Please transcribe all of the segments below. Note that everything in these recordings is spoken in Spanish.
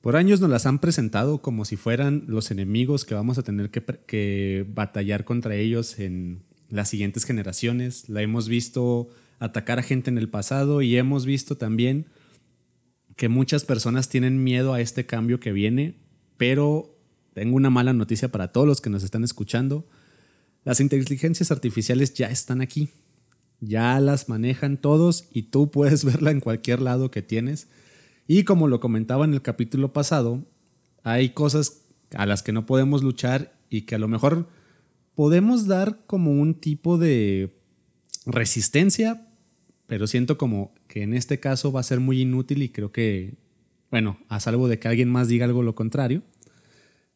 Por años nos las han presentado como si fueran los enemigos que vamos a tener que, que batallar contra ellos en las siguientes generaciones. La hemos visto atacar a gente en el pasado y hemos visto también que muchas personas tienen miedo a este cambio que viene, pero tengo una mala noticia para todos los que nos están escuchando. Las inteligencias artificiales ya están aquí, ya las manejan todos y tú puedes verla en cualquier lado que tienes. Y como lo comentaba en el capítulo pasado, hay cosas a las que no podemos luchar y que a lo mejor podemos dar como un tipo de resistencia, pero siento como que en este caso va a ser muy inútil y creo que, bueno, a salvo de que alguien más diga algo lo contrario.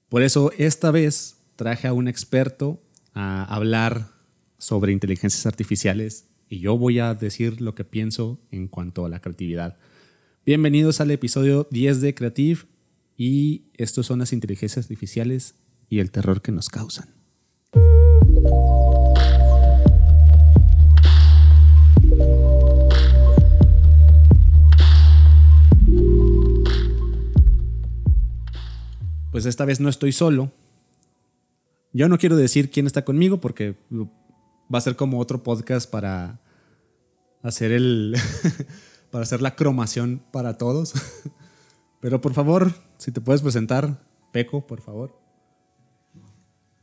Por eso esta vez traje a un experto a hablar sobre inteligencias artificiales y yo voy a decir lo que pienso en cuanto a la creatividad. Bienvenidos al episodio 10 de Creative y estos son las inteligencias artificiales y el terror que nos causan. Pues esta vez no estoy solo. Yo no quiero decir quién está conmigo porque va a ser como otro podcast para hacer el para hacer la cromación para todos. Pero por favor, si te puedes presentar, Peco, por favor.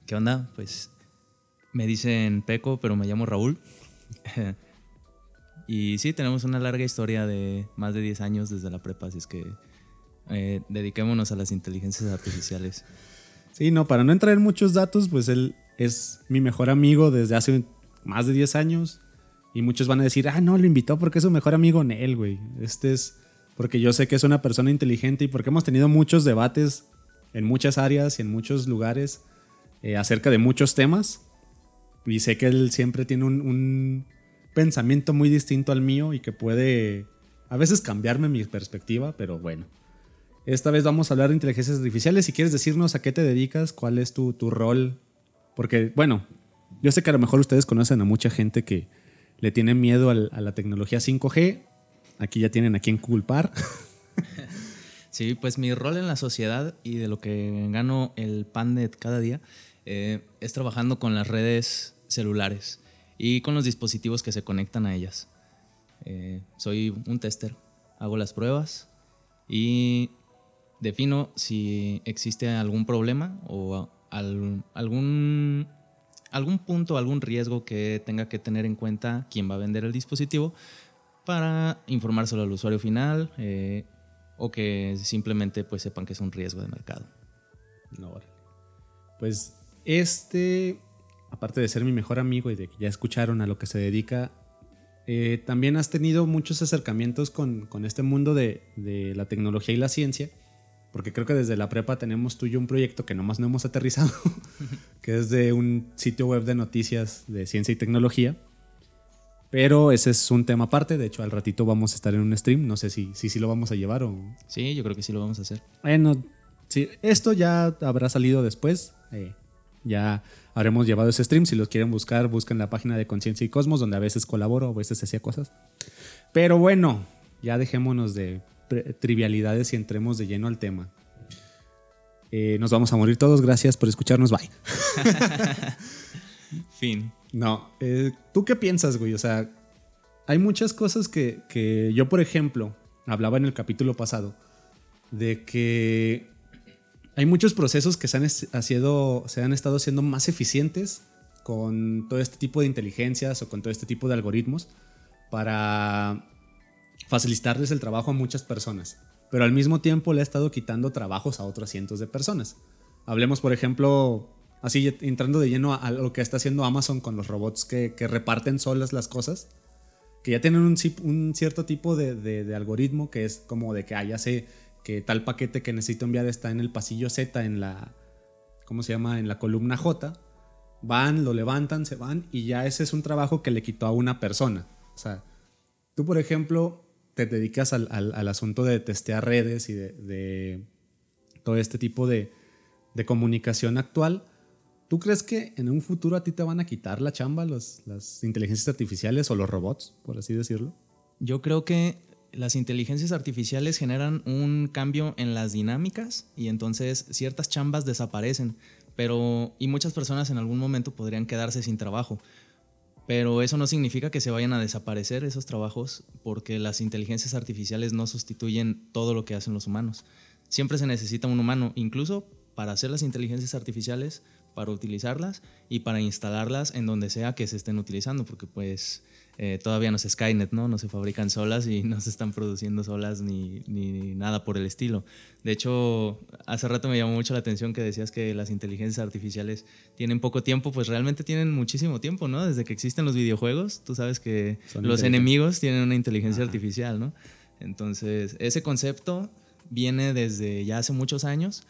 ¿Qué onda? Pues me dicen Peco, pero me llamo Raúl. y sí, tenemos una larga historia de más de 10 años desde la prepa, así es que eh, dediquémonos a las inteligencias artificiales. Sí, no, para no entrar en muchos datos, pues él es mi mejor amigo desde hace más de 10 años. Y muchos van a decir, ah, no, lo invitó porque es su mejor amigo Nel, güey. Este es porque yo sé que es una persona inteligente y porque hemos tenido muchos debates en muchas áreas y en muchos lugares eh, acerca de muchos temas. Y sé que él siempre tiene un, pensamiento muy distinto al mío y que puede a veces cambiarme mi perspectiva, pero bueno. Esta vez vamos a hablar de inteligencias artificiales. Si quieres decirnos a qué te dedicas, cuál es tu, tu rol. Porque, bueno, yo sé que a lo mejor ustedes conocen a mucha gente que le tiene miedo a la tecnología 5G. Aquí ya tienen a quién culpar. Sí, pues mi rol en la sociedad y de lo que gano el pan de cada día eh, es trabajando con las redes celulares y con los dispositivos que se conectan a ellas. Eh, soy un tester, hago las pruebas y defino si existe algún problema o algún, algún punto, algún riesgo que tenga que tener en cuenta quien va a vender el dispositivo para informárselo al usuario final eh, o que simplemente pues sepan que es un riesgo de mercado. No, pues este, aparte de ser mi mejor amigo y de que ya escucharon a lo que se dedica, eh, también has tenido muchos acercamientos con, con este mundo de, de la tecnología y la ciencia porque creo que desde la prepa tenemos tú y yo un proyecto que nomás no hemos aterrizado, que es de un sitio web de noticias de ciencia y tecnología. Pero ese es un tema aparte, de hecho al ratito vamos a estar en un stream, no sé si si, si lo vamos a llevar o... Sí, yo creo que sí lo vamos a hacer. Bueno, sí, esto ya habrá salido después, eh, ya habremos llevado ese stream, si los quieren buscar, busquen la página de Conciencia y Cosmos, donde a veces colaboro, a veces hacía cosas. Pero bueno, ya dejémonos de trivialidades y entremos de lleno al tema. Eh, nos vamos a morir todos, gracias por escucharnos, bye. fin. No, eh, ¿tú qué piensas, güey? O sea, hay muchas cosas que, que yo, por ejemplo, hablaba en el capítulo pasado, de que hay muchos procesos que se han, se han estado haciendo más eficientes con todo este tipo de inteligencias o con todo este tipo de algoritmos para facilitarles el trabajo a muchas personas, pero al mismo tiempo le ha estado quitando trabajos a otros cientos de personas. Hablemos, por ejemplo, así entrando de lleno a, lo que está haciendo Amazon con los robots que, reparten solas las cosas, que ya tienen un, cierto tipo de, algoritmo que es como de que, ah, ya sé que tal paquete que necesito enviar está en el pasillo Z, en la, ¿cómo se llama? En la columna J. Van, lo levantan, se van y ya ese es un trabajo que le quitó a una persona. O sea, tú, por ejemplo, te dedicas al, asunto de testear redes y de, todo este tipo de, comunicación actual, ¿tú crees que en un futuro a ti te van a quitar la chamba las inteligencias artificiales o los robots, por así decirlo? Yo creo que las inteligencias artificiales generan un cambio en las dinámicas y entonces ciertas chambas desaparecen, pero y muchas personas en algún momento podrían quedarse sin trabajo. Pero eso no significa que se vayan a desaparecer esos trabajos porque las inteligencias artificiales no sustituyen todo lo que hacen los humanos. Siempre se necesita un humano, incluso para hacer las inteligencias artificiales, para utilizarlas y para instalarlas en donde sea que se estén utilizando, porque pues eh, todavía no es Skynet, ¿no? No se fabrican solas y no se están produciendo solas ni, ni, nada por el estilo. De hecho, hace rato me llamó mucho la atención que decías que las inteligencias artificiales tienen poco tiempo, pues realmente tienen muchísimo tiempo, ¿no? Desde que existen los videojuegos, tú sabes que los enemigos tienen una inteligencia artificial, ¿no? Entonces, ese concepto viene desde ya hace muchos años,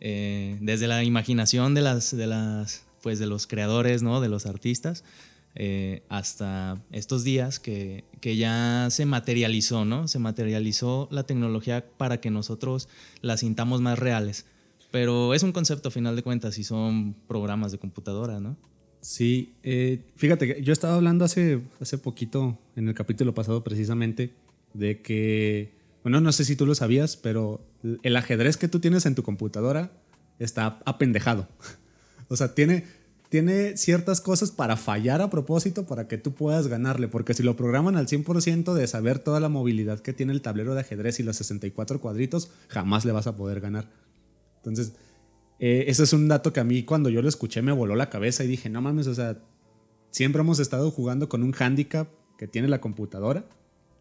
eh, desde la imaginación de las, de las, pues de los creadores, ¿no? De los artistas eh, hasta estos días que, que, ya se materializó, ¿no? Se materializó la tecnología para que nosotros la sintamos más reales. Pero es un concepto a final de cuentas y son programas de computadora, ¿no? Sí, eh, fíjate, yo estaba hablando hace, hace poquito, en el capítulo pasado precisamente, de que, bueno, no sé si tú lo sabías, pero el ajedrez que tú tienes en tu computadora está apendejado. o sea, tiene, tiene ciertas cosas para fallar a propósito para que tú puedas ganarle, porque si lo programan al 100% de saber toda la movilidad que tiene el tablero de ajedrez y los 64 cuadritos, jamás le vas a poder ganar. Entonces, eh, ese es un dato que a mí cuando yo lo escuché me voló la cabeza y dije, no mames, o sea, siempre hemos estado jugando con un handicap que tiene la computadora,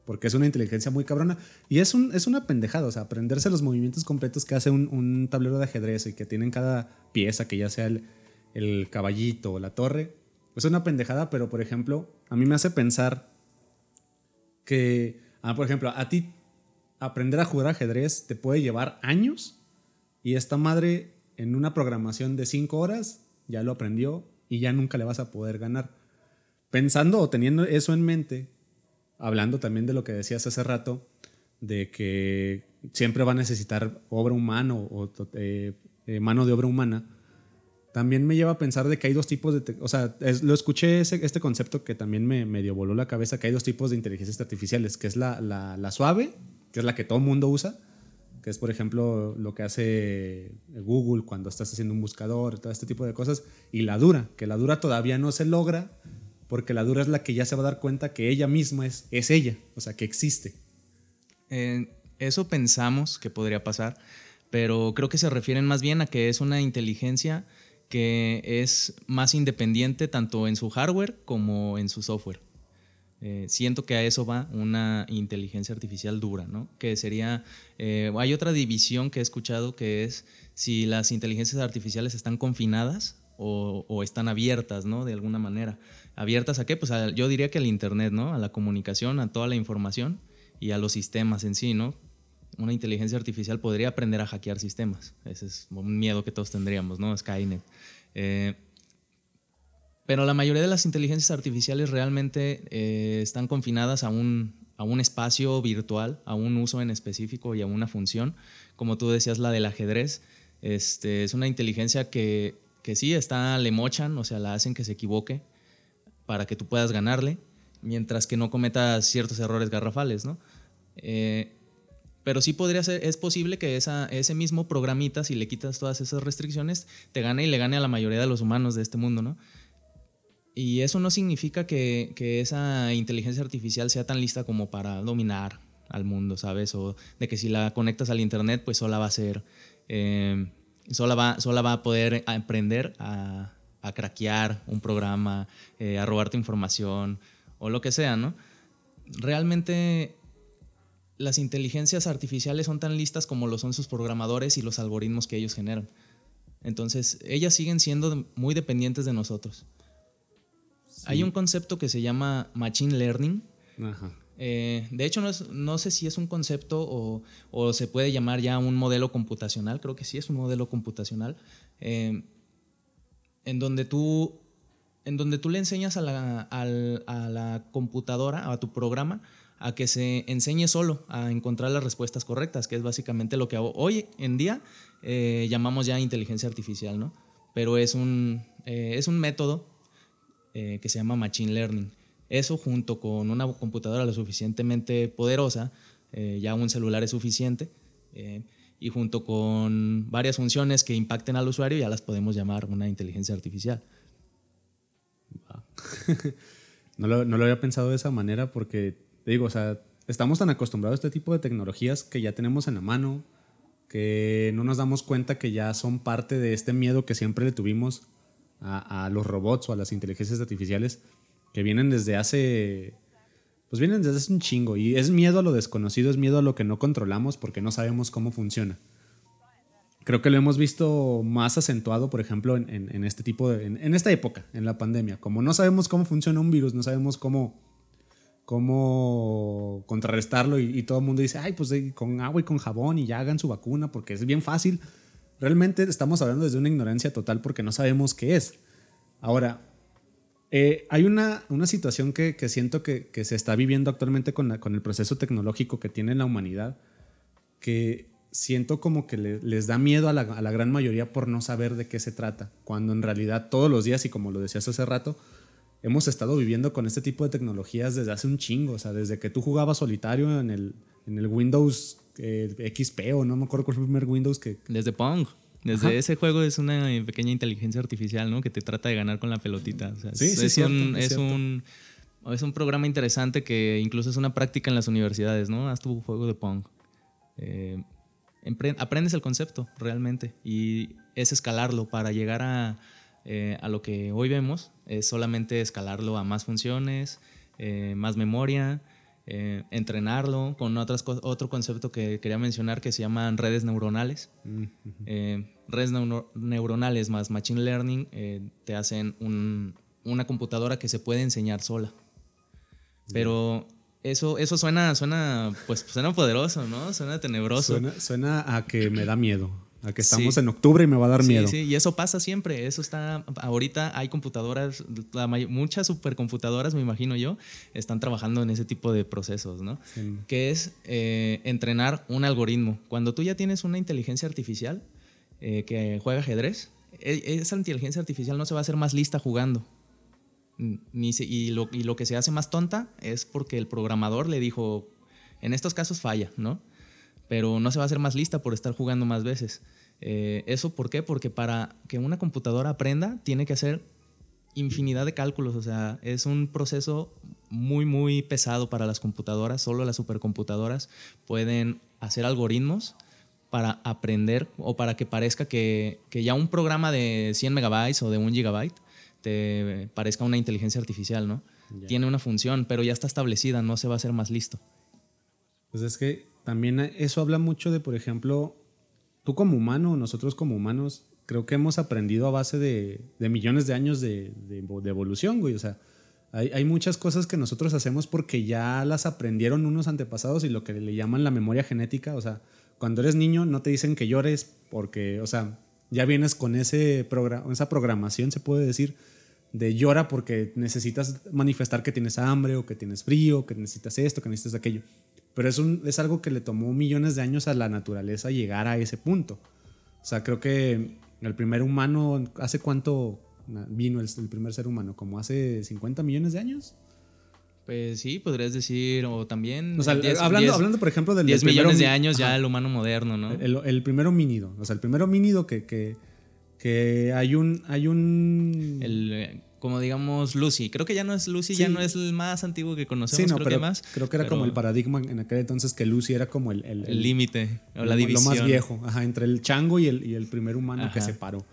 porque es una inteligencia muy cabrona, y es, un, es una pendejada, o sea, aprenderse los movimientos completos que hace un, un tablero de ajedrez y que tienen cada pieza, que ya sea el el caballito o la torre. Es una pendejada, pero por ejemplo, a mí me hace pensar que, ah, por ejemplo, a ti aprender a jugar ajedrez te puede llevar años y esta madre en una programación de cinco horas ya lo aprendió y ya nunca le vas a poder ganar. Pensando o teniendo eso en mente, hablando también de lo que decías hace rato, de que siempre va a necesitar obra humana o, eh, eh, mano de obra humana, también me lleva a pensar de que hay dos tipos de... O sea, lo escuché ese, este concepto que también me medio voló la cabeza, que hay dos tipos de inteligencias artificiales, que es la, la, suave, que es la que todo mundo usa, que es por ejemplo lo que hace Google cuando estás haciendo un buscador, todo este tipo de cosas, y la dura, que la dura todavía no se logra, porque la dura es la que ya se va a dar cuenta que ella misma es, es ella, o sea, que existe. eso pensamos que podría pasar, pero creo que se refieren más bien a que es una inteligencia que es más independiente tanto en su hardware como en su software. Eh, siento que a eso va una inteligencia artificial dura, ¿no? Que sería, eh, hay otra división que he escuchado que es si las inteligencias artificiales están confinadas o, están abiertas, ¿no? De alguna manera. ¿Abiertas a qué? Pues yo diría que al Internet, ¿no? A la comunicación, a toda la información y a los sistemas en sí, ¿no? Una inteligencia artificial podría aprender a hackear sistemas. Ese es un miedo que todos tendríamos, ¿no? Skynet. Eh, pero la mayoría de las inteligencias artificiales realmente eh, están confinadas a un, a un espacio virtual, a un uso en específico y a una función. Como tú decías, la del ajedrez. Este, es una inteligencia que, que sí está, le mochan, o sea, la hacen que se equivoque para que tú puedas ganarle, mientras que no cometa ciertos errores garrafales, ¿no? Eh, pero sí podría ser, es posible que esa, ese mismo programita, si le quitas todas esas restricciones, te gane y le gane a la mayoría de los humanos de este mundo, ¿no? Y eso no significa que, que esa inteligencia artificial sea tan lista como para dominar al mundo, ¿sabes? O de que si la conectas al internet, pues sola va a ser, eh, sola, va, sola va a poder aprender a, a craquear un programa, eh, a robarte información o lo que sea, ¿no? Realmente las inteligencias artificiales son tan listas como lo son sus programadores y los algoritmos que ellos generan. Entonces, ellas siguen siendo muy dependientes de nosotros. Hay un concepto que se llama Machine Learning. Eh, de hecho, no, sé si es un concepto o, se puede llamar ya un modelo computacional. Creo que sí es un modelo computacional. Eh, en, donde tú, en donde tú le enseñas a la, a la computadora, a tu programa, a que se enseñe solo a encontrar las respuestas correctas, que es básicamente lo que hoy en día eh, llamamos ya inteligencia artificial, ¿no? Pero es un, eh, es un método eh, que se llama Machine Learning. Eso junto con una computadora lo suficientemente poderosa ya un celular es suficiente. Y junto con varias funciones que impacten al usuario ya las podemos llamar una inteligencia artificial. no, lo, no, lo, había pensado de esa manera porque, digo, o sea, estamos tan acostumbrados a este tipo de tecnologías que ya tenemos en la mano, que no nos damos cuenta que ya son parte de este miedo que siempre le tuvimos a, a los robots o a las inteligencias artificiales, que vienen desde hace pues vienen desde hace un chingo y es miedo a lo desconocido, es miedo a lo que no controlamos porque no sabemos cómo funciona. Creo que lo hemos visto más acentuado, por ejemplo, en, este tipo de, en, esta época, en la pandemia. Como no sabemos cómo funciona un virus, no sabemos cómo, cómo contrarrestarlo y, todo el mundo dice, ay, pues con agua y con jabón y ya hagan su vacuna porque es bien fácil. Realmente estamos hablando desde una ignorancia total porque no sabemos qué es. Ahora, eh, hay una, una situación que, que siento que, que, se está viviendo actualmente con, con, el proceso tecnológico que tiene la humanidad, que siento como que les da miedo a la, a la, gran mayoría por no saber de qué se trata, cuando en realidad todos los días, y como lo decías hace rato, hemos estado viviendo con este tipo de tecnologías desde hace un chingo, o sea, desde que tú jugabas solitario en el, en el Windows eh, XP o no me acuerdo cuál fue el primer Windows que... Desde Pong. Desde ese juego es una pequeña inteligencia artificial, ¿no? Que te trata de ganar con la pelotita. sí, sí, es, un, es, un, es un programa interesante que incluso es una práctica en las universidades, ¿no? Haz tu juego de Pong. Eh, aprendes el concepto realmente y es escalarlo para llegar a, eh, a, lo que hoy vemos, es solamente escalarlo a más funciones, eh, más memoria, eh, entrenarlo con otras otro concepto que quería mencionar que se llaman redes neuronales. Eh, redes neuronales más machine learning te hacen una computadora que se puede enseñar sola. Pero eso, eso suena, suena, pues, suena poderoso, ¿no? Suena tenebroso. suena a que me da miedo. A que estamos en octubre y me va a dar miedo. Sí, y eso pasa siempre. Eso está. Ahorita hay computadoras, muchas supercomputadoras, me imagino yo, están trabajando en ese tipo de procesos, ¿no? Que es eh, entrenar un algoritmo. Cuando tú ya tienes una inteligencia artificial eh, que juega ajedrez, e, esa inteligencia artificial no se va a hacer más lista jugando. Ni y, lo, y lo que se hace más tonta es porque el programador le dijo, en estos casos falla, ¿no? Pero no se va a hacer más lista por estar jugando más veces. Eh, ¿Eso por qué? Porque para que una computadora aprenda, tiene que hacer infinidad de cálculos, o sea, es un proceso muy, muy pesado para las computadoras. Solo las supercomputadoras pueden hacer algoritmos para aprender o para que parezca que, que ya un programa de 100 megabytes o de 1 gigabyte te parezca una inteligencia artificial, ¿no? Tiene una función, pero ya está establecida, no se va a hacer más listo. Pues es que también eso habla mucho de, por ejemplo, tú como humano, nosotros como humanos, creo que hemos aprendido a base de, millones de años de, evolución, güey. O sea, hay, muchas cosas que nosotros hacemos porque ya las aprendieron unos antepasados y lo que le llaman la memoria genética. O sea, cuando eres niño no te dicen que llores porque, o sea, ya vienes con ese esa programación, se puede decir, de llora porque necesitas manifestar que tienes hambre o que tienes frío, que necesitas esto, que necesitas aquello. Pero es, un, es algo que le tomó millones de años a la naturaleza llegar a ese punto. O sea, creo que el primer humano, ¿hace cuánto vino el, primer ser humano? ¿Como hace 50 millones de años? Pues sí, podrías decir, o también... O sea, hablando, hablando, por ejemplo, del... 10 millones de años ya el humano moderno, ¿no? El, el, primer homínido, o sea, el primer homínido que, que, que hay un... Hay un... El, como digamos Lucy. Creo que ya no es Lucy, ya no es el más antiguo que conocemos, creo que más. Creo que era como el paradigma en aquel entonces que Lucy era como el... Límite, o la división. Lo más viejo, ajá, entre el chango y el, y el primer humano que se paró.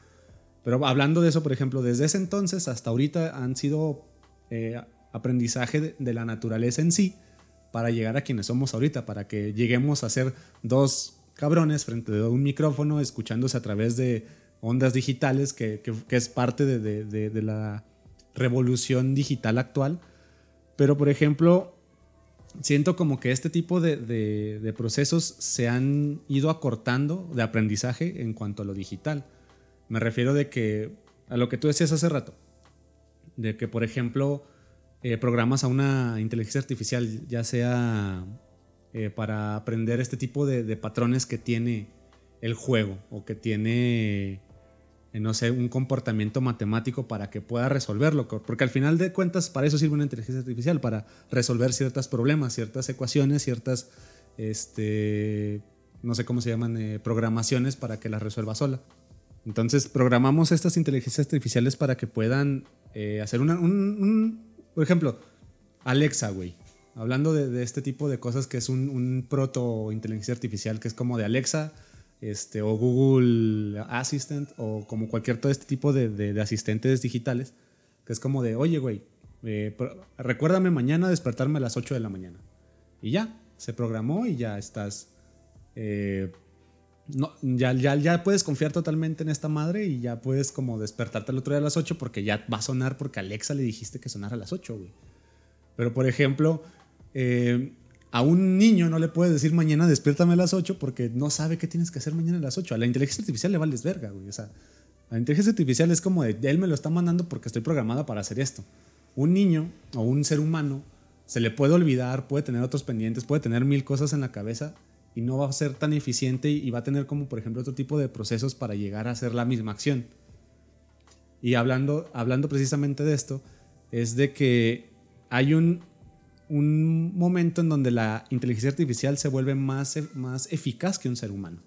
Pero hablando de eso, por ejemplo, desde ese entonces hasta ahorita han sido eh, aprendizaje de, la naturaleza en sí para llegar a quienes somos ahorita, para que lleguemos a ser dos cabrones frente a un micrófono, escuchándose a través de ondas digitales, que, que, es parte de, de, de la revolución digital actual. Pero, por ejemplo, siento como que este tipo de, procesos se han ido acortando de aprendizaje en cuanto a lo digital. Me refiero de que a lo que tú decías hace rato, de que, por ejemplo, eh, programas a una inteligencia artificial, ya sea eh, para aprender este tipo de, patrones que tiene el juego o que tiene no sé, un comportamiento matemático para que pueda resolverlo. Porque al final de cuentas, para eso sirve una inteligencia artificial, para resolver ciertos problemas, ciertas ecuaciones, ciertas este, no sé cómo se llaman, eh, programaciones para que las resuelva sola. Entonces programamos estas inteligencias artificiales para que puedan eh, hacer una, un, por ejemplo, Alexa, güey. Hablando de, este tipo de cosas que es un, proto inteligencia artificial que es como de Alexa, este, o Google Assistant, o como cualquier todo este tipo de, asistentes digitales, que es como de, oye, güey, eh, recuérdame mañana despertarme a las 8 de la mañana. Y ya, se programó y ya estás. Eh, no, ya, ya, ya puedes confiar totalmente en esta madre y ya puedes como despertarte el otro día a las 8 porque ya va a sonar porque Alexa le dijiste que sonara a las 8, güey. Pero por ejemplo, eh, a un niño no le puedes decir mañana despiértame a las 8 porque no sabe qué tienes que hacer mañana a las 8. A la inteligencia artificial le vales verga, güey. O sea, la inteligencia artificial es como de él me lo está mandando porque estoy programada para hacer esto. Un niño o un ser humano se le puede olvidar, puede tener otros pendientes, puede tener mil cosas en la cabeza y no va a ser tan eficiente y va a tener como por ejemplo otro tipo de procesos para llegar a hacer la misma acción. Y hablando, hablando precisamente de esto, es de que hay un, un momento en donde la inteligencia artificial se vuelve más, más eficaz que un ser humano.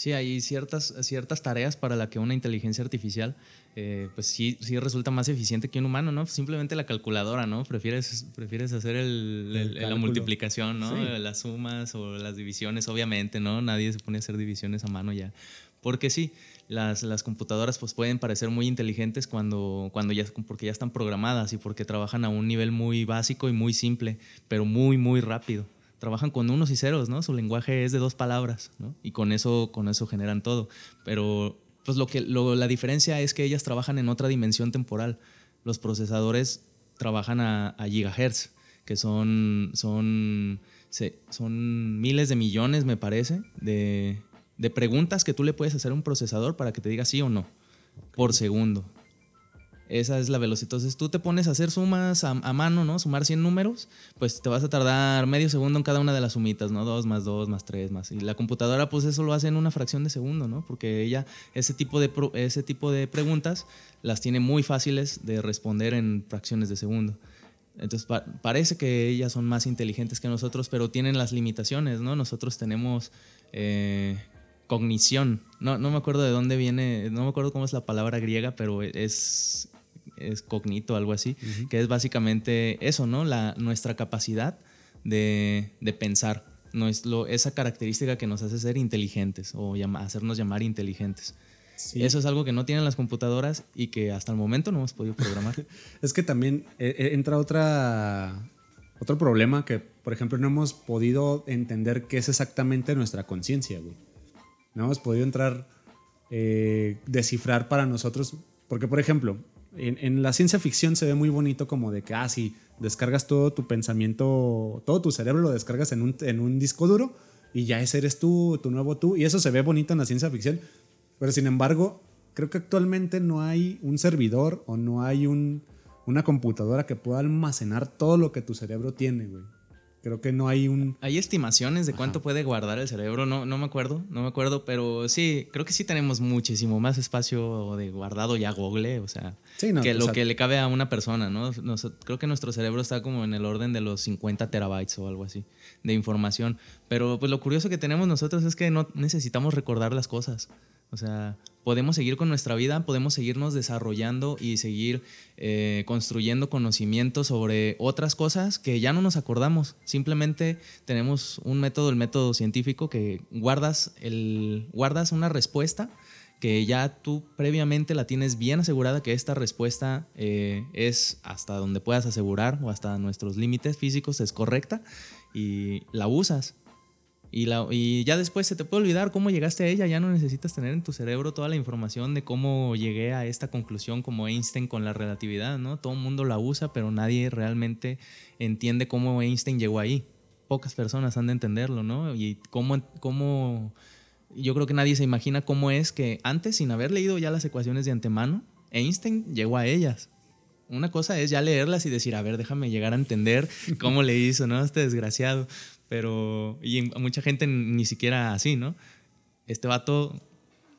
Sí, hay ciertas, ciertas tareas para las que una inteligencia artificial, eh, pues sí, sí resulta más eficiente que un humano, ¿no? Simplemente la calculadora, ¿no? Prefieres, prefieres hacer el, la multiplicación, ¿no? Las sumas o las divisiones, obviamente, ¿no? Nadie se pone a hacer divisiones a mano ya. Porque sí, las, las computadoras pues pueden parecer muy inteligentes cuando, cuando ya, porque ya están programadas y porque trabajan a un nivel muy básico y muy simple, pero muy, muy rápido trabajan con unos y ceros, ¿no? Su lenguaje es de dos palabras, ¿no? Y con eso, con eso generan todo. Pero pues lo que, la diferencia es que ellas trabajan en otra dimensión temporal. Los procesadores trabajan a, gigahertz, que son, son, son miles de millones, me parece, de, de preguntas que tú le puedes hacer a un procesador para que te diga sí o no por segundo. Esa es la velocidad. Entonces tú te pones a hacer sumas a, mano, ¿no? Sumar 100 números, pues te vas a tardar medio segundo en cada una de las sumitas, ¿no? Dos más dos más tres más. Y la computadora pues eso lo hace en una fracción de segundo, ¿no? Porque ella ese tipo de, ese tipo de preguntas las tiene muy fáciles de responder en fracciones de segundo. Entonces parece que ellas son más inteligentes que nosotros, pero tienen las limitaciones, ¿no? Nosotros tenemos... Eh, cognición. No, no me acuerdo de dónde viene, no me acuerdo cómo es la palabra griega, pero es es cognito, algo así, que es básicamente eso, ¿no? La, nuestra capacidad de, de pensar, no es lo, esa característica que nos hace ser inteligentes o hacernos llamar inteligentes. Eso es algo que no tienen las computadoras y que hasta el momento no hemos podido programar. es que también eh, eh, entra otra, otro problema que, por ejemplo, no hemos podido entender qué es exactamente nuestra conciencia, güey. No hemos podido entrar, eh, descifrar para nosotros, porque, por ejemplo, en, la ciencia ficción se ve muy bonito como de que, ah, descargas todo tu pensamiento, todo tu cerebro lo descargas en un, en un disco duro y ya ese eres tú, tu nuevo tú. Y eso se ve bonito en la ciencia ficción. Pero sin embargo, creo que actualmente no hay un servidor o no hay un, una computadora que pueda almacenar todo lo que tu cerebro tiene, güey. Creo que no hay un... Hay estimaciones de cuánto puede guardar el cerebro, no, no me acuerdo, no me acuerdo, pero sí, creo que sí tenemos muchísimo más espacio de guardado ya Google, o sea, que lo que le cabe a una persona, ¿no? creo que nuestro cerebro está como en el orden de los 50 terabytes o algo así de información, pero pues lo curioso que tenemos nosotros es que no necesitamos recordar las cosas. O sea, podemos seguir con nuestra vida, podemos seguirnos desarrollando y seguir eh, construyendo conocimiento sobre otras cosas que ya no nos acordamos. Simplemente tenemos un método, el método científico, que guardas, el, guardas una respuesta que ya tú previamente la tienes bien asegurada que esta respuesta eh, es hasta donde puedas asegurar o hasta nuestros límites físicos es correcta y la usas. Y, ya después se te puede olvidar cómo llegaste a ella, ya no necesitas tener en tu cerebro toda la información de cómo llegué a esta conclusión como Einstein con la relatividad, ¿no? Todo el mundo la usa, pero nadie realmente entiende cómo Einstein llegó ahí. Pocas personas han de entenderlo, ¿no? Y cómo, cómo yo creo que nadie se imagina cómo es que antes, sin haber leído ya las ecuaciones de antemano, Einstein llegó a ellas. Una cosa es ya leerlas y decir, a ver, déjame llegar a entender cómo le hizo, ¿no? Este desgraciado pero y mucha gente ni siquiera así, ¿no? Este vato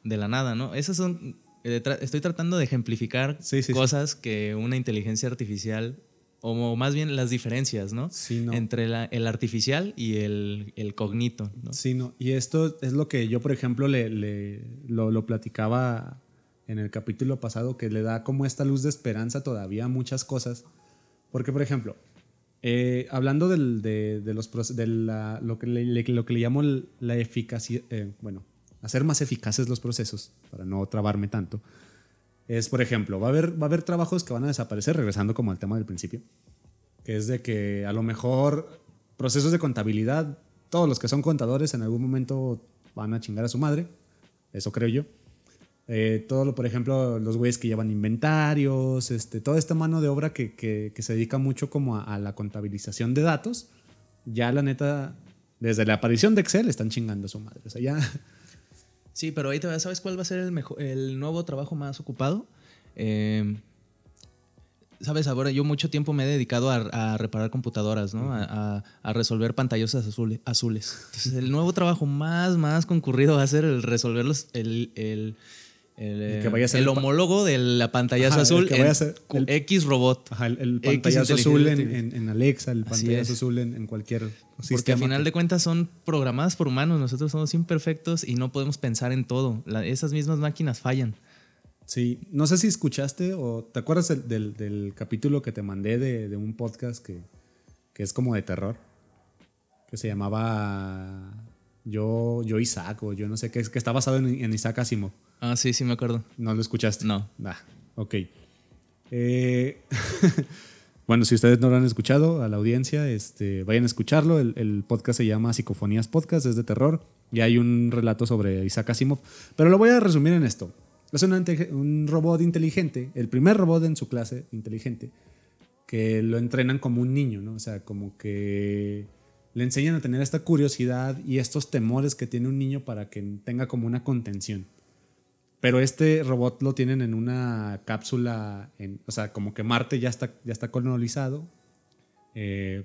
de la nada, ¿no? Esas son, eh, estoy tratando de ejemplificar cosas que una inteligencia artificial o más bien las diferencias, ¿no? Sí, no. Entre el artificial y el, el, cognito, ¿no? Sí, no. Y esto es lo que yo, por ejemplo, le, le lo, lo, platicaba en el capítulo pasado, que le da como esta luz de esperanza todavía a muchas cosas. Porque, por ejemplo, eh, hablando del, de, de, los de la, lo, que le, lo que le llamo la eficacia, eh, bueno, hacer más eficaces los procesos, para no trabarme tanto es, por ejemplo, va a, haber, va a haber trabajos que van a desaparecer, regresando como al tema del principio, que es de que a lo mejor procesos de contabilidad, todos los que son contadores en algún momento van a chingar a su madre, eso creo yo. Eh, todo lo, por ejemplo, los güeyes que llevan inventarios, este, toda esta mano de obra que, que, se dedica mucho como a, a, la contabilización de datos, ya la neta, desde la aparición de Excel están chingando a su madre. O sea, ya Sí, pero ahí te ¿sabes cuál va a ser el, mejor, el nuevo trabajo más ocupado? Eh, Sabes, ahora yo mucho tiempo me he dedicado a, reparar computadoras, ¿no? A, resolver pantallosas azules, Entonces, el nuevo trabajo más, más concurrido va a ser el resolver los, el, el, el, homólogo de la pantallazo azul que vaya a ser el, X robot. Ajá, el, pantallazo azul en, en, Alexa, el pantallazo azul en, cualquier Porque al final de cuentas son programadas por humanos, nosotros somos imperfectos y no podemos pensar en todo. esas mismas máquinas fallan. Sí, no sé si escuchaste o te acuerdas del, del, capítulo que te mandé de, de un podcast que, que, es como de terror, que se llamaba Yo, yo Isaac o yo no sé, que, que está basado en, en Isaac Asimov. Ah, sí, sí me acuerdo. ¿No lo escuchaste? No. Ah, ok. Eh, bueno, si ustedes no lo han escuchado, a la audiencia, este, vayan a escucharlo. El, el, podcast se llama Psicofonías Podcast, es de terror. Y hay un relato sobre Isaac Asimov. Pero lo voy a resumir en esto. Es un robot inteligente, el primer robot en su clase inteligente, que lo entrenan como un niño, ¿no? O sea, como que le enseñan a tener esta curiosidad y estos temores que tiene un niño para que tenga como una contención. Pero este robot lo tienen en una cápsula, en, o sea, como que Marte ya está, ya está colonizado eh,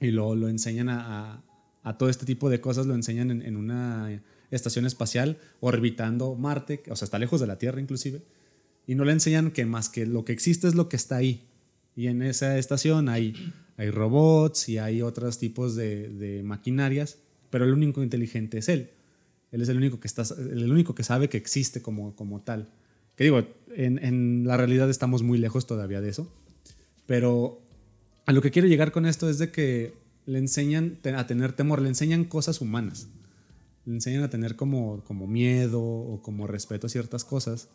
y lo, lo enseñan a, a, todo este tipo de cosas, lo enseñan en, en, una estación espacial orbitando Marte, o sea, está lejos de la Tierra inclusive, y no le enseñan que más que lo que existe es lo que está ahí. Y en esa estación hay, hay robots y hay otros tipos de, de maquinarias, pero el único inteligente es él. Él es el único que, está, el único que sabe que existe como, como tal. Que digo, en, en, la realidad estamos muy lejos todavía de eso. Pero a lo que quiero llegar con esto es de que le enseñan a tener temor, le enseñan cosas humanas. Le enseñan a tener como, como miedo o como respeto a ciertas cosas.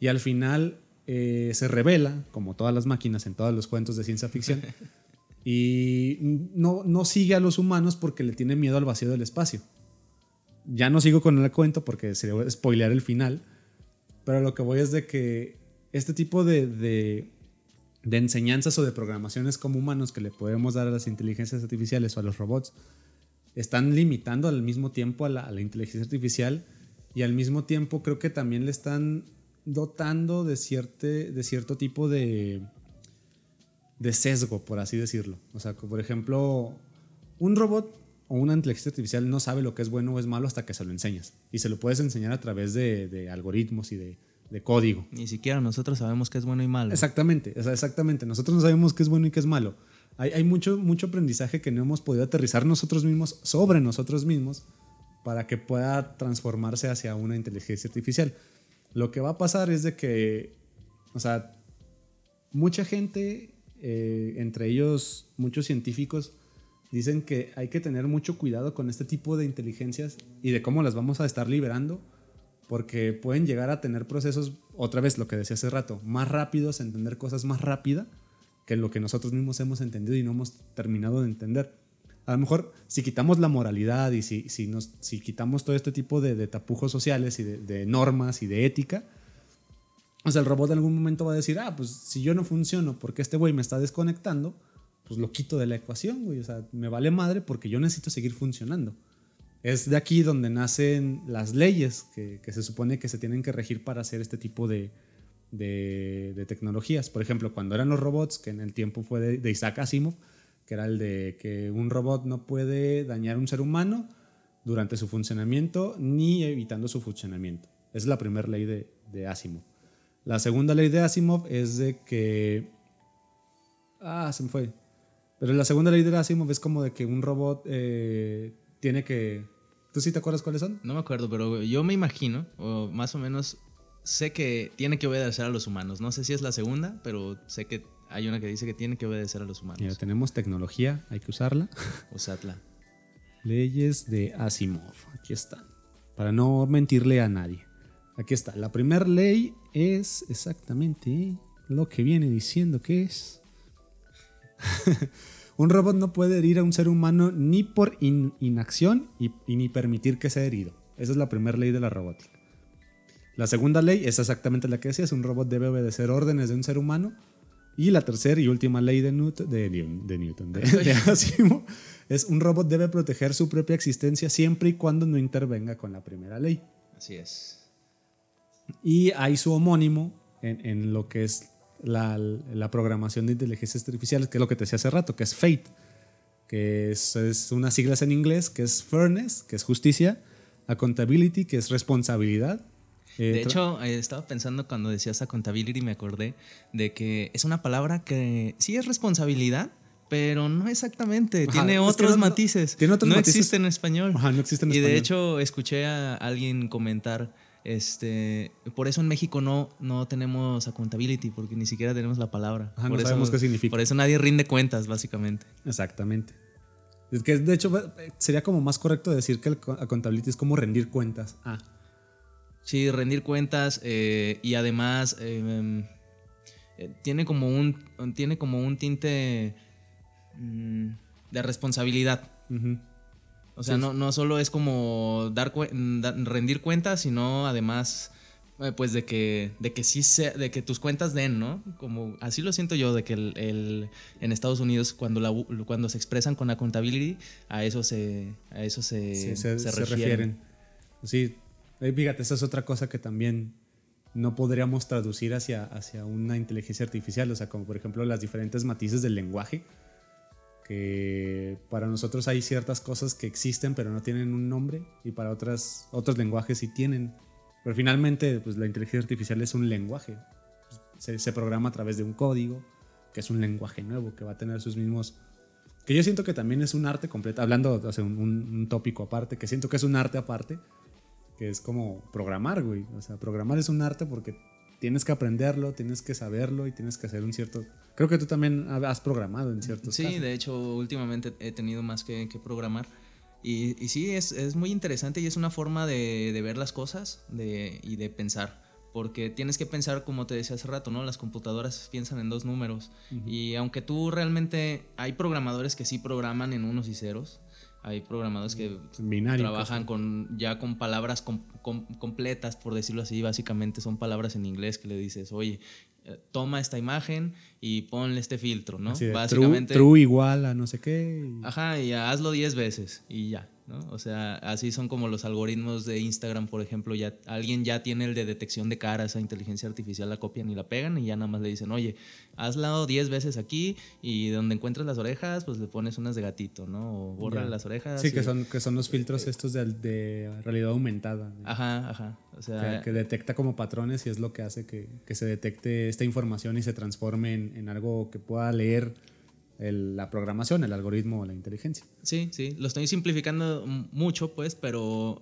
Y al final eh, se revela, como todas las máquinas en todos los cuentos de ciencia ficción, y no, no sigue a los humanos porque le tiene miedo al vacío del espacio ya no sigo con el cuento porque se debe spoilear el final, pero lo que voy es de que este tipo de, de, enseñanzas o de programaciones como humanos que le podemos dar a las inteligencias artificiales o a los robots están limitando al mismo tiempo a la, inteligencia artificial y al mismo tiempo creo que también le están dotando de, de cierto tipo de, de sesgo, por así decirlo. O sea, por ejemplo, un robot o una inteligencia artificial no sabe lo que es bueno o es malo hasta que se lo enseñas. Y se lo puedes enseñar a través de, algoritmos y de, código. Ni siquiera nosotros sabemos qué es bueno y malo. Exactamente, exactamente. Nosotros no sabemos qué es bueno y qué es malo. Hay, hay, mucho, mucho aprendizaje que no hemos podido aterrizar nosotros mismos sobre nosotros mismos para que pueda transformarse hacia una inteligencia artificial. Lo que va a pasar es de que, o sea, mucha gente, eh, entre ellos muchos científicos, dicen que hay que tener mucho cuidado con este tipo de inteligencias y de cómo las vamos a estar liberando, porque pueden llegar a tener procesos, otra vez lo que decía hace rato, más rápidos, entender cosas más rápida que lo que nosotros mismos hemos entendido y no hemos terminado de entender. A lo mejor si quitamos la moralidad y si, si, nos, si quitamos todo este tipo de, tapujos sociales y de, de, normas y de ética, o el robot en algún momento va a decir, ah, pues si yo no funciono porque este güey me está desconectando, pues lo quito de la ecuación, güey. O sea, me vale madre porque yo necesito seguir funcionando. Es de aquí donde nacen las leyes que, se supone que se tienen que regir para hacer este tipo de, de, tecnologías. Por ejemplo, cuando eran los robots, que en el tiempo fue de, Isaac Asimov, que era el de que un robot no puede dañar a un ser humano durante su funcionamiento ni evitando su funcionamiento. Esa es la primera ley de, de Asimov. La segunda ley de Asimov es de que Ah, se me fue. Pero la segunda ley de Asimov es como de que un robot eh, tiene que... ¿Tú sí te acuerdas cuáles son? No me acuerdo, pero yo me imagino, o más o menos sé que tiene que obedecer a los humanos. No sé si es la segunda, pero sé que hay una que dice que tiene que obedecer a los humanos. Mira, tenemos tecnología, hay que usarla. Usatla. Leyes de Asimov, aquí están. Para no mentirle a nadie. Aquí está. La primera ley es exactamente lo que viene diciendo que es. un robot no puede herir a un ser humano ni por inacción y, ni permitir que sea herido. Esa es la primera ley de la robótica. La segunda ley es exactamente la que decía, es un robot debe obedecer órdenes de un ser humano. Y la tercera y última ley de Newton, de, Newton, de Asimov, es un robot debe proteger su propia existencia siempre y cuando no intervenga con la primera ley. Así es. Y hay su homónimo en, lo que es la, programación de inteligencia artificial, que es lo que te decía hace rato, que es FATE, que es, unas siglas en inglés, que es Fairness, que es justicia, Accountability, que es responsabilidad. Eh, de hecho, eh, estaba pensando cuando decías accountability, me acordé de que es una palabra que sí es responsabilidad, pero no exactamente, tiene otros matices. Tiene otros no existe en español. Ajá, no existe en y de hecho, escuché a alguien comentar este, por eso en México no, no tenemos accountability, porque ni siquiera tenemos la palabra. no eso, sabemos qué significa. Por eso nadie rinde cuentas, básicamente. Exactamente. Es que de hecho sería como más correcto decir que el accountability es como rendir cuentas. Ah. Sí, rendir cuentas eh, y además em, eh, tiene, como un, tiene como un tinte mm, de responsabilidad. O sea, no, no solo es como dar, rendir cuentas, sino además eh, pues de que de que sí sea, de que tus cuentas den, ¿no? Como así lo siento yo de que el, en Estados Unidos cuando la, cuando se expresan con accountability a eso se a eso se, se, refieren. Sí, eh, fíjate, esa es otra cosa que también no podríamos traducir hacia, hacia una inteligencia artificial, o sea, como por ejemplo las diferentes matices del lenguaje que para nosotros hay ciertas cosas que existen pero no tienen un nombre y para otras, otros lenguajes sí tienen. Pero finalmente pues, la inteligencia artificial es un lenguaje. Se, se, programa a través de un código, que es un lenguaje nuevo, que va a tener sus mismos... Que yo siento que también es un arte completo, hablando de un, un, tópico aparte, que siento que es un arte aparte, que es como programar, güey. O sea, programar es un arte porque tienes que aprenderlo, tienes que saberlo y tienes que hacer un cierto... Creo que tú también has programado en ciertos Sí, de hecho, últimamente he tenido más que, programar. Y, sí, es, es, muy interesante y es una forma de, de ver las cosas de, y de pensar. Porque tienes que pensar, como te decía hace rato, ¿no? Las computadoras piensan en dos números. Y aunque tú realmente... Hay programadores que sí programan en unos y ceros hay programadores que trabajan con, ya con palabras completas, por decirlo así. Básicamente son palabras en inglés que le dices, oye, eh, toma esta imagen y ponle este filtro, ¿no? Básicamente. True, igual a no sé qué. Ajá, y hazlo 10 veces y ya. O sea, así son como los algoritmos de Instagram, por ejemplo, ya alguien ya tiene el de detección de cara, esa inteligencia artificial la copian y la pegan y ya nada más le dicen, oye, hazla 10 veces aquí y donde encuentres las orejas, pues le pones unas de gatito, ¿no? O borra las orejas. Sí, que, son, que son los filtros eh, estos de, realidad aumentada. Ajá, ajá. O sea, que, detecta como patrones y es lo que hace que, se detecte esta información y se transforme en, en algo que pueda leer la programación, el algoritmo, la inteligencia. Sí, sí, lo estoy simplificando mucho, pues, pero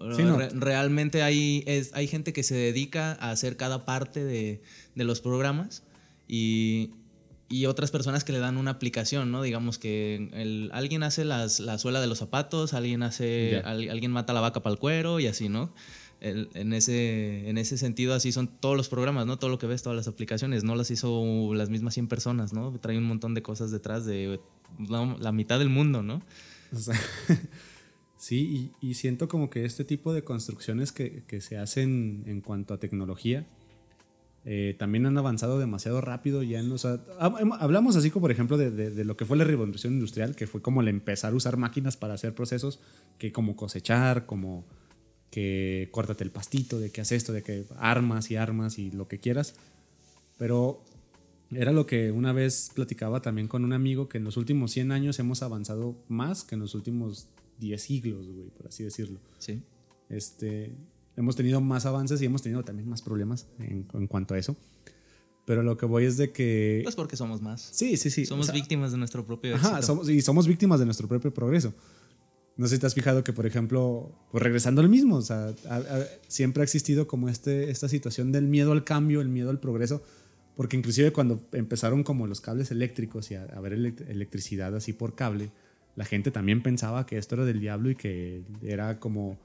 realmente hay, es, hay gente que se dedica a hacer cada parte de, de los programas y, y, otras personas que le dan una aplicación, ¿no? Digamos que el, alguien hace las, la suela de los zapatos, alguien, hace, alguien mata la vaca para el cuero y así, ¿no? En, ese, en ese sentido, así son todos los programas, ¿no? Todo lo que ves, todas las aplicaciones, no las hizo las mismas 100 personas, ¿no? Trae un montón de cosas detrás de la, mitad del mundo, ¿no? sí, y, siento como que este tipo de construcciones que, que se hacen en cuanto a tecnología eh, también han avanzado demasiado rápido. Ya en, o hablamos así como, por ejemplo, de, de, de, lo que fue la revolución industrial, que fue como el empezar a usar máquinas para hacer procesos que como cosechar, como que córtate el pastito, de que haces esto, de que armas y armas y lo que quieras. Pero era lo que una vez platicaba también con un amigo, que en los últimos 100 años hemos avanzado más que en los últimos 10 siglos, güey, por así decirlo. Sí. Este, hemos tenido más avances y hemos tenido también más problemas en, en cuanto a eso. Pero lo que voy es de que... Pues porque somos más. Sí, sí, sí. Somos víctimas de nuestro propio Ajá, somos, y somos víctimas de nuestro propio progreso. No sé si te has fijado que, por ejemplo, pues regresando al mismo, o sea, siempre ha existido como este, esta situación del miedo al cambio, el miedo al progreso, porque inclusive cuando empezaron como los cables eléctricos y a, a ver electricidad así por cable, la gente también pensaba que esto era del diablo y que era como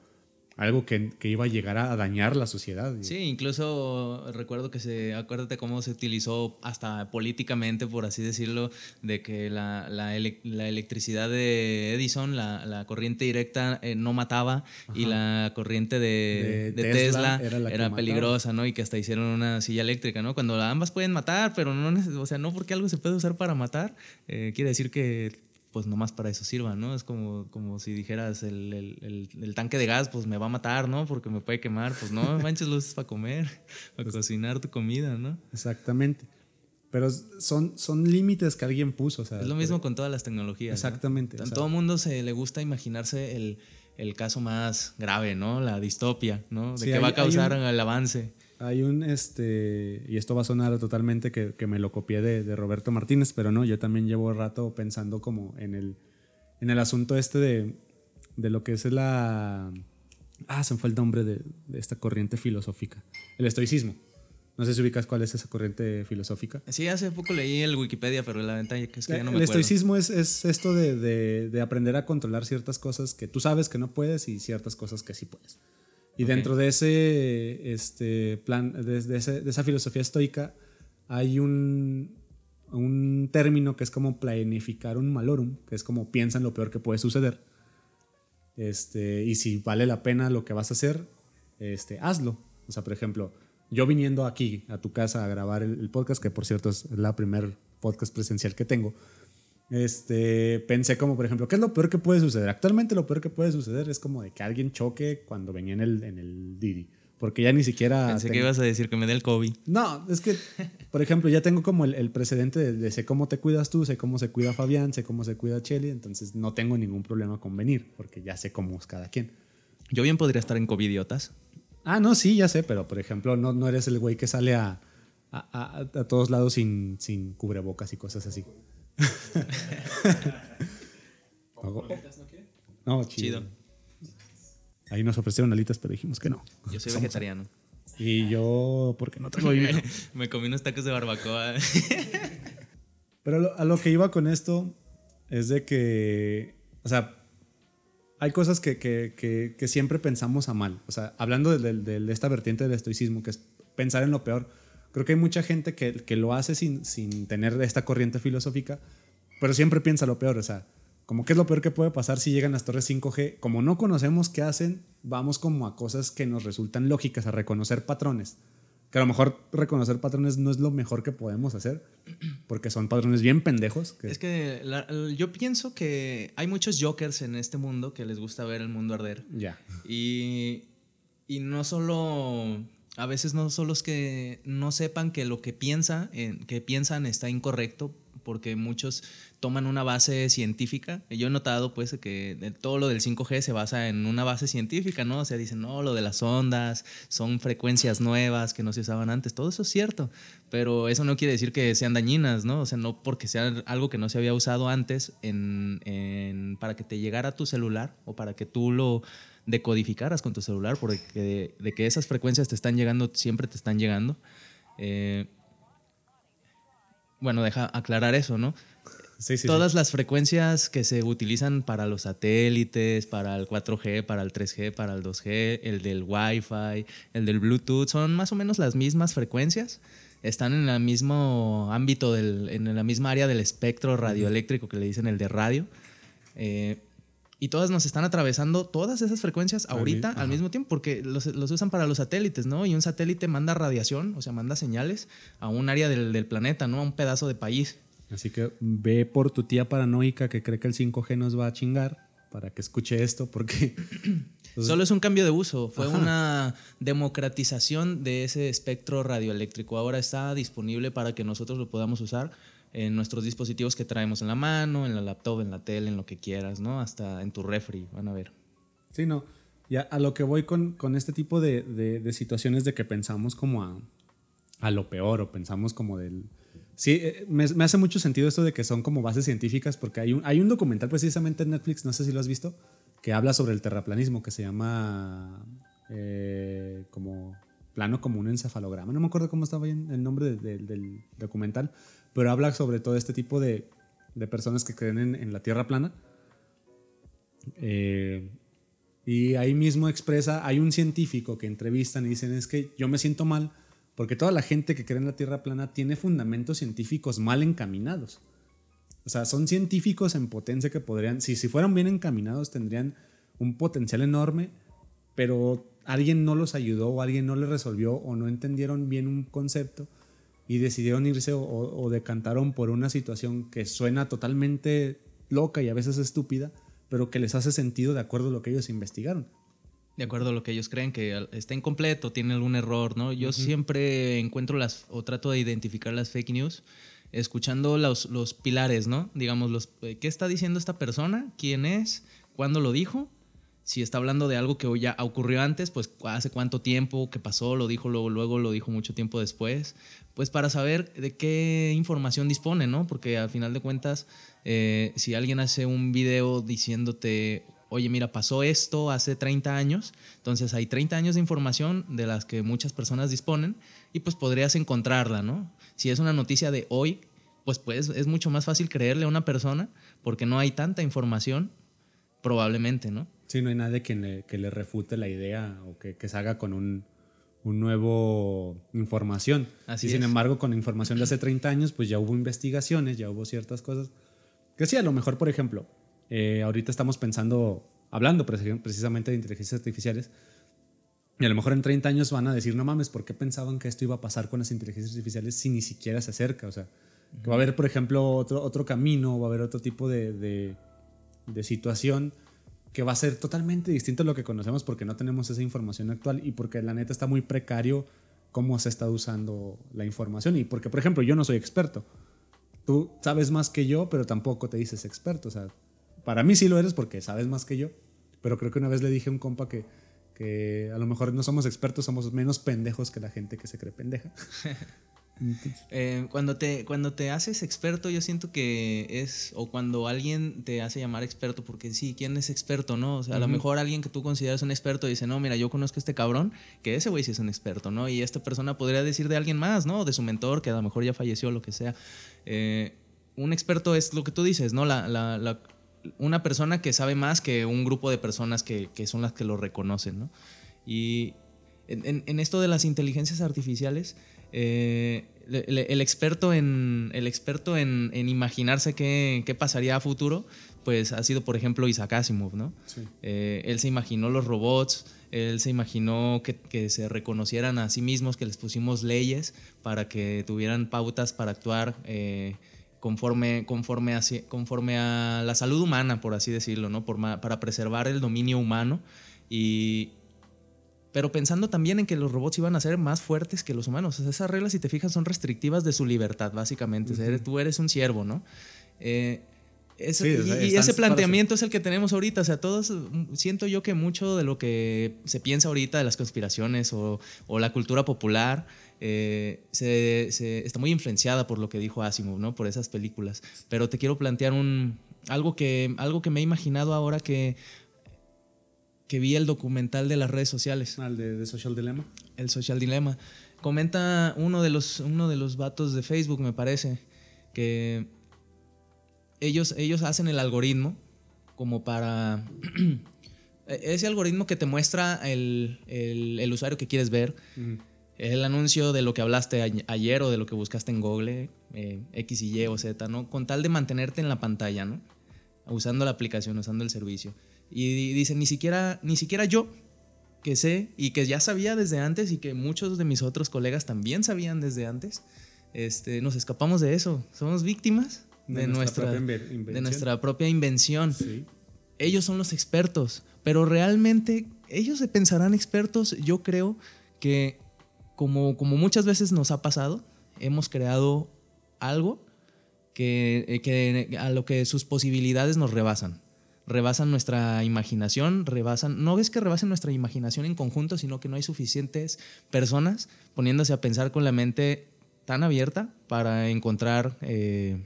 algo que, que, iba a llegar a dañar la sociedad. Sí, incluso recuerdo que se, acuérdate cómo se utilizó hasta políticamente, por así decirlo, de que la, la, la electricidad de Edison, la, la corriente directa eh, no mataba y la corriente de, de, Tesla, era, peligrosa, ¿no? Y que hasta hicieron una silla eléctrica, ¿no? Cuando ambas pueden matar, pero no, o sea, no porque algo se puede usar para matar, eh, quiere decir que pues nomás para eso sirva, ¿no? Es como, como si dijeras, el, el, el, tanque de gas, pues me va a matar, ¿no? Porque me puede quemar. Pues no, manches luces para comer, para pues cocinar tu comida, ¿no? Exactamente. Pero son, son límites que alguien puso. O sea, es lo mismo con todas las tecnologías. Exactamente. A todo mundo se le gusta imaginarse el, el, caso más grave, ¿no? La distopia, ¿no? De que va a causar el avance. Hay un, este, y esto va a sonar totalmente que, que me lo copié de, de, Roberto Martínez, pero no, yo también llevo rato pensando como en el, en el asunto este de, de lo que es la... Ah, se me fue el nombre de, de, esta corriente filosófica, el estoicismo. No sé si ubicas cuál es esa corriente filosófica. Sí, hace poco leí el Wikipedia, pero la ventaja es que ya no me El estoicismo es, es, esto de, de, aprender a controlar ciertas cosas que tú sabes que no puedes y ciertas cosas que sí puedes. Y dentro de ese este, plan, de, de, esa filosofía estoica, hay un, un término que es como planificar un malorum, que es como piensa en lo peor que puede suceder. Este, y si vale la pena lo que vas a hacer, este, hazlo. O sea, por ejemplo, yo viniendo aquí a tu casa a grabar el, el podcast, que por cierto es la primer podcast presencial que tengo, este, pensé como, por ejemplo, ¿qué es lo peor que puede suceder? Actualmente lo peor que puede suceder es como de que alguien choque cuando venía en el, en el Didi. Porque ya ni siquiera... Pensé que ibas a decir que me dé el COVID. No, es que, por ejemplo, ya tengo como el, precedente de, sé cómo te cuidas tú, sé cómo se cuida Fabián, sé cómo se cuida Chelly, entonces no tengo ningún problema con venir, porque ya sé cómo es cada quien. Yo bien podría estar en idiotas Ah, no, sí, ya sé, pero por ejemplo, no, no eres el güey que sale a, a, a todos lados sin, sin cubrebocas y cosas así no, chido. Ahí nos ofrecieron alitas, pero dijimos que no. Yo soy vegetariano. Y yo, porque no tengo dinero. Me comí unos tacos de barbacoa. pero a lo que iba con esto es de que, o sea, hay cosas que, que, que, siempre pensamos a mal. O sea, hablando de, de, esta vertiente del estoicismo, que es pensar en lo peor, creo que hay mucha gente que, que lo hace sin, sin tener esta corriente filosófica, pero siempre piensa lo peor, o sea, como qué es lo peor que puede pasar si llegan las torres 5G, como no conocemos qué hacen, vamos como a cosas que nos resultan lógicas, a reconocer patrones. Que a lo mejor reconocer patrones no es lo mejor que podemos hacer, porque son patrones bien pendejos. Es que yo pienso que hay muchos jokers en este mundo que les gusta ver el mundo arder. Ya. Y, y no solo a veces no solo es que no sepan que lo que piensa, que piensan está incorrecto, porque muchos toman una base científica. Yo he notado pues que todo lo del 5G se basa en una base científica, ¿no? O sea, dicen, no, lo de las ondas son frecuencias nuevas que no se usaban antes. Todo eso es cierto, pero eso no quiere decir que sean dañinas, ¿no? O sea, no porque sea algo que no se había usado antes en, para que te llegara a tu celular o para que tú lo decodificaras con tu celular, porque de, que esas frecuencias te están llegando, siempre te están llegando. Eh, bueno, deja aclarar eso, ¿no? Sí, sí, Todas las frecuencias que se utilizan para los satélites, para el 4G, para el 3G, para el 2G, el del Wi-Fi, el del Bluetooth, son más o menos las mismas frecuencias. Están en el mismo ámbito, del, en la misma área del espectro radioeléctrico que le dicen el de radio. Eh, y todas nos están atravesando todas esas frecuencias ahorita al mismo tiempo, porque los, usan para los satélites, ¿no? Y un satélite manda radiación, o sea, manda señales a un área del, del, planeta, ¿no? A un pedazo de país. Así que ve por tu tía paranoica que cree que el 5G nos va a chingar para que escuche esto, porque... Solo es un cambio de uso, fue una democratización de ese espectro radioeléctrico. Ahora está disponible para que nosotros lo podamos usar en nuestros dispositivos que traemos en la mano, en la laptop, en la tele, en lo que quieras, ¿no? Hasta en tu refri, van a ver. Sí, no. Ya a lo que voy con, con este tipo de, de, situaciones de que pensamos como a, a lo peor o pensamos como del... Sí, eh, me, me, hace mucho sentido esto de que son como bases científicas porque hay un, hay un documental precisamente en Netflix, no sé si lo has visto, que habla sobre el terraplanismo que se llama eh, como plano como un encefalograma. No me acuerdo cómo estaba el nombre de, de, del documental, pero habla sobre todo este tipo de, de personas que creen en, en la Tierra plana. Eh, y ahí mismo expresa, hay un científico que entrevistan y dicen, es que yo me siento mal porque toda la gente que cree en la Tierra plana tiene fundamentos científicos mal encaminados. O sea, son científicos en potencia que podrían, si, si fueran bien encaminados, tendrían un potencial enorme, pero alguien no los ayudó o alguien no les resolvió o no entendieron bien un concepto y decidieron irse o, o decantaron por una situación que suena totalmente loca y a veces estúpida, pero que les hace sentido de acuerdo a lo que ellos investigaron de acuerdo a lo que ellos creen que está incompleto, tiene algún error, ¿no? Yo uh -huh. siempre encuentro las, o trato de identificar las fake news escuchando los, los pilares, ¿no? Digamos, los, ¿qué está diciendo esta persona? ¿Quién es? ¿Cuándo lo dijo? Si está hablando de algo que ya ocurrió antes, pues hace cuánto tiempo que pasó, lo dijo luego, luego lo dijo mucho tiempo después, pues para saber de qué información dispone, ¿no? Porque al final de cuentas, eh, si alguien hace un video diciéndote oye, mira, pasó esto hace 30 años, entonces hay 30 años de información de las que muchas personas disponen y pues podrías encontrarla, ¿no? Si es una noticia de hoy, pues, pues es mucho más fácil creerle a una persona porque no hay tanta información, probablemente, ¿no? Sí, no hay nadie que le, que le refute la idea o que, que se haga con un, un nuevo información. Así y sin es. embargo, con información de hace 30 años, pues ya hubo investigaciones, ya hubo ciertas cosas. Que sí, a lo mejor, por ejemplo, eh, ahorita estamos pensando, hablando precisamente de inteligencias artificiales, y a lo mejor en 30 años van a decir, no mames, ¿por qué pensaban que esto iba a pasar con las inteligencias artificiales si ni siquiera se acerca? O sea, que va a haber, por ejemplo, otro, otro camino, va a haber otro tipo de, de, de situación que va a ser totalmente distinto a lo que conocemos porque no tenemos esa información actual y porque la neta está muy precario cómo se está usando la información y porque, por ejemplo, yo no soy experto. Tú sabes más que yo, pero tampoco te dices experto. O sea, para mí sí lo eres porque sabes más que yo, pero creo que una vez le dije a un compa que, que a lo mejor no somos expertos, somos menos pendejos que la gente que se cree pendeja. eh, cuando, te, cuando te haces experto, yo siento que es, o cuando alguien te hace llamar experto, porque sí, ¿quién es experto, no? O sea, a uh -huh. lo mejor alguien que tú consideras un experto dice, no, mira, yo conozco a este cabrón, que ese güey sí es un experto, ¿no? Y esta persona podría decir de alguien más, ¿no? De su mentor, que a lo mejor ya falleció, lo que sea. Eh, un experto es lo que tú dices, ¿no? La, la, la, una persona que sabe más que un grupo de personas que, que son las que lo reconocen, ¿no? Y en, en, esto de las inteligencias artificiales, eh, el, el, experto en, el experto en, en imaginarse qué, qué, pasaría a futuro, pues ha sido, por ejemplo, Isaac Asimov, ¿no? Sí. Eh, él se imaginó los robots, él se imaginó que, que, se reconocieran a sí mismos, que les pusimos leyes para que tuvieran pautas para actuar. Eh, conforme, conforme, a, conforme a la salud humana, por así decirlo, ¿no? Por, para preservar el dominio humano. Y, pero pensando también en que los robots iban a ser más fuertes que los humanos. O sea, esas reglas, si te fijas, son restrictivas de su libertad, básicamente. Uh -huh. o sea, tú eres un siervo, ¿no? Eh, ese, sí, o sea, y, ese planteamiento es el que tenemos ahorita. O sea, todos, siento yo que mucho de lo que se piensa ahorita de las conspiraciones o, o la cultura popular eh, se, se, está muy influenciada por lo que dijo Asimov, ¿no? Por esas películas. Pero te quiero plantear un, algo, que, algo que me he imaginado ahora que, que vi el documental de las redes sociales. Ah, el de, de, Social Dilemma. El Social Dilemma. Comenta uno de, los, uno de los vatos de Facebook, me parece, que ellos, ellos hacen el algoritmo como para... ese algoritmo que te muestra el, el, el usuario que quieres ver. El anuncio de lo que hablaste ayer o de lo que buscaste en Google, eh, X y Y o Z, ¿no? Con tal de mantenerte en la pantalla, ¿no? Usando la aplicación, usando el servicio. Y dice, ni siquiera, ni siquiera yo, que sé y que ya sabía desde antes y que muchos de mis otros colegas también sabían desde antes, este, nos escapamos de eso. Somos víctimas de, de nuestra, nuestra de nuestra propia invención. Sí. Ellos son los expertos, pero realmente ellos se pensarán expertos, yo creo que como, como muchas veces nos ha pasado, hemos creado algo que, que, a lo que sus posibilidades nos rebasan. Rebasan nuestra imaginación, rebasan, no es que rebasen nuestra imaginación en conjunto, sino que no hay suficientes personas poniéndose a pensar con la mente tan abierta para encontrar eh,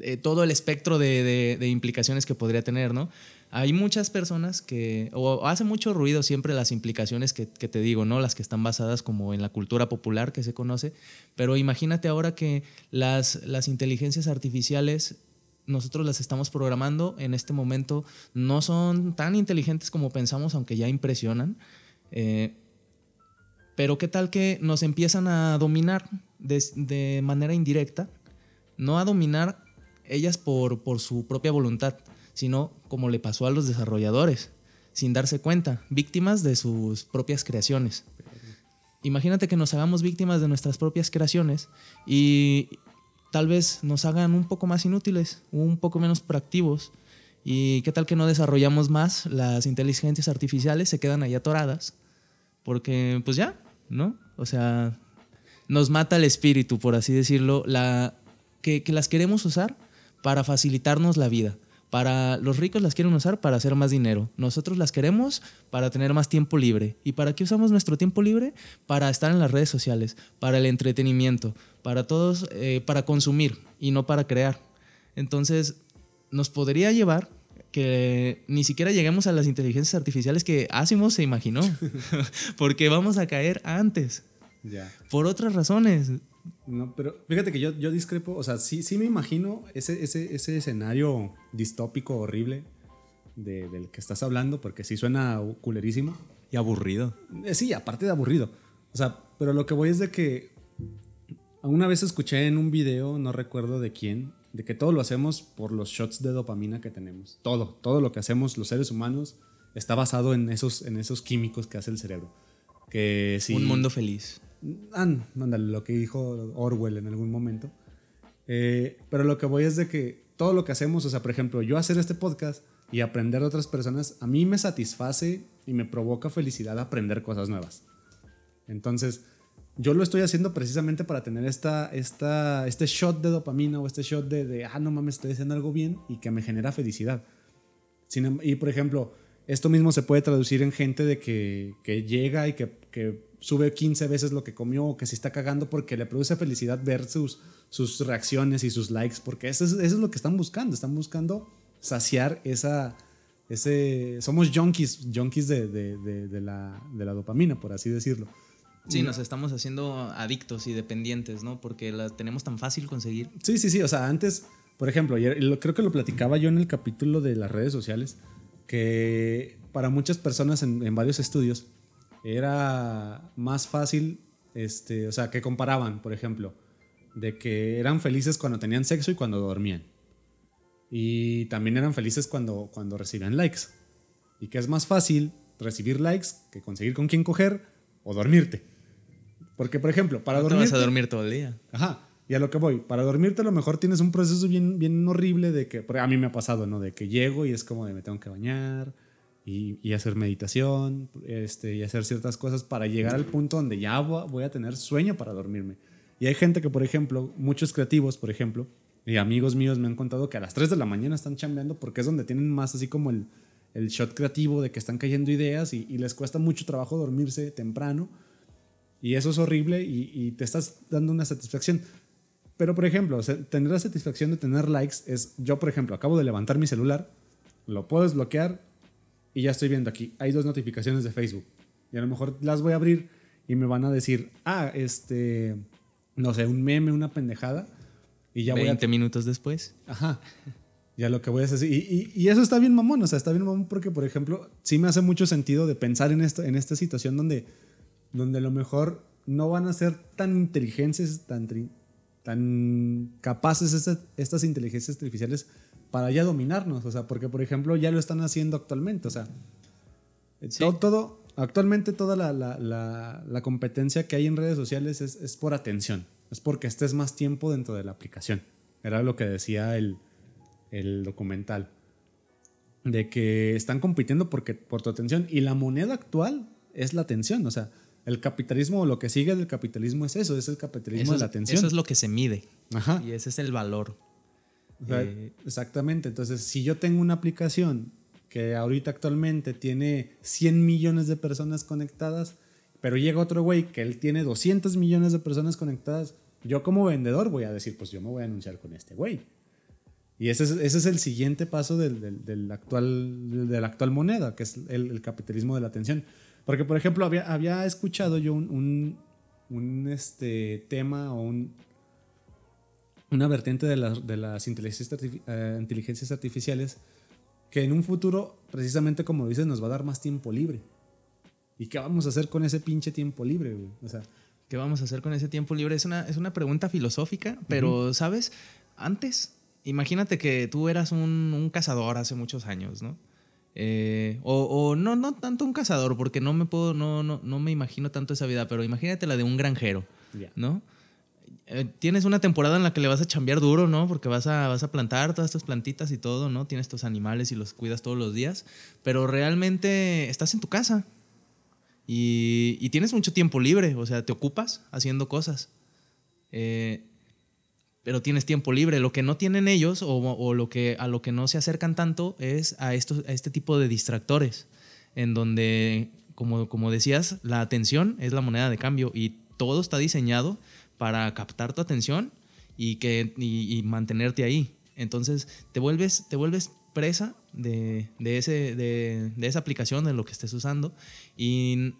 eh, todo el espectro de, implicaciones que podría tener, ¿no? Hay muchas personas que, o hace mucho ruido siempre las implicaciones que, que, te digo, ¿no? Las que están basadas como en la cultura popular que se conoce, pero imagínate ahora que las, las inteligencias artificiales nosotros las estamos programando en este momento no son tan inteligentes como pensamos, aunque ya impresionan. Eh, pero qué tal que nos empiezan a dominar de, manera indirecta, no a dominar ellas por, por su propia voluntad, sino como le pasó a los desarrolladores, sin darse cuenta, víctimas de sus propias creaciones. Imagínate que nos hagamos víctimas de nuestras propias creaciones y, tal vez nos hagan un poco más inútiles, un poco menos proactivos. ¿Y qué tal que no desarrollamos más? Las inteligencias artificiales se quedan ahí atoradas. Porque, pues ya, ¿no? O sea, nos mata el espíritu, por así decirlo, la, que, que las queremos usar para facilitarnos la vida. Para los ricos las quieren usar para hacer más dinero. Nosotros las queremos para tener más tiempo libre. ¿Y para qué usamos nuestro tiempo libre? Para estar en las redes sociales, para el entretenimiento, para todos, eh, para consumir y no para crear. Entonces, nos podría llevar que ni siquiera lleguemos a las inteligencias artificiales que Asimov se imaginó, porque vamos a caer antes. Por otras razones. No, pero fíjate que yo, yo discrepo, o sea, sí, sí me imagino ese, ese, ese escenario distópico horrible del que estás hablando, porque sí suena culerísimo. Y aburrido. Eh, sí, aparte de aburrido. O sea, pero lo que voy es de que una vez escuché en un video, no recuerdo de quién, de que todo lo hacemos por los shots de dopamina que tenemos. Todo, todo lo que hacemos los seres humanos está basado en esos, en esos químicos que hace el cerebro. Que si, un mundo feliz. Ah, mándale lo que dijo Orwell en algún momento. Eh, pero lo que voy es de que todo lo que hacemos, o sea, por ejemplo, yo hacer este podcast y aprender de otras personas, a mí me satisface y me provoca felicidad aprender cosas nuevas. Entonces, yo lo estoy haciendo precisamente para tener esta, esta, este shot de dopamina o este shot de, ah, no mames, estoy haciendo algo bien y que me genera felicidad. Em, y por ejemplo, esto mismo se puede traducir en gente de que, que llega y que sube 15 veces lo que comió o que se está cagando porque le produce felicidad ver sus, sus reacciones y sus likes, porque eso es, eso es lo que están buscando, están buscando saciar esa, ese, somos junkies, junkies de, de, de, la, de la dopamina, por así decirlo. Sí, nos estamos haciendo adictos y dependientes, ¿no? Porque la tenemos tan fácil conseguir. Sí, sí, sí, o sea, antes, por ejemplo, creo que lo platicaba yo en el capítulo de las redes sociales, que para muchas personas en, en varios estudios, era más fácil, este, o sea, que comparaban, por ejemplo, de que eran felices cuando tenían sexo y cuando dormían. Y también eran felices cuando, cuando recibían likes. Y que es más fácil recibir likes que conseguir con quién coger o dormirte. Porque, por ejemplo, para dormir. vas a dormir todo el día. Ajá. Y a lo que voy, para dormirte a lo mejor tienes un proceso bien, bien horrible de que, a mí me ha pasado, ¿no? De que llego y es como de me tengo que bañar, y, hacer meditación este, y hacer ciertas cosas para llegar al punto donde ya voy a tener sueño para dormirme. Y hay gente que, por ejemplo, muchos creativos, por ejemplo, y amigos míos me han contado que a las 3 de la mañana están chambeando porque es donde tienen más así como el, el shot creativo de que están cayendo ideas y, les cuesta mucho trabajo dormirse temprano. Y eso es horrible y, y, te estás dando una satisfacción. Pero, por ejemplo, tener la satisfacción de tener likes es, yo, por ejemplo, acabo de levantar mi celular, lo puedo desbloquear y ya estoy viendo aquí, hay dos notificaciones de Facebook. Y a lo mejor las voy a abrir y me van a decir, ah, este, no sé, un meme, una pendejada. Y ya 20 minutos después. Ajá. Ya lo que voy a hacer. Y, y, eso está bien mamón, o sea, está bien mamón porque, por ejemplo, sí me hace mucho sentido de pensar en, esto, en esta situación donde, donde a lo mejor no van a ser tan inteligentes, tan, tan capaces estas, estas inteligencias artificiales para ya dominarnos, o sea, porque por ejemplo ya lo están haciendo actualmente, o sea, todo, todo, actualmente toda la, la, la, competencia que hay en redes sociales es, es, por atención, es porque estés más tiempo dentro de la aplicación, era lo que decía el, el documental, de que están compitiendo porque, por tu atención y la moneda actual es la atención, o sea, el capitalismo o lo que sigue del capitalismo es eso, es el capitalismo de la atención. Eso es lo que se mide. Ajá. Y ese es el valor. Eh, exactamente. Entonces, si yo tengo una aplicación que ahorita actualmente tiene 100 millones de personas conectadas, pero llega otro güey que él tiene 200 millones de personas conectadas, yo como vendedor voy a decir, pues yo me voy a anunciar con este güey. Y ese es, ese es el siguiente paso del, del, actual, de la actual moneda, que es el, capitalismo de la atención. Porque, por ejemplo, había, había escuchado yo un, un, este, tema o un, una vertiente de, de las inteligencias, eh, inteligencias artificiales que en un futuro, precisamente como dices, nos va a dar más tiempo libre. ¿Y qué vamos a hacer con ese pinche tiempo libre, güey? O sea, ¿qué vamos a hacer con ese tiempo libre? Es una, es una pregunta filosófica, pero, ¿sabes? Antes, imagínate que tú eras un, un cazador hace muchos años, ¿no? Eh, o, o, no, no tanto un cazador, porque no me puedo, no, no, no me imagino tanto esa vida, pero imagínate la de un granjero, ¿no? Eh, tienes una temporada en la que le vas a chambear duro, ¿no? Porque vas a, vas a plantar todas estas plantitas y todo, ¿no? Tienes tus animales y los cuidas todos los días, pero realmente estás en tu casa y, y tienes mucho tiempo libre, o sea, te ocupas haciendo cosas. Eh, pero tienes tiempo libre. Lo que no tienen ellos o, o, lo que, a lo que no se acercan tanto es a, estos, a este tipo de distractores, en donde, como, como decías, la atención es la moneda de cambio y todo está diseñado para captar tu atención y, que, y, mantenerte ahí. Entonces te vuelves, te vuelves presa de, de ese, de, de, esa aplicación, de lo que estés usando y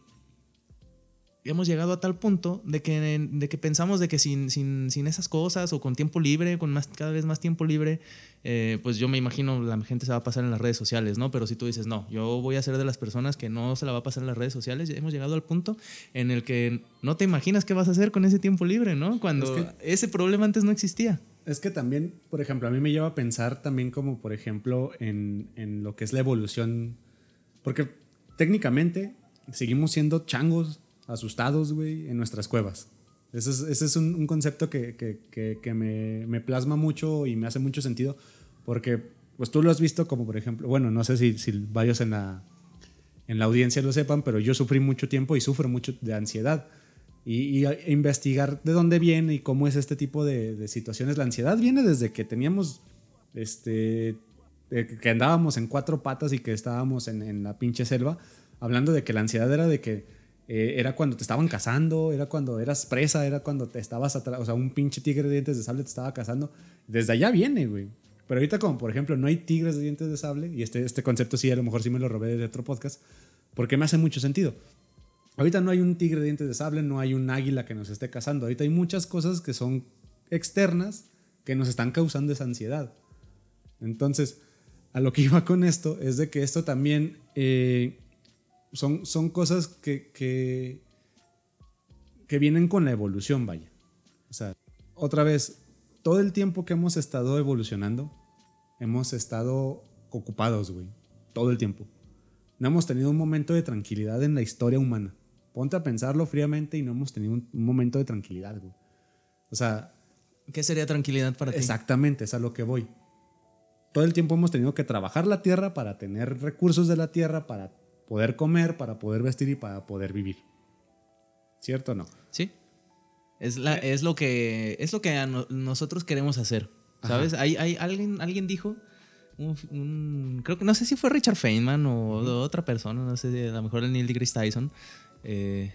hemos llegado a tal punto de que, de que pensamos de que sin, sin, sin, esas cosas o con tiempo libre, con más, cada vez más tiempo libre, eh, pues yo me imagino la gente se va a pasar en las redes sociales, ¿no? Pero si tú dices, no, yo voy a ser de las personas que no se la va a pasar en las redes sociales, hemos llegado al punto en el que no te imaginas qué vas a hacer con ese tiempo libre, ¿no? Cuando ese problema antes no existía. Es que también, por ejemplo, a mí me lleva a pensar también como, por ejemplo, en, en lo que es la evolución, porque técnicamente seguimos siendo changos asustados, güey, en nuestras cuevas. Ese es, un, concepto que, me, plasma mucho y me hace mucho sentido, porque pues tú lo has visto como, por ejemplo, bueno, no sé si, si varios en la, en la audiencia lo sepan, pero yo sufrí mucho tiempo y sufro mucho de ansiedad. Y, investigar de dónde viene y cómo es este tipo de, de situaciones. La ansiedad viene desde que teníamos, este, que andábamos en cuatro patas y que estábamos en, en la pinche selva, hablando de que la ansiedad era de que eh, era cuando te estaban cazando, era cuando eras presa, era cuando te estabas atrás, o sea, un pinche tigre de dientes de sable te estaba cazando. Desde allá viene, güey. Pero ahorita como, por ejemplo, no hay tigres de dientes de sable, y este, este concepto sí, a lo mejor sí me lo robé de otro podcast, porque me hace mucho sentido. Ahorita no hay un tigre de dientes de sable, no hay un águila que nos esté cazando. Ahorita hay muchas cosas que son externas que nos están causando esa ansiedad. Entonces, a lo que iba con esto es de que esto también eh, son, son cosas que, que, que vienen con la evolución, vaya. O sea, otra vez, todo el tiempo que hemos estado evolucionando, hemos estado ocupados, güey. Todo el tiempo. No hemos tenido un momento de tranquilidad en la historia humana. Ponte a pensarlo fríamente y no hemos tenido un, momento de tranquilidad, güey. O sea... ¿Qué sería tranquilidad para ti? Exactamente, es a lo que voy. Todo el tiempo hemos tenido que trabajar la tierra para tener recursos de la tierra, para poder comer, para poder vestir y para poder vivir. ¿Cierto o no? Sí. Es, la, eh. es, lo, que, es lo que nosotros queremos hacer. ¿Sabes? Hay, hay, alguien, alguien dijo, creo que no sé si fue Richard Feynman o otra persona, no sé, a lo mejor el Neil deGrasse Tyson, eh,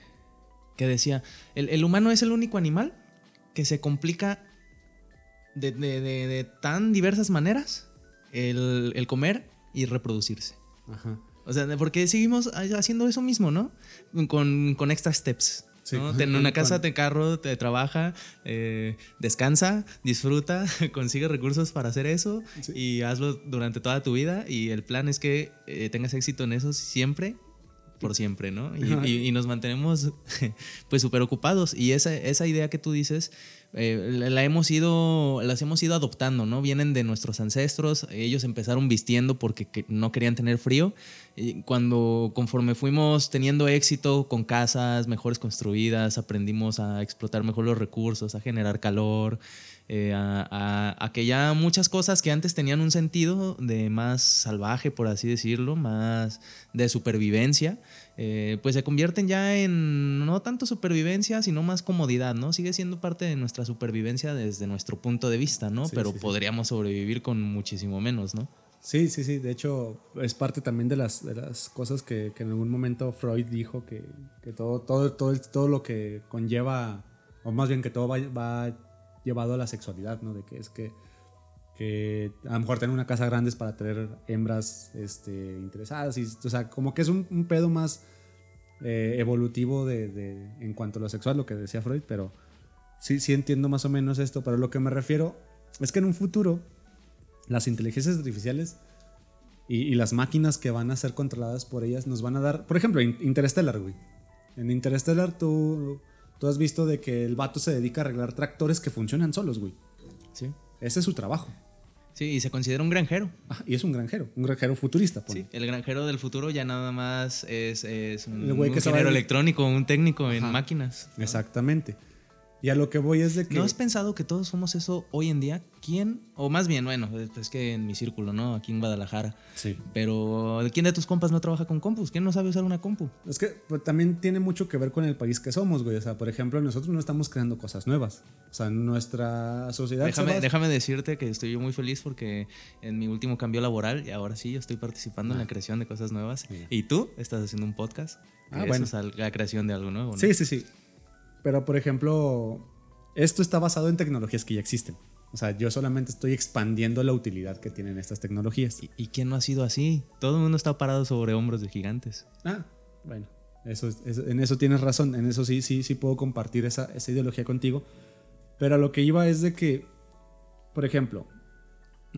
que decía, el, humano es el único animal que se complica de, de, tan diversas maneras el, el comer y reproducirse. Ajá. O sea, porque seguimos haciendo eso mismo, ¿no? Con, con extra steps. ¿no? Ten una casa, te carro, te trabaja, eh, descansa, disfruta, consigue recursos para hacer eso y hazlo durante toda tu vida. Y el plan es que eh, tengas éxito en eso siempre, por siempre, ¿no? Y, y nos mantenemos pues súper ocupados. Y esa, esa idea que tú dices eh, la hemos ido, las hemos ido adoptando, ¿no? Vienen de nuestros ancestros, ellos empezaron vistiendo porque no querían tener frío. Y cuando, conforme fuimos teniendo éxito con casas mejores construidas, aprendimos a explotar mejor los recursos, a generar calor, eh, a, a, que ya muchas cosas que antes tenían un sentido de más salvaje, por así decirlo, más de supervivencia, eh, pues se convierten ya en no tanto supervivencia, sino más comodidad, ¿no? Sigue siendo parte de nuestra supervivencia desde nuestro punto de vista, ¿no? Pero podríamos sobrevivir con muchísimo menos, ¿no? Sí, sí, sí. De hecho, es parte también de las, de las cosas que, que en algún momento Freud dijo que, que, todo, todo, todo, todo lo que conlleva, o más bien que todo va, va llevado a la sexualidad, ¿no? De que es que que a lo mejor tener una casa grande es para tener hembras este, interesadas. O sea, como que es un, un pedo más eh, evolutivo de, de, en cuanto a lo sexual, lo que decía Freud, pero sí, sí entiendo más o menos esto. Pero lo que me refiero es que en un futuro las inteligencias artificiales y, y las máquinas que van a ser controladas por ellas nos van a dar, por ejemplo, Interstellar, güey. En Interstellar tú, tú has visto de que el vato se dedica a arreglar tractores que funcionan solos, güey. Sí. Ese es su trabajo. Sí, y se considera un granjero. Ah, y es un granjero, un granjero futurista. Sí, el granjero del futuro ya nada más es, es un, un ingeniero electrónico, un técnico en máquinas. Exactamente. Y a lo que voy es de que... ¿No has pensado que todos somos eso hoy en día? ¿Quién? O más bien, bueno, es que en mi círculo, ¿no? Aquí en Guadalajara. Sí. Pero ¿quién de tus compas no trabaja con compus? ¿Quién no sabe usar una compu? Es que pues, también tiene mucho que ver con el país que somos, güey. O sea, por ejemplo, nosotros no estamos creando cosas nuevas. O sea, nuestra sociedad... Déjame, déjame decirte que estoy yo muy feliz porque en mi último cambio laboral, y ahora sí, yo estoy participando ah. en la creación de cosas nuevas. Y tú estás haciendo un podcast. Ah, bueno. Es la creación de algo nuevo, ¿no? Sí, sí, sí. Pero, por ejemplo esto está basado en tecnologías que ya existen. O sea, yo solamente estoy expandiendo la utilidad que tienen estas tecnologías. ¿Y, y quién no ha sido así? Todo el mundo está parado sobre hombros de gigantes. Ah, bueno. Eso, eso, en eso tienes razón. En eso sí, sí, sí puedo compartir esa, esa ideología contigo. Pero a lo que iba es de que, por ejemplo,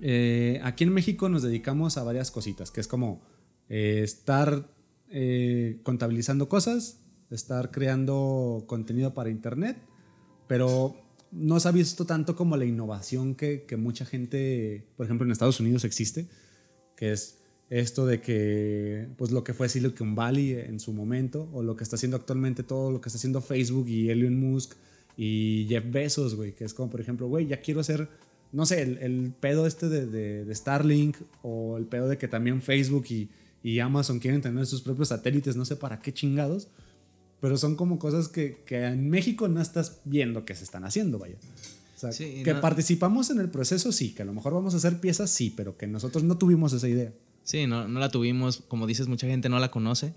eh, aquí en México nos dedicamos a varias cositas, que es como eh, estar eh, contabilizando cosas, estar creando contenido para internet pero no se ha visto tanto como la innovación que, que, mucha gente, por ejemplo en Estados Unidos existe, que es esto de que, pues lo que fue Silicon Valley en su momento, o lo que está haciendo actualmente todo lo que está haciendo Facebook y Elon Musk y Jeff Bezos, güey, que es como, por ejemplo, güey, ya quiero hacer, no sé, el, el pedo este de, de, de, Starlink, o el pedo de que también Facebook y, y Amazon quieren tener sus propios satélites, no sé para qué chingados pero son como cosas que, que, en México no estás viendo que se están haciendo, vaya. O sea, sí, que no. participamos en el proceso, sí, que a lo mejor vamos a hacer piezas, sí, pero que nosotros no tuvimos esa idea. Sí, no, no la tuvimos, como dices, mucha gente no la conoce.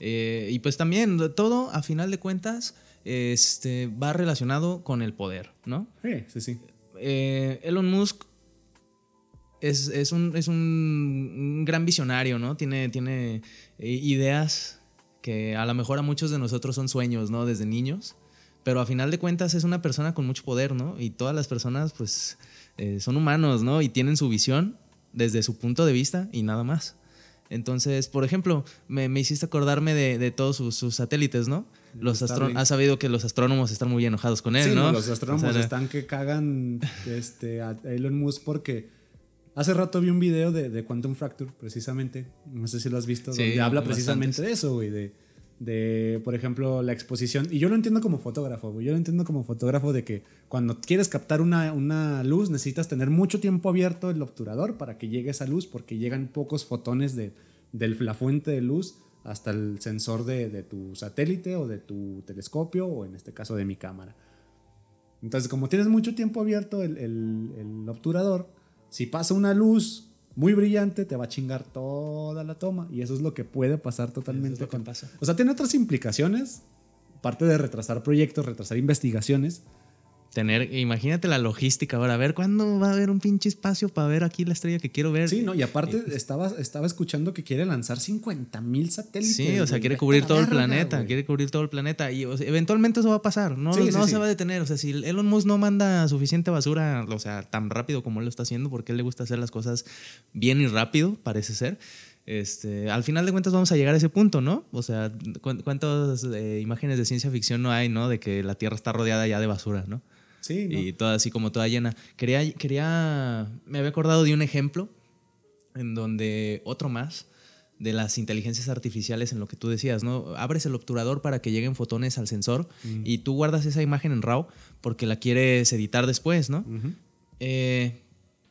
Eh, y pues también todo, a final de cuentas, este, va relacionado con el poder, ¿no? Sí, sí, sí. Eh, Elon Musk es, es, un, es un, un, gran visionario, ¿no? Tiene, tiene eh, ideas que a lo mejor a muchos de nosotros son sueños, ¿no? Desde niños, pero a final de cuentas es una persona con mucho poder, ¿no? Y todas las personas, pues, eh, son humanos, ¿no? Y tienen su visión desde su punto de vista y nada más. Entonces, por ejemplo, me, me hiciste acordarme de, de todos sus, sus, satélites, ¿no? Los has sabido que los astrónomos están muy enojados con él, sí, los astrónomos o sea, están que cagan este, a Elon Musk porque Hace rato vi un video de, de, Quantum Fracture, precisamente. No sé si lo has visto, sí, donde habla precisamente bastantes. de eso, güey. De, de, por ejemplo, la exposición. Y yo lo entiendo como fotógrafo, güey. Yo lo entiendo como fotógrafo de que cuando quieres captar una, una luz, necesitas tener mucho tiempo abierto el obturador para que llegue esa luz, porque llegan pocos fotones de, de la fuente de luz hasta el sensor de, de tu satélite o de tu telescopio, o en este caso de mi cámara. Entonces, como tienes mucho tiempo abierto el, el, el obturador, si pasa una luz muy brillante, te va a chingar toda la toma. Y eso es lo que puede pasar totalmente. Es con... pasa. O sea, tiene otras implicaciones, aparte de retrasar proyectos, retrasar investigaciones. Tener, imagínate la logística ahora, a ver cuándo va a haber un pinche espacio para ver aquí la estrella que quiero ver. Sí, no, y aparte y, estaba, estaba escuchando que quiere lanzar 50 mil satélites. Sí, o sea, quiere cubrir todo el planeta, wey. quiere cubrir todo el planeta y o sea, eventualmente eso va a pasar, no, sí, no sí, se va a detener. O sea, si Elon Musk no manda suficiente basura, o sea, tan rápido como él lo está haciendo, porque él le gusta hacer las cosas bien y rápido, parece ser. Este, al final de cuentas vamos a llegar a ese punto, ¿no? O sea, ¿cuántas eh, imágenes de ciencia ficción no hay, ¿no? De que la Tierra está rodeada ya de basura, ¿no? Sí, ¿no? Y toda así como toda llena. Quería, quería, me había acordado de un ejemplo en donde otro más de las inteligencias artificiales en lo que tú decías, ¿no? Abres el obturador para que lleguen fotones al sensor mm. y tú guardas esa imagen en RAW porque la quieres editar después, ¿no? Uh -huh. eh,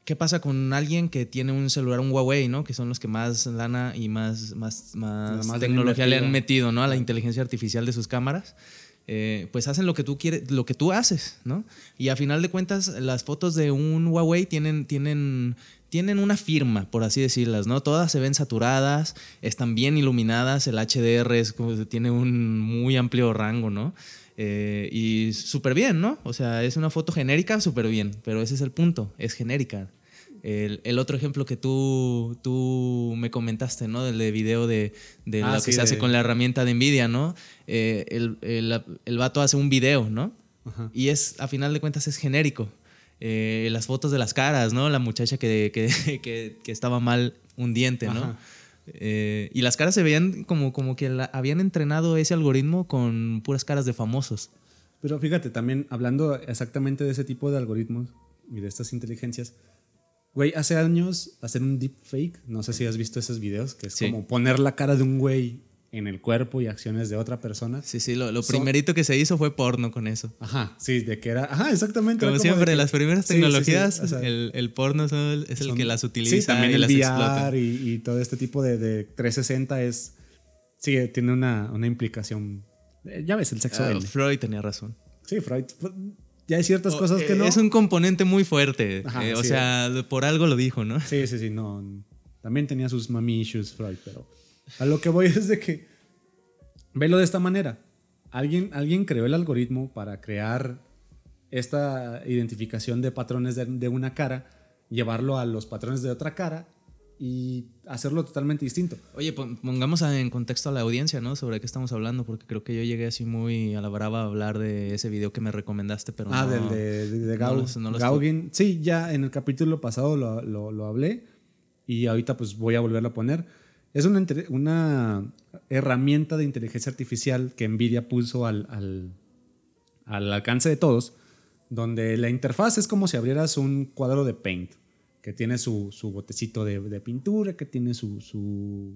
¿Qué pasa con alguien que tiene un celular, un Huawei, ¿no? Que son los que más lana y más, más, más, más tecnología le han metido, ¿no? A la inteligencia artificial de sus cámaras. Eh, pues hacen lo que tú quieres, lo que tú haces, ¿no? Y a final de cuentas, las fotos de un Huawei tienen, tienen, tienen una firma, por así decirlas, ¿no? Todas se ven saturadas, están bien iluminadas, el HDR es tiene un muy amplio rango, ¿no? Eh, y súper bien, ¿no? O sea, es una foto genérica, súper bien, pero ese es el punto, es genérica. El, el otro ejemplo que tú, tú me comentaste, ¿no? Del de video de, de Ah, lo sí, que se hace con la herramienta de Nvidia, ¿no? Eh, el, el, el vato hace un video, ¿no? Ajá. Y es, a final de cuentas, es genérico. Eh, las fotos de las caras, ¿no? La muchacha que, que, que- que estaba mal un diente, ¿no? Ajá. Eh, y las caras se veían como, como que la- habían entrenado ese algoritmo con puras caras de famosos. Pero fíjate, también hablando exactamente de ese tipo de algoritmos y de estas inteligencias, güey, hace años hacer un deepfake, no sé si has visto esos videos, que es Sí. como poner la cara de un güey en el cuerpo y acciones de otra persona. Sí, sí, lo, lo Son- primerito que se hizo fue porno con eso. Ajá, sí, de que era, ajá, exactamente. Como siempre, que- las primeras Sí, sí, sí, tecnologías, o sea, el, el porno es el son- que las utiliza Sí, también y el las explota. VR y, y todo este tipo de, de 360 es, sí, tiene una, una implicación. eh, Ya ves, el sexo Ah. Freud tenía razón. Sí, Freud. Ya hay ciertas O- cosas que eh, no. Es un componente muy fuerte. Ajá, eh, o sea, por algo lo dijo, ¿no? Sí, sí, sí, no. También tenía sus mami issues Freud, pero a lo que voy es de que velo de esta manera. Alguien, alguien creó el algoritmo para crear esta identificación de patrones de, de una cara, llevarlo a los patrones de otra cara y hacerlo totalmente distinto. Oye, pon- pongamos en contexto a la audiencia, ¿no? Sobre qué estamos hablando, porque creo que yo llegué así muy a la brava a hablar de ese video que me recomendaste, pero Ah, no- del de, de, de no Gau- no lo Gauguin. Sí, ya en el capítulo pasado lo, lo- lo hablé y ahorita pues voy a volverlo a poner. Es una, una herramienta de inteligencia artificial que Nvidia puso al, al, al alcance de todos, donde la interfaz es como si abrieras un cuadro de Paint, que tiene su, su botecito de, de pintura, que tiene su, su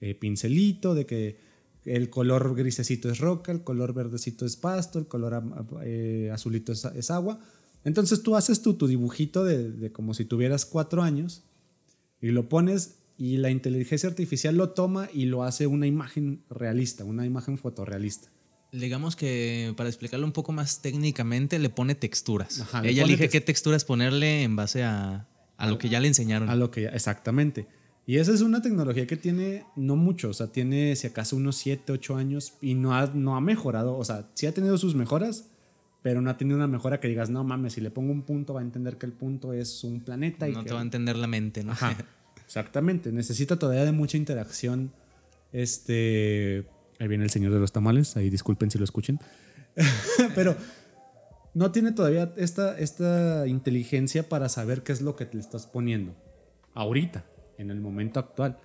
eh, pincelito, de que el color grisecito es roca, el color verdecito es pasto, el color eh, azulito es, es agua. Entonces tú haces tu, tu dibujito de, de como si tuvieras cuatro años y lo pones y la inteligencia artificial lo toma y lo hace una imagen realista, una imagen fotorrealista. Digamos que para explicarlo un poco más técnicamente, le pone texturas. Ajá, Ella pone elige tex- qué texturas ponerle en base a, a lo que ya le enseñaron. A lo que ya- exactamente. Y esa es una tecnología que tiene no mucho, o sea, tiene si acaso unos 7, 8 años y no ha, no ha mejorado, o sea, sí ha tenido sus mejoras, pero no ha tenido una mejora que digas, no mames, si le pongo un punto va a entender que el punto es un planeta y no que... te va a entender la mente, ¿no? Ajá, exactamente. Necesita todavía de mucha interacción. Este. Ahí viene el señor de los tamales. Ahí disculpen si lo escuchen. Pero no tiene todavía esta, esta inteligencia para saber qué es lo que te estás poniendo. Ahorita, en el momento actual.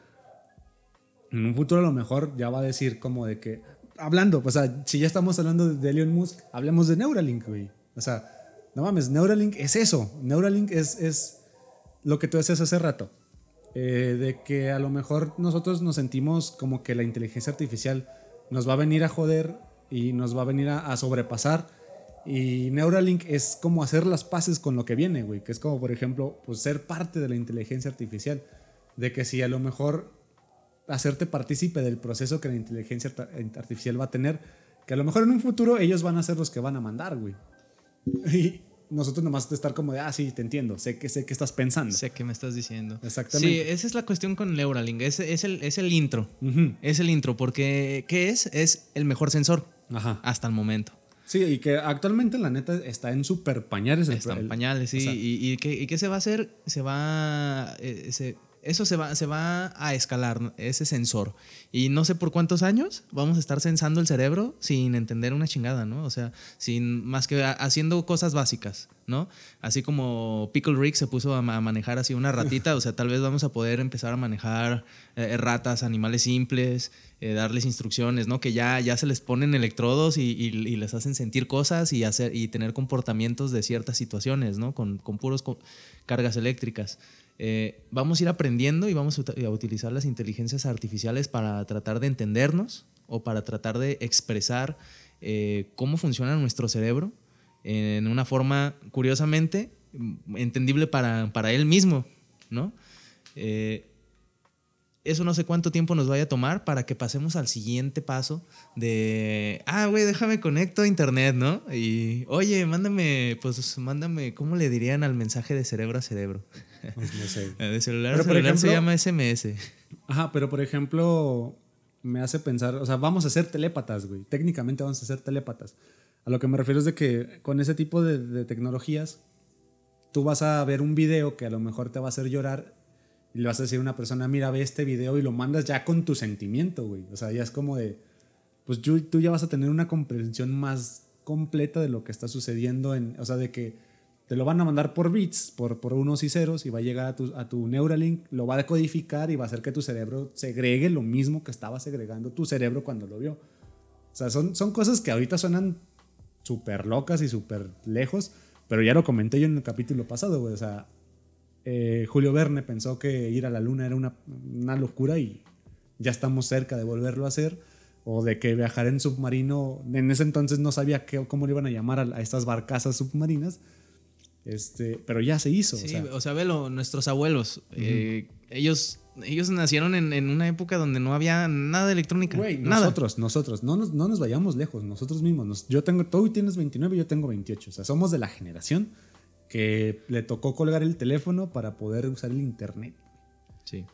En un futuro a lo mejor ya va a decir como de que. Hablando, o sea, si ya estamos hablando de Elon Musk, hablemos de Neuralink, güey. O sea, no mames, Neuralink es eso. Neuralink es, es lo que tú decías hace rato. eh, de que a lo mejor nosotros nos sentimos como que la inteligencia artificial nos va a venir a joder y nos va a venir a sobrepasar. Y Neuralink es como hacer las paces con lo que viene, güey. Que es como, por ejemplo, pues ser parte de la inteligencia artificial. De que si a lo mejor hacerte partícipe del proceso que la inteligencia artificial va a tener, que a lo mejor en un futuro ellos van a ser los que van a mandar, güey. Y nosotros nomás de estar como de, ah, sí, te entiendo, sé que sé que estás pensando. Sé qué me estás diciendo. Exactamente. Sí, esa es la cuestión con Neuralink. Es, es, el, es el intro. Es el intro, porque ¿qué es? Es el mejor sensor Ajá. hasta el momento. Sí, y que actualmente la neta está en super pañales. el- Están el- pañales, sí. o sea, y, y ¿qué, y qué se va a hacer? Se va. eh, se- eso se va, se va a escalar, ese sensor. Y no sé por cuántos años vamos a estar sensando el cerebro sin entender una chingada, ¿no? O sea, sin más que ha- haciendo cosas básicas, ¿no? Así como Pickle Rick se puso a manejar así una ratita, o sea, tal vez vamos a poder empezar a manejar eh, ratas, animales simples, eh, darles instrucciones, ¿no? Que ya, ya se les ponen electrodos y, y- les hacen sentir cosas y, hacer, y tener comportamientos de ciertas situaciones, ¿no? Con, con puros cargas eléctricas. Eh, vamos a ir aprendiendo y vamos a ut- a utilizar las inteligencias artificiales para tratar de entendernos o para tratar de expresar eh, cómo funciona nuestro cerebro en una forma, curiosamente, entendible para, para él mismo, ¿no? Eh, eso no sé cuánto tiempo nos vaya a tomar para que pasemos al siguiente paso de, ah, güey, déjame conecto a internet, ¿no? Y, oye, mándame, pues mándame, ¿cómo le dirían al mensaje de cerebro a cerebro? Pues no sé. de celular a celular se llama SMS. Ajá, pero por ejemplo, me hace pensar, o sea, vamos a ser telépatas, güey. Técnicamente vamos a ser telépatas. A lo que me refiero es de que con ese tipo de, de tecnologías, tú vas a ver un video que a lo mejor te va a hacer llorar y le vas a decir a una persona, mira, ve este video y lo mandas ya con tu sentimiento, güey. O sea, ya es como de, pues tú ya vas a tener una comprensión más completa de lo que está sucediendo, en, o sea, de que te lo van a mandar por bits, por, por unos y ceros, y va a llegar a tu, a tu Neuralink, lo va a decodificar y va a hacer que tu cerebro segregue lo mismo que estaba segregando tu cerebro cuando lo vio. O sea, son, son cosas que ahorita suenan súper locas y súper lejos, pero ya lo comenté yo en el capítulo pasado, güey. O sea, eh, Julio Verne pensó que ir a la luna era una, una, locura y ya estamos cerca de volverlo a hacer. O de que viajar en submarino, en ese entonces no sabía qué, cómo le iban a llamar a, estas barcazas submarinas. Este, pero ya se hizo. Sí, o sea, velo, nuestros abuelos, eh, ellos, ellos nacieron en, en, una época donde no había nada de electrónica. Nosotros, nosotros, no nos, no nos vayamos lejos, nosotros mismos. yo tengo, tú tienes 29 y yo tengo 28. O sea, somos de la generación que le tocó colgar el teléfono para poder usar el internet. Sí.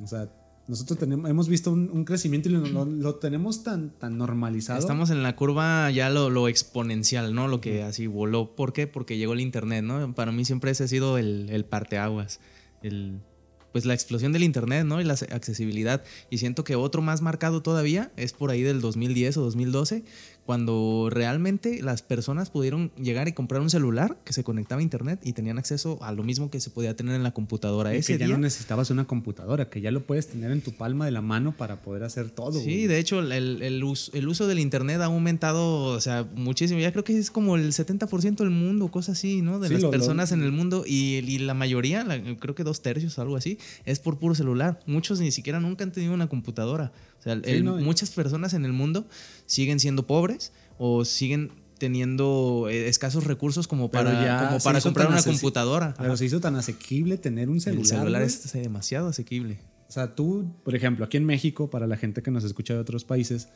O sea, nosotros tenemos, hemos visto un, crecimiento y lo, tenemos tan, tan normalizado. Estamos en la curva ya lo, exponencial, ¿no? Lo que así voló. ¿Por qué? Porque llegó el internet, ¿no? Para mí siempre ese ha sido el, el parteaguas. El, pues la explosión del internet, ¿no? Y la accesibilidad. Y siento que otro más marcado todavía es por ahí del 2010 o 2012, cuando realmente las personas pudieron llegar y comprar un celular que se conectaba a internet y tenían acceso a lo mismo que se podía tener en la computadora. Y Ese que ya no necesitabas una computadora, que ya lo puedes tener en tu palma de la mano para poder hacer todo. Sí, de hecho, el, el, uso, el, uso, del internet ha aumentado, o sea, muchísimo. Ya creo que es como el 70% del mundo, cosas así, ¿no? De las personas en el mundo y, y la mayoría, creo que dos tercios, algo así, es por puro celular. Muchos ni siquiera nunca han tenido una computadora. O sea, muchas personas en el mundo siguen siendo pobres o siguen teniendo eh, escasos recursos como para, como para comprar una computadora. Pero se hizo tan asequible tener un celular. El celular es demasiado asequible. O sea, tú, por ejemplo, aquí en México, para la gente que nos escucha de otros países,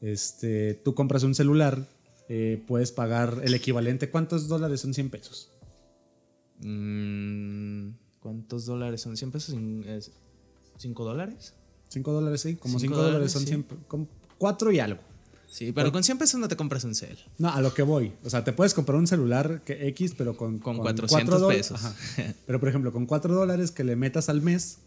este, tú compras un celular, eh, puedes pagar el equivalente. ¿Cuántos dólares son 100 pesos? Mm, ¿Cuántos dólares son 100 pesos? ¿5 dólares? 5 dólares, sí. Como 5 dólares son 100. 4 y algo. Sí, pero con 100 pesos no te compras un cel. No, a lo que voy. O sea, te puedes comprar un celular que X, pero con, con, 400 pesos. Pero, por ejemplo, con 4 dólares que le metas al mes,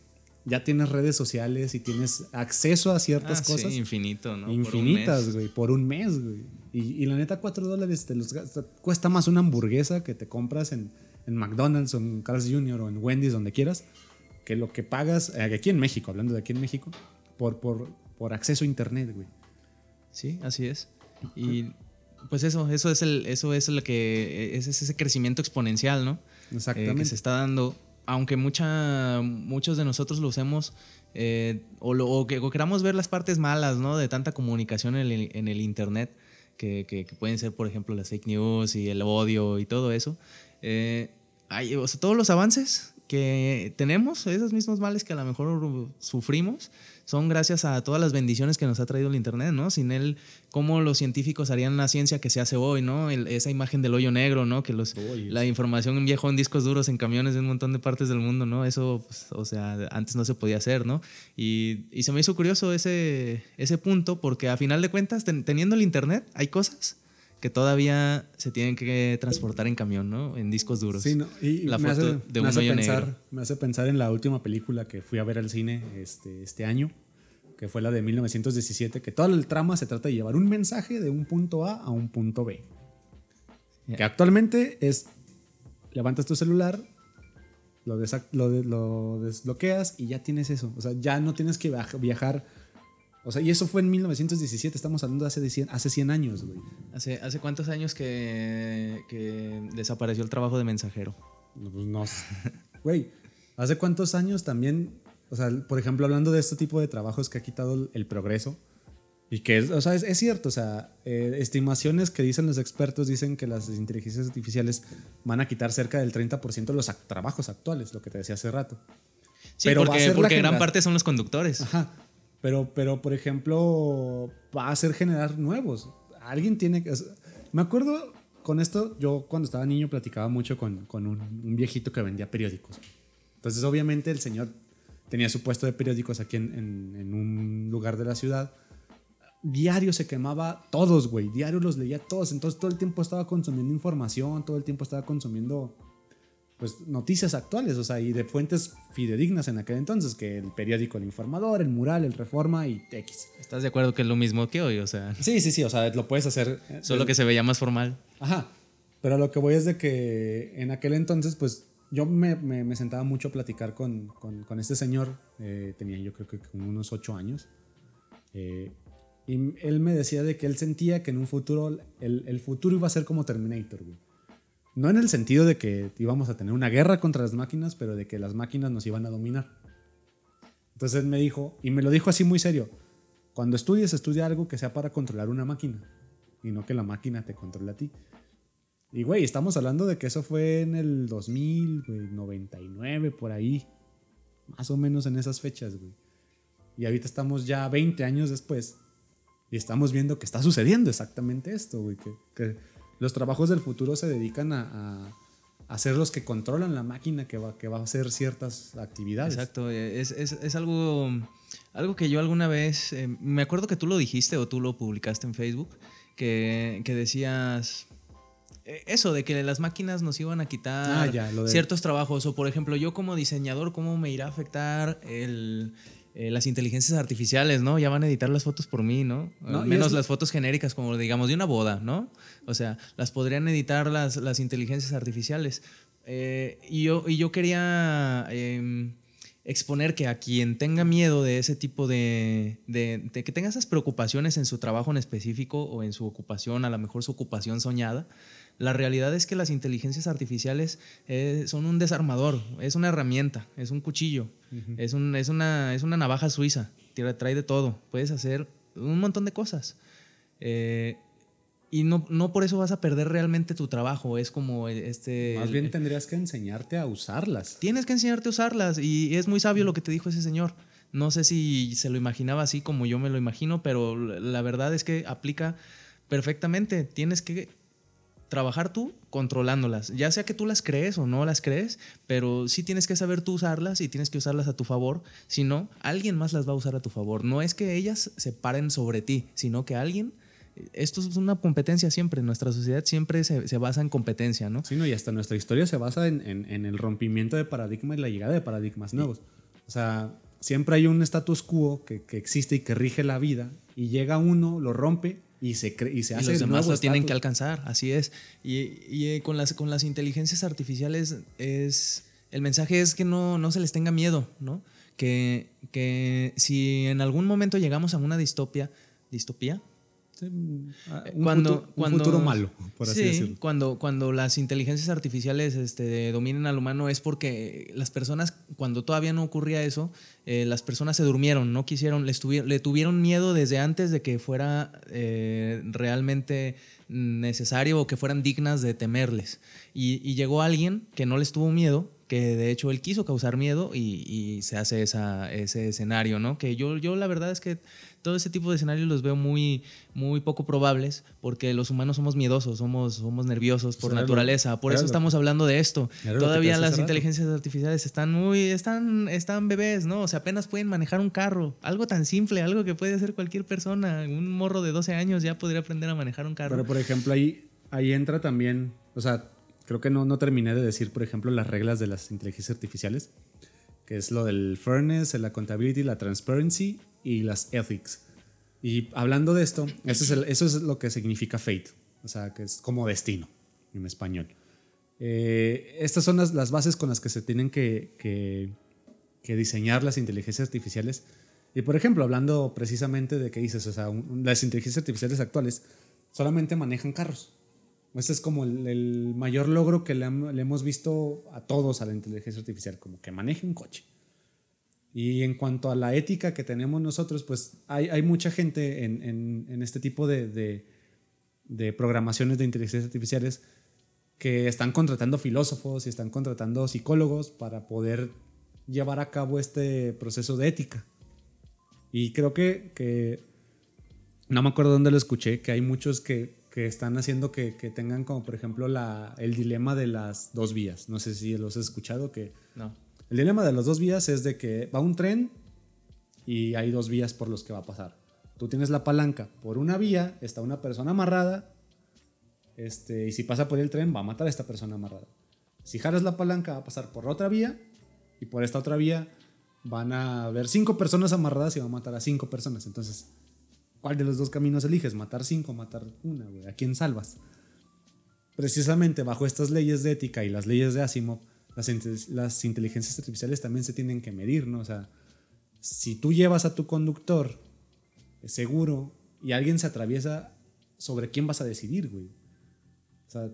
ya tienes redes sociales y tienes acceso a ciertas ah, cosas. Sí, infinito, ¿no? Infinitas, güey, por un mes, güey. Y, la neta, 4 dólares te los cuesta más una hamburguesa que te compras en, en McDonald's o en Carl's Jr. o en Wendy's, donde quieras, que lo que pagas, eh, aquí en México, hablando de aquí en México, por, por, por acceso a internet, güey. Sí, así es. Y pues eso, eso es el, eso es lo que es ese crecimiento exponencial, ¿no? Exactamente. que se está dando, aunque mucha, muchos de nosotros lo usemos eh, o, lo, o, que, queramos ver las partes malas, ¿no? De tanta comunicación en el, en el internet, que, que, pueden ser, por ejemplo, las fake news y el odio y todo eso. Eh, hay, o sea, todos los avances que tenemos, esos mismos males que a lo mejor sufrimos, son gracias a todas las bendiciones que nos ha traído el Internet, ¿no? Sin él, ¿cómo los científicos harían la ciencia que se hace hoy, ¿no? esa imagen del hoyo negro, ¿no? Que los, la información viajó en discos duros, en camiones de un montón de partes del mundo, ¿no? Eso, pues, o sea, antes no se podía hacer, ¿no? Y, y, se me hizo curioso ese, ese punto porque a final de cuentas, teniendo el Internet, hay cosas que todavía se tienen que transportar en camión, ¿no? En discos duros. Sí, y la foto de un hoyo negro. Me hace pensar en la última película que fui a ver al cine este, este año, que fue la de 1917, que toda el trama se trata de llevar un mensaje de un punto A a un punto B. Que actualmente es, levantas tu celular, lo, lo, lo, desbloqueas y ya tienes eso. O sea, ya no tienes que viajar o sea, y eso fue en 1917, estamos hablando de hace 100, hace 100 años, güey. ¿Hace, ¿Hace cuántos años que, desapareció el trabajo de mensajero? No, pues no. Güey, ¿hace cuántos años también, o sea, por ejemplo, hablando de este tipo de trabajos que ha quitado el progreso, Y que, es, o sea, es, cierto, o sea, eh, estimaciones que dicen los expertos dicen que las inteligencias artificiales van a quitar cerca del 30% de los trabajos actuales, lo que te decía hace rato. Sí, pero porque, porque gran parte son los conductores. Ajá. Pero, pero, por ejemplo, va a ser generar nuevos. Alguien tiene que... Me acuerdo con esto, yo cuando estaba niño platicaba mucho con, con un, un, viejito que vendía periódicos. Entonces, obviamente, el señor tenía su puesto de periódicos aquí en, en, en un lugar de la ciudad. Diario se quemaba todos, güey. Diario los leía todos. Entonces, todo el tiempo estaba consumiendo información, todo el tiempo estaba consumiendo pues noticias actuales, o sea, y de fuentes fidedignas en aquel entonces, que el periódico El Informador, el Mural, el Reforma y X. ¿Estás de acuerdo que es lo mismo que hoy? O sea. Sí, sí, sí, o sea, lo puedes hacer. Eh, Solo que se veía más formal. Ajá. Pero lo que voy es de que en aquel entonces, pues yo me, me, sentaba mucho a platicar con, con, con este señor, eh, tenía yo creo que unos ocho años, eh, y él me decía de que él sentía que en un futuro, el, el futuro iba a ser como Terminator, güey. No en el sentido de que íbamos a tener una guerra contra las máquinas, pero de que las máquinas nos iban a dominar. Entonces me dijo, y me lo dijo así muy serio, cuando estudies, estudia algo que sea para controlar una máquina y no que la máquina te controle a ti. Y güey, estamos hablando de que eso fue en el 2000, güey, 99, por ahí. Más o menos en esas fechas, güey. Y ahorita estamos ya 20 años después y estamos viendo que está sucediendo exactamente esto, güey. Los trabajos del futuro se dedican a, a, ser los que controlan la máquina que va, que va a hacer ciertas actividades. Exacto, es, es, es algo, algo que yo alguna vez, eh, me acuerdo que tú lo dijiste o tú lo publicaste en Facebook, que, que decías eh, eso de que las máquinas nos iban a quitar ah, ciertos trabajos o por ejemplo yo como diseñador cómo me irá a afectar el, eh, las inteligencias artificiales, ¿no? Ya van a editar las fotos por mí, ¿no? Al menos las fotos genéricas, como digamos de una boda, ¿no? O sea, las podrían editar las, las inteligencias artificiales. Eh, y, yo, y yo quería em, exponer que a quien tenga miedo de ese tipo de, de, de, que tenga esas preocupaciones en su trabajo en específico o en su ocupación, a lo mejor su ocupación soñada, la realidad es que las inteligencias artificiales eh, son un desarmador, es una herramienta, es un cuchillo, es, un, es, una, es una navaja suiza, trae de todo, puedes hacer un montón de cosas. Eh, y no, no por eso vas a perder realmente tu trabajo, es como este... Más bien tendrías que enseñarte a usarlas. Tienes que enseñarte a usarlas y es muy sabio lo que te dijo ese señor. No sé si se lo imaginaba así como yo me lo imagino, pero la verdad es que aplica perfectamente. Tienes que trabajar tú controlándolas, ya sea que tú las crees o no las crees, pero sí tienes que saber tú usarlas y tienes que usarlas a tu favor, si no, alguien más las va a usar a tu favor. No es que ellas se paren sobre ti, sino que alguien esto es una competencia siempre, nuestra sociedad siempre se, basa en competencia, ¿no? Sí, no, y hasta nuestra historia se basa en, el rompimiento de paradigmas y la llegada de paradigmas nuevos. O sea, siempre hay un status quo que, que, existe y que rige la vida, y llega uno, lo rompe y se, y se hace y los demás lo tienen que alcanzar, así es. Y, y, eh, con, las, con las inteligencias artificiales es el mensaje es que no, no se les tenga miedo, ¿no? Que, que si en algún momento llegamos a una distopia, distopía, un, cuando, futuro, cuando, futuro malo, por así decirlo. Cuando, cuando las inteligencias artificiales este, dominen al humano es porque las personas, cuando todavía no ocurría eso, eh, las personas se durmieron, no quisieron, les tuvieron, le tuvieron miedo desde antes de que fuera eh, realmente necesario o que fueran dignas de temerles. Y, y llegó alguien que no les tuvo miedo que de hecho él quiso causar miedo y, y se hace esa, ese escenario, ¿no? Que yo, yo la verdad es que todo ese tipo de escenarios los veo muy, muy poco probables porque los humanos somos miedosos, somos, somos nerviosos por naturaleza. Por eso estamos hablando de esto. Todavía las inteligencias artificiales están muy, están, están bebés, ¿no? O sea, apenas pueden manejar un carro. Algo tan simple, algo que puede hacer cualquier persona. Un morro de 12 años ya podría aprender a manejar un carro. Pero por ejemplo, ahí, ahí entra también, o sea, creo que no, no terminé de decir, por ejemplo, las reglas de las inteligencias artificiales, que es lo del fairness, la accountability, la transparency y las ethics. Y hablando de esto, eso es, eso es lo que significa fate, o sea, que es como destino en español. Eh, estas son las, las, bases con las que se tienen que, que, que, diseñar las inteligencias artificiales. Y por ejemplo, hablando precisamente de qué dices, o sea, las inteligencias artificiales actuales solamente manejan carros. Este es como el, mayor logro que le, hemos visto a todos a la inteligencia artificial, como que maneje un coche. Y en cuanto a la ética que tenemos nosotros, pues hay, mucha gente en, este tipo de, programaciones de inteligencia artificiales que están contratando filósofos y están contratando psicólogos para poder llevar a cabo este proceso de ética. Y creo que, que no me acuerdo dónde lo escuché, que hay muchos que, que están haciendo que, que, tengan como, por ejemplo, la, el dilema de las dos vías. No sé si los has escuchado, que... No el dilema de las dos vías es de que va un tren y hay dos vías por los que va a pasar. Tú tienes la palanca. Por una vía está una persona amarrada este, y si pasa por el tren va a matar a esta persona amarrada. Si jalas la palanca va a pasar por otra vía y por esta otra vía van a haber cinco personas amarradas y va a matar a cinco personas. Entonces, ¿cuál de los dos caminos eliges? ¿Matar cinco matar una? ¿A quién salvas? Precisamente bajo estas leyes de ética y las leyes de Asimov, las, inteligencias artificiales también se tienen que medir, ¿no? O sea, si tú llevas a tu conductor seguro y alguien se atraviesa, ¿sobre quién vas a decidir, güey? O sea,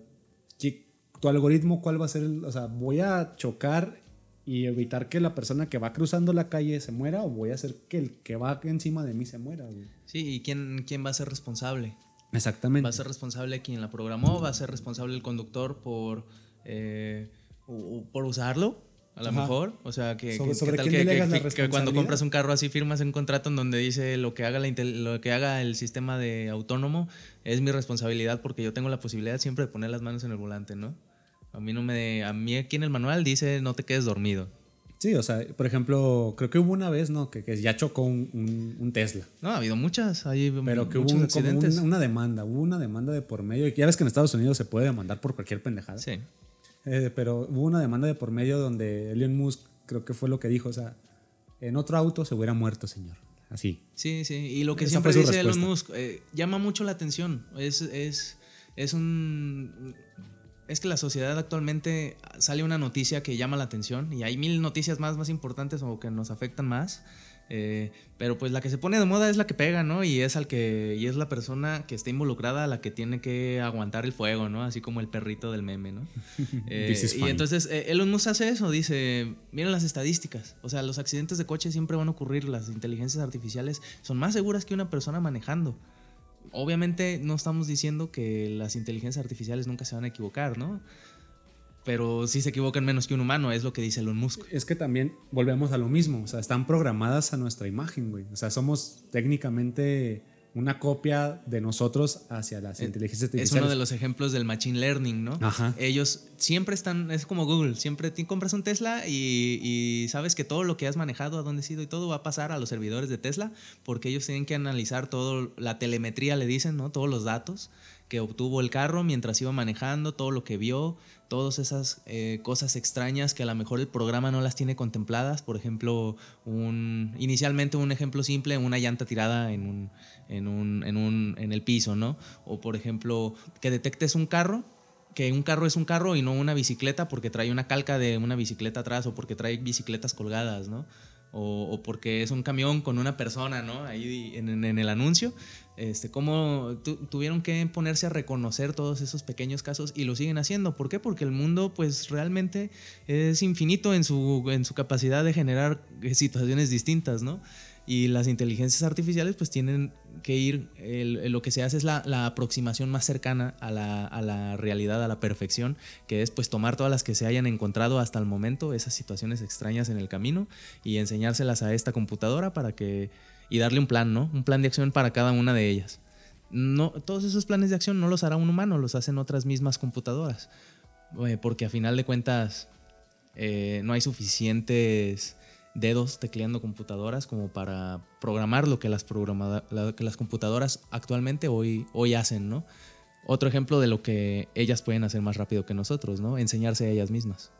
tu algoritmo, ¿cuál va a ser? o sea, ¿voy a chocar y evitar que la persona que va cruzando la calle se muera o voy a hacer que el que va encima de mí se muera, güey? Sí, ¿y quién, quién va a ser responsable? Exactamente. Va a ser responsable quien la programó, va a ser responsable el conductor por... Eh, o, por usarlo, a lo mejor. O sea, que, que, cuando compras un carro así firmas un contrato en donde dice lo que, haga la, lo que haga el sistema de autónomo es mi responsabilidad porque yo tengo la posibilidad siempre de poner las manos en el volante, ¿no? A mí no me a mí aquí en el manual dice no te quedes dormido. Sí, o sea, por ejemplo, creo que hubo una vez, ¿no? Que, ya chocó un, un, Tesla. No, ha habido muchas, hay Pero que hubo una demanda, hubo una demanda de por medio. Y ya ves que en Estados Unidos se puede demandar por cualquier pendejada. Sí. Eh, pero hubo una demanda de por medio donde Elon Musk creo que fue lo que dijo, o sea, en otro auto se hubiera muerto, señor. Así. Sí, sí, y lo que siempre dice Elon Musk eh, llama mucho la atención. Es, es, es un... Es que la sociedad actualmente sale una noticia que llama la atención y hay mil noticias más, más importantes o que nos afectan más. Eh, pero pues la que se pone de moda es la que pega, ¿no? Y es al que y es la persona que está involucrada a la que tiene que aguantar el fuego, ¿no? Así como el perrito del meme, ¿no? Eh, y entonces eh, Elon Musk hace eso, dice, miren las estadísticas, o sea, los accidentes de coche siempre van a ocurrir, las inteligencias artificiales son más seguras que una persona manejando. Obviamente no estamos diciendo que las inteligencias artificiales nunca se van a equivocar, ¿no? pero sí se equivocan menos que un humano, es lo que dice Elon Musk. Es que también volvemos a lo mismo, o sea, están programadas a nuestra imagen, güey. O sea, somos técnicamente una copia de nosotros hacia las eh, inteligencias artificiales. Es uno de los ejemplos del machine learning, ¿no? Ajá. Ellos siempre están, es como Google, siempre te compras un Tesla y, y, sabes que todo lo que has manejado, a dónde has ido y todo va a pasar a los servidores de Tesla, porque ellos tienen que analizar todo, la telemetría le dicen, ¿no? Todos los datos que obtuvo el carro mientras iba manejando, todo lo que vio, todas esas eh, cosas extrañas que a lo mejor el programa no las tiene contempladas. Por ejemplo, un, inicialmente un ejemplo simple, una llanta tirada en, un, en, un, en, un, en el piso, ¿no? O por ejemplo, que detectes un carro que un carro es un carro y no una bicicleta porque trae una calca de una bicicleta atrás o porque trae bicicletas colgadas, ¿no? o, porque es un camión con una persona, ¿no? Ahí en, el anuncio, este, cómo tuvieron que ponerse a reconocer todos esos pequeños casos y lo siguen haciendo. ¿Por qué? Porque el mundo, pues realmente es infinito en su, en su capacidad de generar situaciones distintas, ¿no? Y las inteligencias artificiales pues tienen que ir, lo que se hace es la, aproximación más cercana a la, realidad, a la perfección, que es pues tomar todas las que se hayan encontrado hasta el momento, esas situaciones extrañas en el camino, y enseñárselas a esta computadora para que, y darle un plan, ¿no? Un plan de acción para cada una de ellas. No, todos esos planes de acción no los hará un humano, los hacen otras mismas computadoras, eh, porque a final de cuentas eh, no hay suficientes dedos tecleando computadoras como para programar lo que las, que las computadoras actualmente hoy, hoy hacen, ¿no? Otro ejemplo de lo que ellas pueden hacer más rápido que nosotros, ¿no? Enseñarse a ellas mismas.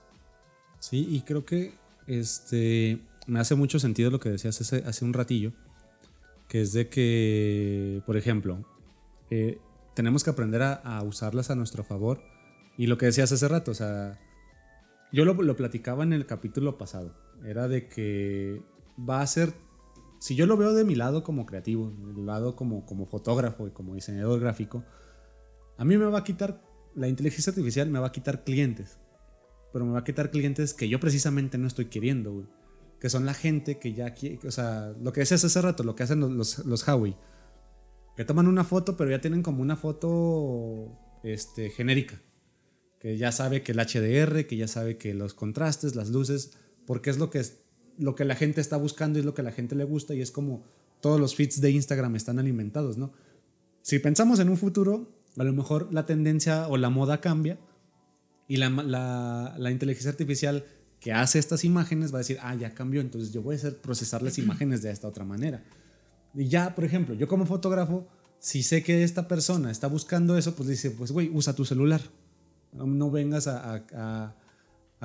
Sí, y creo que este, me hace mucho sentido lo que decías hace, hace un ratillo, que es de que, por ejemplo, eh, tenemos que aprender a, a, usarlas a nuestro favor. Y lo que decías hace rato, o sea, yo lo, lo platicaba en el capítulo pasado era de que va a ser, si yo lo veo de mi lado como creativo, del lado como, como fotógrafo y como diseñador gráfico, a mí me va a quitar, la inteligencia artificial me va a quitar clientes, pero me va a quitar clientes que yo precisamente no estoy queriendo, que son la gente que ya quiere, o sea, lo que decías hace rato, lo que hacen los, los, los Huawei, que toman una foto, pero ya tienen como una foto este, genérica, que ya sabe que el HDR, que ya sabe que los contrastes, las luces, porque es lo que, es, lo que la gente está buscando y es lo que la gente le gusta y es como todos los feeds de Instagram están alimentados, ¿no? Si pensamos en un futuro, a lo mejor la tendencia o la moda cambia y la, la, la inteligencia artificial que hace estas imágenes va a decir, ah, ya cambió, entonces yo voy a hacer procesar las imágenes de esta otra manera. Y ya, por ejemplo, yo como fotógrafo, si sé que esta persona está buscando eso, pues dice, pues güey, usa tu celular. No, no vengas a, a, a,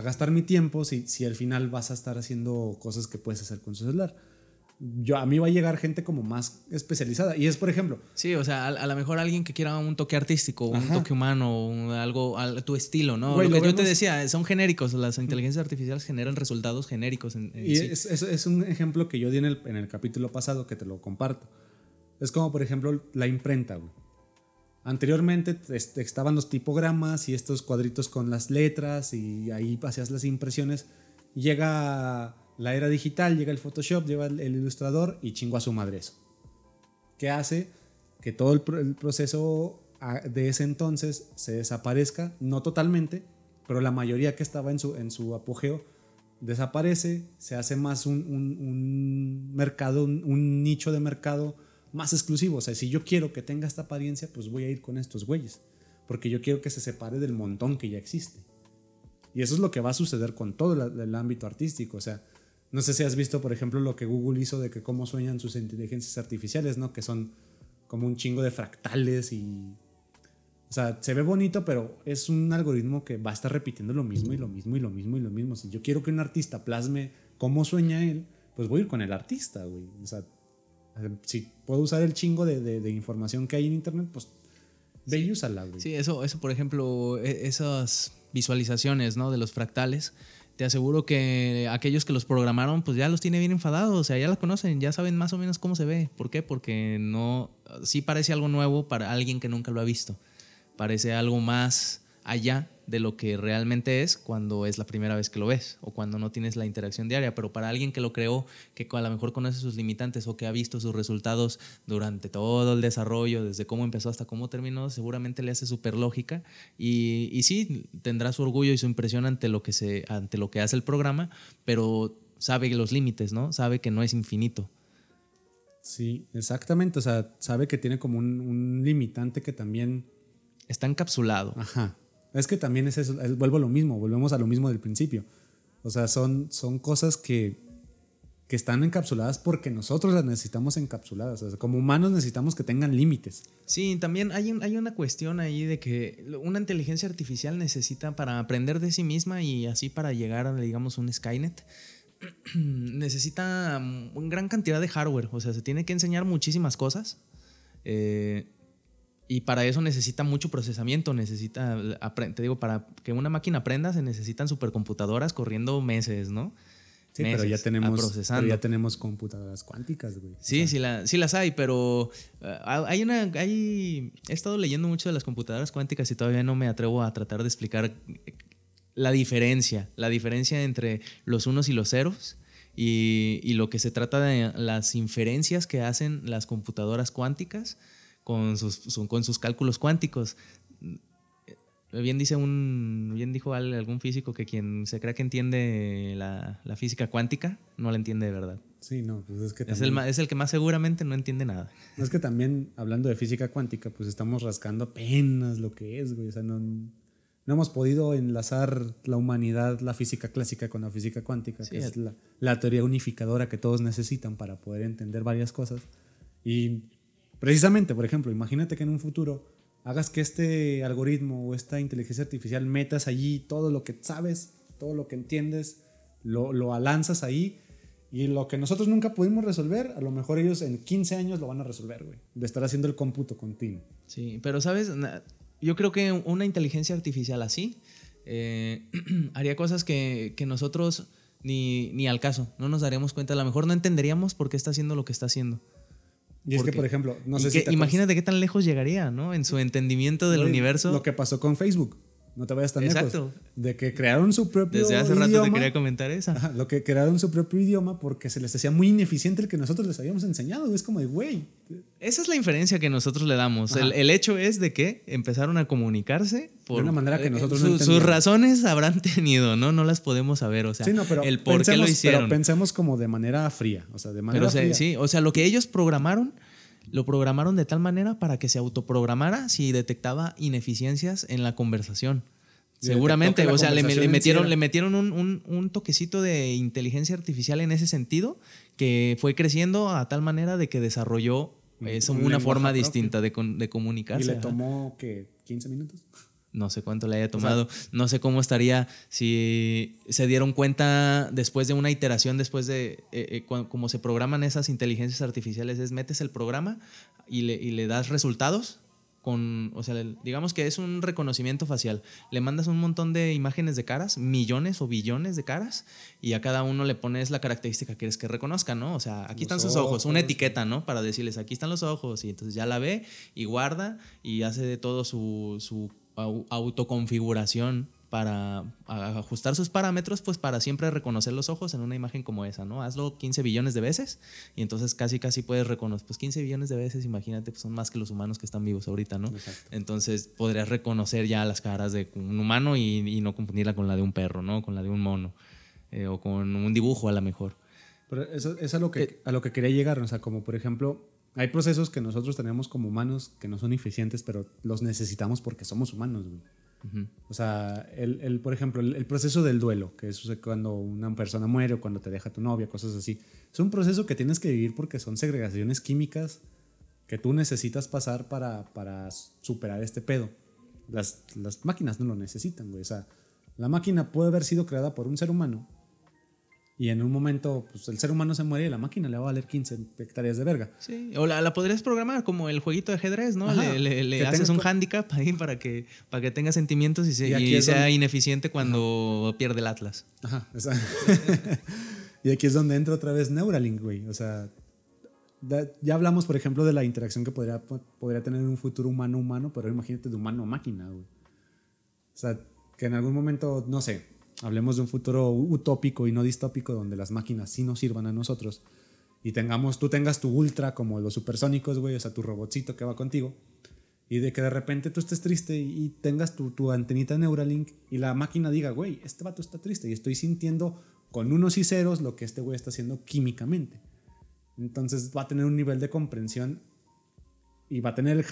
gastar mi tiempo si, si al final vas a estar haciendo cosas que puedes hacer con su celular yo, a mí va a llegar gente como más especializada. Y es, por ejemplo. Sí, o sea, a, lo mejor alguien que quiera un toque artístico, un toque humano, algo a tu estilo, ¿no? lo que yo te decía, son genéricos. Las inteligencias artificiales generan resultados genéricos. y es, es, un ejemplo que yo di en el, en el capítulo pasado que te lo comparto. Es como, por ejemplo, la imprenta, Anteriormente estaban los tipogramas y estos cuadritos con las letras y ahí hacías las impresiones. Llega la era digital, llega el Photoshop, lleva el, ilustrador y chingo a su madre eso. ¿Qué hace? Que todo el, proceso de ese entonces se desaparezca, no totalmente, pero la mayoría que estaba en su, en su apogeo desaparece, se hace más un, mercado, un, nicho de mercado más exclusivo. O sea, si yo quiero que tenga esta apariencia, pues voy a ir con estos güeyes, porque yo quiero que se separe del montón que ya existe. Y eso es lo que va a suceder con todo el ámbito artístico. O sea, no sé si has visto, por ejemplo, lo que Google hizo de que cómo sueñan sus inteligencias artificiales, ¿no? Que son como un chingo de fractales y... O sea, se ve bonito, pero es un algoritmo que va a estar repitiendo lo mismo y lo mismo y lo mismo y lo mismo. Si yo quiero que un artista plasme cómo sueña él, pues voy a ir con el artista, güey. O sea, si puedo usar el chingo de, de, información que hay en Internet, pues ve y úsala, güey. Sí, eso, eso, por ejemplo, e, esas visualizaciones, ¿no? De los fractales te aseguro que aquellos que los programaron, pues ya los tiene bien enfadados, o sea, ya la conocen, ya saben más o menos cómo se ve. ¿Por qué? Porque no, sí parece algo nuevo para alguien que nunca lo ha visto. Parece algo más allá de lo que realmente es cuando es la primera vez que lo ves o cuando no tienes la interacción diaria, pero para alguien que lo creó, que a lo mejor conoce sus limitantes o que ha visto sus resultados durante todo el desarrollo, desde cómo empezó hasta cómo terminó, seguramente le hace súper lógica y, y sí, tendrá su orgullo y su impresión ante lo, que se, ante lo que hace el programa, pero sabe los límites, ¿no? Sabe que no es infinito. Sí, exactamente, o sea, sabe que tiene como un, un limitante que también... Está encapsulado. Ajá es que también es eso, vuelvo a lo mismo, volvemos a lo mismo del principio. O sea, son, son cosas que, que están encapsuladas porque nosotros las necesitamos encapsuladas. O sea, como humanos necesitamos que tengan límites. Sí, también hay, hay una cuestión ahí de que una inteligencia artificial necesita para aprender de sí misma y así para llegar a, digamos, un Skynet, necesita una gran cantidad de hardware. O sea, se tiene que enseñar muchísimas cosas. Eh, y para eso necesita mucho procesamiento, necesita, te digo, para que una máquina aprenda se necesitan supercomputadoras corriendo meses, ¿no? Sí, pero ya tenemos, ya tenemos computadoras cuánticas, güey. Sí, sí, sí, las hay, pero ah, hay una, hay, he estado leyendo mucho de las computadoras cuánticas y todavía no me atrevo a tratar de explicar la diferencia, la diferencia entre los unos y los ceros. Y, y lo que se trata de las inferencias que hacen las computadoras cuánticas con sus, con sus cálculos cuánticos. Bien dice un, bien dijo algún físico que quien se crea que entiende la, física cuántica no la entiende de verdad. Sí, no, pues es que es, el, es el que más seguramente no entiende nada. es que también, hablando de física cuántica, pues estamos rascando apenas lo que es, güey. O sea, no, no hemos podido enlazar la humanidad, la física clásica con la física cuántica, que es la, la, teoría unificadora que todos necesitan para poder entender varias cosas. Y Precisamente, por ejemplo, imagínate que en un futuro hagas que este algoritmo o esta inteligencia artificial metas allí todo lo que sabes, todo lo que entiendes, lo, lo lanzas ahí y lo que nosotros nunca pudimos resolver, a lo mejor ellos en 15 años lo van a resolver, güey, de estar haciendo el cómputo continuo. Sí, pero sabes, yo creo que una inteligencia artificial así eh, haría cosas que, que nosotros ni, ni al caso, no nos daríamos cuenta, a lo mejor no entenderíamos por qué está haciendo lo que está haciendo. Y es que, por ejemplo, no sé si Imagínate qué tan lejos llegaría, ¿no? En su entendimiento del universo. Lo que pasó con Facebook. No te vayas tan Exacto. lejos. De que crearon su propio Desde hace idioma. rato te quería comentar esa. Lo que crearon su propio idioma porque se les hacía muy ineficiente el que nosotros les habíamos enseñado. Es como de, güey, Esa es la inferencia que nosotros le damos. El, el hecho es de que empezaron a comunicarse por De una manera que eh, nosotros no su- Sus razones habrán tenido, ¿no? No las podemos saber. O sea, sí, no, pero el por qué lo pensemos- hicieron. Pero pensemos como de manera fría. O sea, de manera Pero fría. sí, o sea, lo que ellos programaron, lo programaron de tal manera para que se autoprogramara si detectaba ineficiencias en la conversación. Y Seguramente, que o sea, le, le metieron, le metieron un, un- un toquecito de inteligencia artificial en ese sentido que fue creciendo a tal manera de que desarrolló un una forma distinta de, con- de Y comunicarse. le ajá. tomó, ¿qué? ¿15 minutos? No sé cuánto le haya tomado. no sé cómo estaría si se dieron cuenta después de una iteración, después de eh, eh, cómo se programan esas inteligencias artificiales, es metes el programa y le, y le das resultados con, o sea, digamos que es un reconocimiento facial. Le mandas un montón de imágenes de caras, millones o billones de caras, y a cada uno le pones la característica que quieres que reconozca, ¿no? O sea, aquí Los están sus ojos, una etiqueta, ¿no? Para decirles, aquí están los ojos, y entonces ya la ve y guarda y hace de todo su, autoconfiguración para ajustar sus parámetros, pues para siempre reconocer los ojos en una imagen como esa, ¿no? Hazlo 15 billones de veces y entonces casi casi puedes reconocer, pues 15 billones de veces, imagínate, pues son más que los humanos que están vivos ahorita, ¿no? Exacto. Entonces podrías reconocer ya las caras de un humano y, y no confundirla con la de un perro, ¿no? Con la de un mono eh, o con un dibujo a lo mejor. Pero eso es a lo, que, Eh. a lo que quería llegar. O sea, como por ejemplo, hay procesos que nosotros tenemos como humanos que no son eficientes, pero los necesitamos porque somos humanos, güey. Ujú. O sea, el, el, por ejemplo, el, el proceso del duelo, que es cuando una persona muere o cuando te deja tu novia, cosas así. Es un proceso que tienes que vivir porque son segregaciones químicas que tú necesitas pasar para, para superar este pedo. Las, las máquinas no lo necesitan, güey. O sea, la máquina puede haber sido creada por un ser humano y en un momento, pues el ser humano se muere y la máquina le va a valer 15 hectáreas de verga. Sí, o la, la podrías programar como el jueguito de ajedrez, ¿no? Ajá, le le- haces un handicap ahí para que, para que tenga sentimientos y, se- Y aquí y es sea donde- ineficiente cuando pierde el Atlas. Ajá, o sea, y aquí es donde entra otra vez Neuralink, güey. O sea, ya hablamos, por ejemplo, de la interacción que podría, podría tener un futuro humano-humano, pero imagínate de humano-máquina, güey. O sea, que en algún momento, no sé, hablemos de un futuro utópico y no distópico donde las máquinas sí nos sirvan a nosotros y tengamos, tú tengas tu ultra como los supersónicos, güey, o sea, tu robotcito que va contigo y de que de repente tú estés triste y tengas tu, tu antenita Neuralink y la máquina diga, güey, este vato está triste y estoy sintiendo con unos y ceros lo que este güey está haciendo químicamente. Entonces va a tener un nivel de comprensión y va a tener el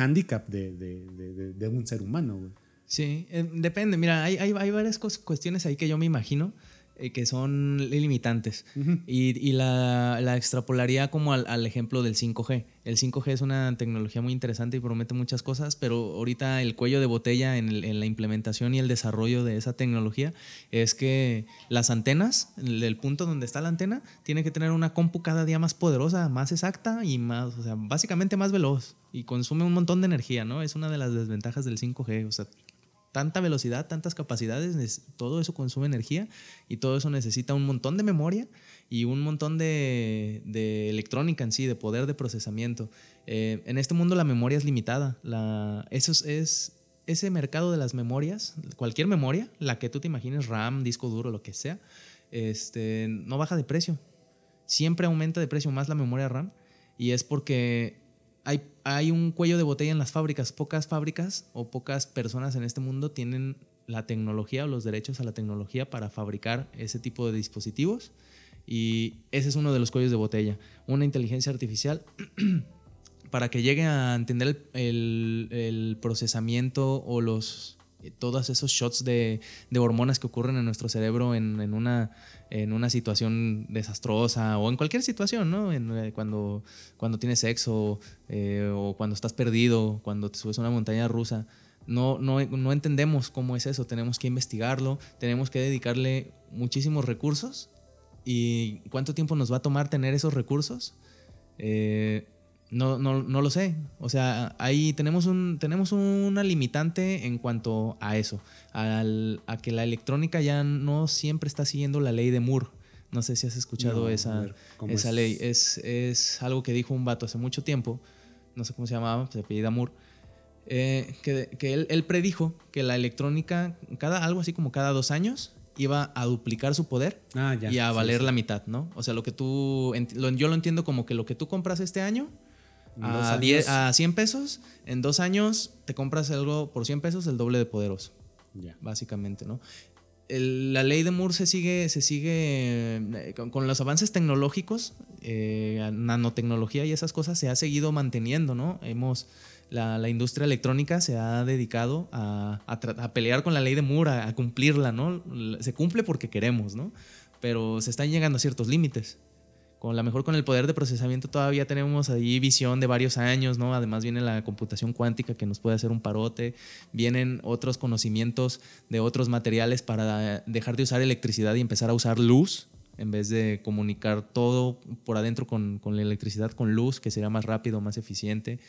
de- de- de- de un ser humano, güey. Sí, eh, depende. Mira, hay, hay, hay varias cuestiones ahí que yo me imagino eh, que son limitantes. Y, y la, la extrapolaría como al, al ejemplo del 5G. El 5G es una tecnología muy interesante y promete muchas cosas, pero ahorita el cuello de botella en, el- en la implementación y el desarrollo de esa tecnología es que las antenas, el, el punto donde está la antena, tiene que tener una compu cada día más poderosa, más exacta y más, o sea, básicamente más veloz. Y consume un montón de energía, ¿no? Es una de las desventajas del 5G. O sea, tanta velocidad, tantas capacidades, todo eso consume energía y todo eso necesita un montón de memoria y un montón de, electrónica en sí, de poder de procesamiento. Eh, en este mundo la memoria es limitada. La, es- ese mercado de las memorias, cualquier memoria, la que tú te imagines, RAM, disco duro, lo que sea, este, no baja de precio. Siempre aumenta de precio más la memoria RAM y es porque hay, un cuello de botella en las fábricas. Pocas fábricas o pocas personas en este mundo tienen la tecnología o los derechos a la tecnología para fabricar ese tipo de dispositivos. Y ese es uno de los cuellos de botella. Una inteligencia artificial para que llegue a entender el, procesamiento o los todos esos shots de, hormonas que ocurren en nuestro cerebro en una, en una situación desastrosa o en cualquier situación, ¿no? En, eh, cuando, cuando tienes sexo eh, o cuando estás perdido, cuando te subes a una montaña rusa. No, no, no entendemos cómo es eso, tenemos que investigarlo, tenemos que dedicarle muchísimos recursos. ¿Y cuánto tiempo nos va a tomar tener esos recursos? Eh, no, no, no lo sé. O sea, ahí tenemos, un, tenemos una limitante en cuanto a eso, al- a que la electrónica ya no siempre está siguiendo la ley de Moore. No sé si has escuchado No, esa, ver, ¿cómo esa es? ley. Es, es algo que dijo un vato hace mucho tiempo, no sé cómo se llamaba, se apellida Moore, eh, que, él, predijo que la electrónica, cada, algo así como cada dos años, iba a duplicar su poder ah, y a valer la mitad, ¿no? O sea, lo que tú, yo lo entiendo como que lo que tú compras este año a, a 100 pesos, en dos años te compras algo por 100 pesos el doble de poderoso. Básicamente, ¿no? la ley de Moore se sigue, se sigue eh, con, los avances tecnológicos, eh, nanotecnología y esas cosas se ha seguido manteniendo, ¿no? Hemos, la, industria electrónica se ha dedicado a, a, pelear con la ley de Moore, a, cumplirla, ¿no? Se cumple porque queremos, ¿no? Pero se están llegando a ciertos límites con la mejor con el poder de procesamiento todavía tenemos ahí visión de varios años, ¿no? Además viene la computación cuántica que nos puede hacer un parote, vienen otros conocimientos de otros materiales para dejar de usar electricidad y empezar a usar luz en vez de comunicar todo por adentro con, la electricidad con luz, que sería más rápido, más eficiente.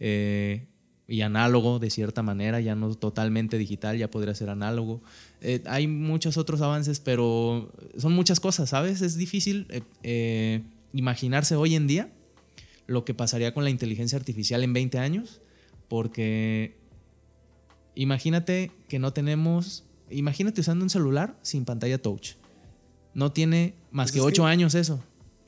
Eh, y análogo de cierta manera, ya no totalmente digital, ya podría ser análogo. Eh, hay muchos otros avances, pero son muchas cosas, ¿sabes? Es difícil eh, eh, imaginarse hoy en día lo que pasaría con la inteligencia artificial en 20 años, porque imagínate que no tenemos, imagínate usando un celular sin pantalla touch. No tiene más pues que 8 años eso.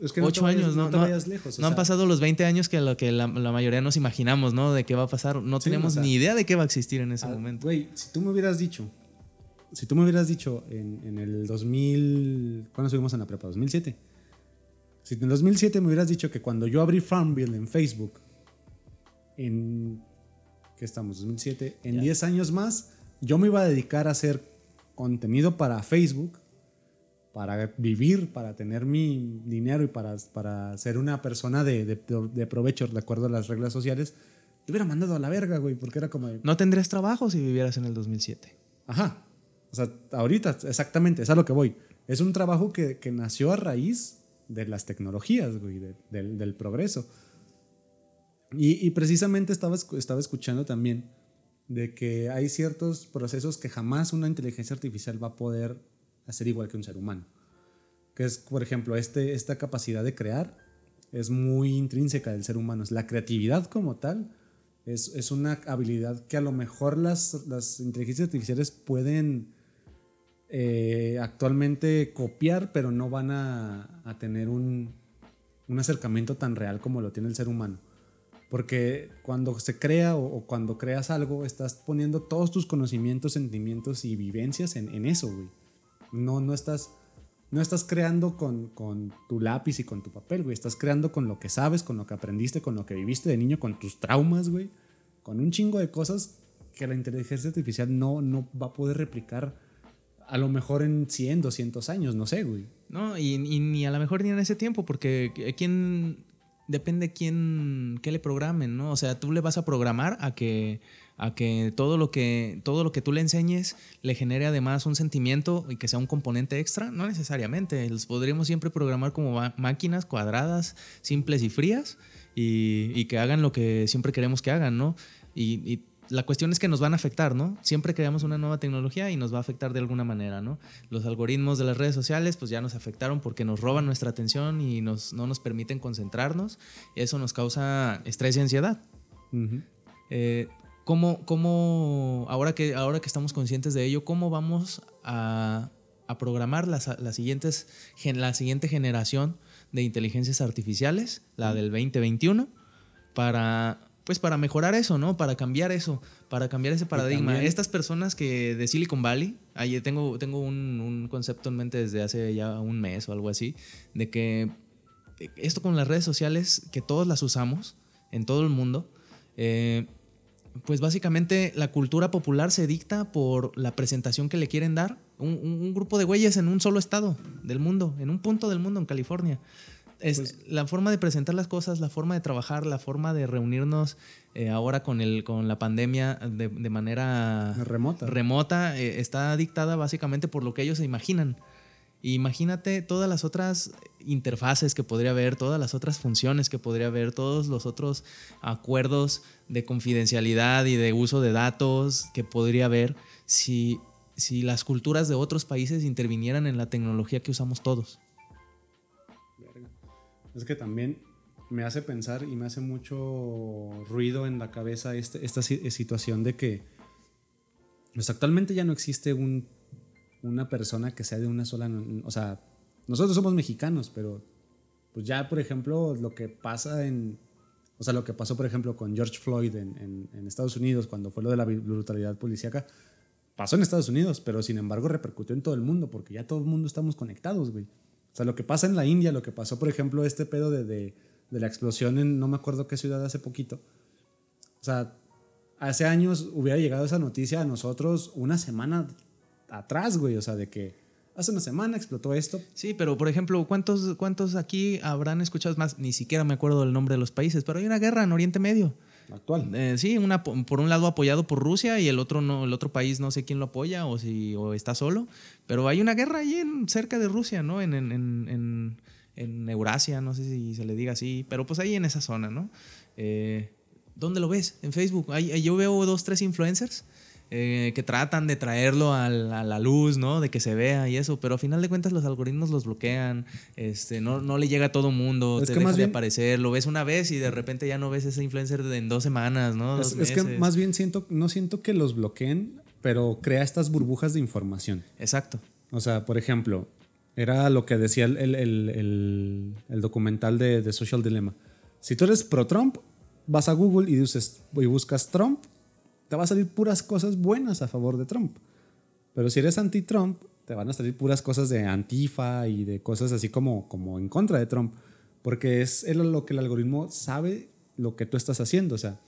Es que Ocho años, no, no, lejos, no han pasado los 20 años que lo que la, mayoría nos imaginamos, ¿no? De qué va a pasar. No tenemos ni idea de qué va a existir en ese momento. Güey, si tú me hubieras dicho, si tú me hubieras dicho en, en el 2000, ¿cuándo subimos a la prepa? 2007. Si en el 2007 me hubieras dicho que cuando yo abrí Farmville en Facebook, en, ¿qué estamos? 2007, en 10 años más, yo me iba a dedicar a hacer contenido para Facebook para vivir, para tener mi dinero y para, para ser una persona de, de, provecho de acuerdo a las reglas sociales, te hubiera mandado a la verga, güey, porque era como... no tendrías trabajo si vivieras en el 2007. Ajá. O sea, ahorita, exactamente, es a lo que voy. Es un trabajo que, que nació a raíz de las tecnologías, güey, del, del, progreso. Y, y, precisamente estaba, estaba escuchando también de que hay ciertos procesos que jamás una inteligencia artificial va a poder a ser igual que un ser humano. Que es, por ejemplo, este, esta capacidad de crear es muy intrínseca del ser humano. La creatividad como tal es, es una habilidad que a lo mejor las, las inteligencias artificiales pueden eh, actualmente copiar, pero no van a, a tener un, un, acercamiento tan real como lo tiene el ser humano. Porque cuando se crea o, cuando creas algo, estás poniendo todos tus conocimientos, sentimientos y vivencias en, en eso, güey. No, no estás, no estás creando con, con, tu lápiz y con tu papel, güey. Estás creando con lo que sabes, con lo que aprendiste, con lo que viviste de niño, con tus traumas, güey. Con un chingo de cosas que la inteligencia artificial no, no va a poder replicar a lo mejor en 100, 200 años, no sé, güey. No, y, ni a lo mejor ni en ese tiempo, porque quién depende quién, qué le programen, ¿no? O sea, tú le vas a programar a que a que todo lo que, todo lo que tú le enseñes le genere además un sentimiento y que sea un componente extra, no necesariamente. Los podríamos siempre programar como máquinas cuadradas, simples y frías y, que hagan lo que siempre queremos que hagan, ¿no? Y, la cuestión es que nos van a afectar, ¿no? Siempre creamos una nueva tecnología y nos va a afectar de alguna manera, ¿no? Los algoritmos de las redes sociales pues ya nos afectaron porque nos roban nuestra atención y nos, no nos permiten concentrarnos. Y eso nos causa estrés y ansiedad. ¿Cómo, cómo ahora, que, ahora que estamos conscientes de ello, cómo vamos a, a programar las, las, siguientes, la siguiente generación de inteligencias artificiales, la del 2021, para, pues para mejorar eso, ¿no? Para cambiar eso, para cambiar ese paradigma. Estas personas que de Silicon Valley, ahí tengo, tengo un, un, concepto en mente desde hace ya un mes o algo así, de que esto con las redes sociales, que todos las usamos en todo el mundo, eh, pues básicamente la cultura popular se dicta por la presentación que le quieren dar un, grupo de güeyes en un solo estado del mundo, en un punto del mundo, en California. Es pues la forma de presentar las cosas, la forma de trabajar, la forma de reunirnos eh, ahora con, el, con la pandemia de, manera remota, remota eh, está dictada básicamente por lo que ellos se imaginan. Imagínate todas las otras interfaces que podría haber, todas las otras funciones que podría haber, todos los otros acuerdos de confidencialidad y de uso de datos que podría haber si, si las culturas de otros países intervinieran en la tecnología que usamos todos. Es que también me hace pensar y me hace mucho ruido en la cabeza este, esta situación de que pues actualmente ya no existe un, una persona que sea de una sola, o sea, nosotros somos mexicanos, pero pues ya, por ejemplo, lo que pasa en, o sea, lo que pasó, por ejemplo, con George Floyd en, en, Estados Unidos cuando fue lo de la brutalidad policíaca, pasó en Estados Unidos, pero sin embargo repercutió en todo el mundo, porque ya todo el mundo estamos conectados, güey. O sea, lo que pasa en la India, lo que pasó, por ejemplo, este pedo de, de, de la explosión en no me acuerdo qué ciudad hace poquito. O sea, hace años hubiera llegado esa noticia a nosotros una semana atrás, güey. O sea, de que hace una semana explotó esto. Sí, pero por ejemplo, ¿cuántos, cuántos aquí habrán escuchado más? Ni siquiera me acuerdo del nombre de los países, pero hay una guerra en Oriente Medio. Actual. Eh, sí, una, por un lado apoyado por Rusia y el otro no, el otro país no sé quién lo apoya o si o está solo. Pero hay una guerra ahí en, cerca de Rusia, ¿no? En, en, en, en, Eurasia, no sé si se le diga así, pero pues ahí en esa zona, ¿no? Eh, ¿Dónde lo ves? En Facebook. yo veo dos, tres influencers eh, que tratan de traerlo a la, luz, ¿no? De que se vea y eso, pero a final de cuentas los algoritmos los bloquean, este, no, no le llega a todo mundo, te deja de aparecer, lo ves una vez y de repente ya no ves ese influencer en dos semanas, ¿no? Es, es, que más bien siento, no siento que los bloqueen, pero crea estas burbujas de información. Exacto. O sea, por ejemplo, era lo que decía el, el, el documental de, de Social Dilemma. Si tú eres pro-Trump, vas a Google y, dices, y buscas Trump, te va a salir puras cosas buenas a favor de Trump. Pero si eres anti-Trump, te van a salir puras cosas de antifa y de cosas así como, como en contra de Trump. Porque es lo que el algoritmo sabe lo que tú estás haciendo. O sea,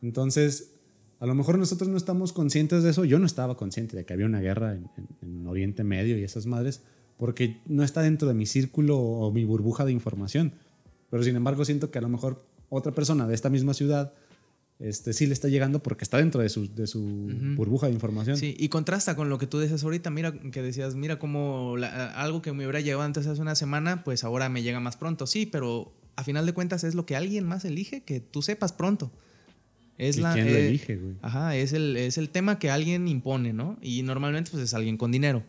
entonces, a lo mejor nosotros no estamos conscientes de eso. Yo no estaba consciente de que había una guerra en, en Oriente Medio y esas madres, porque no está dentro de mi círculo o mi burbuja de información. Pero sin embargo, siento que a lo mejor otra persona de esta misma ciudad este, sí le está llegando porque está dentro de su, de su burbuja de información. Sí, y contrasta con lo que tú dices ahorita, mira, que decías, mira cómo algo que me hubiera llegado antes hace una semana, pues ahora me llega más pronto. Sí, pero a final de cuentas es lo que alguien más elige, que tú sepas pronto. Es ¿Y la, quién lo eh, elige, güey? Ajá, es el, es el tema que alguien impone, ¿no? Y normalmente pues es alguien con dinero.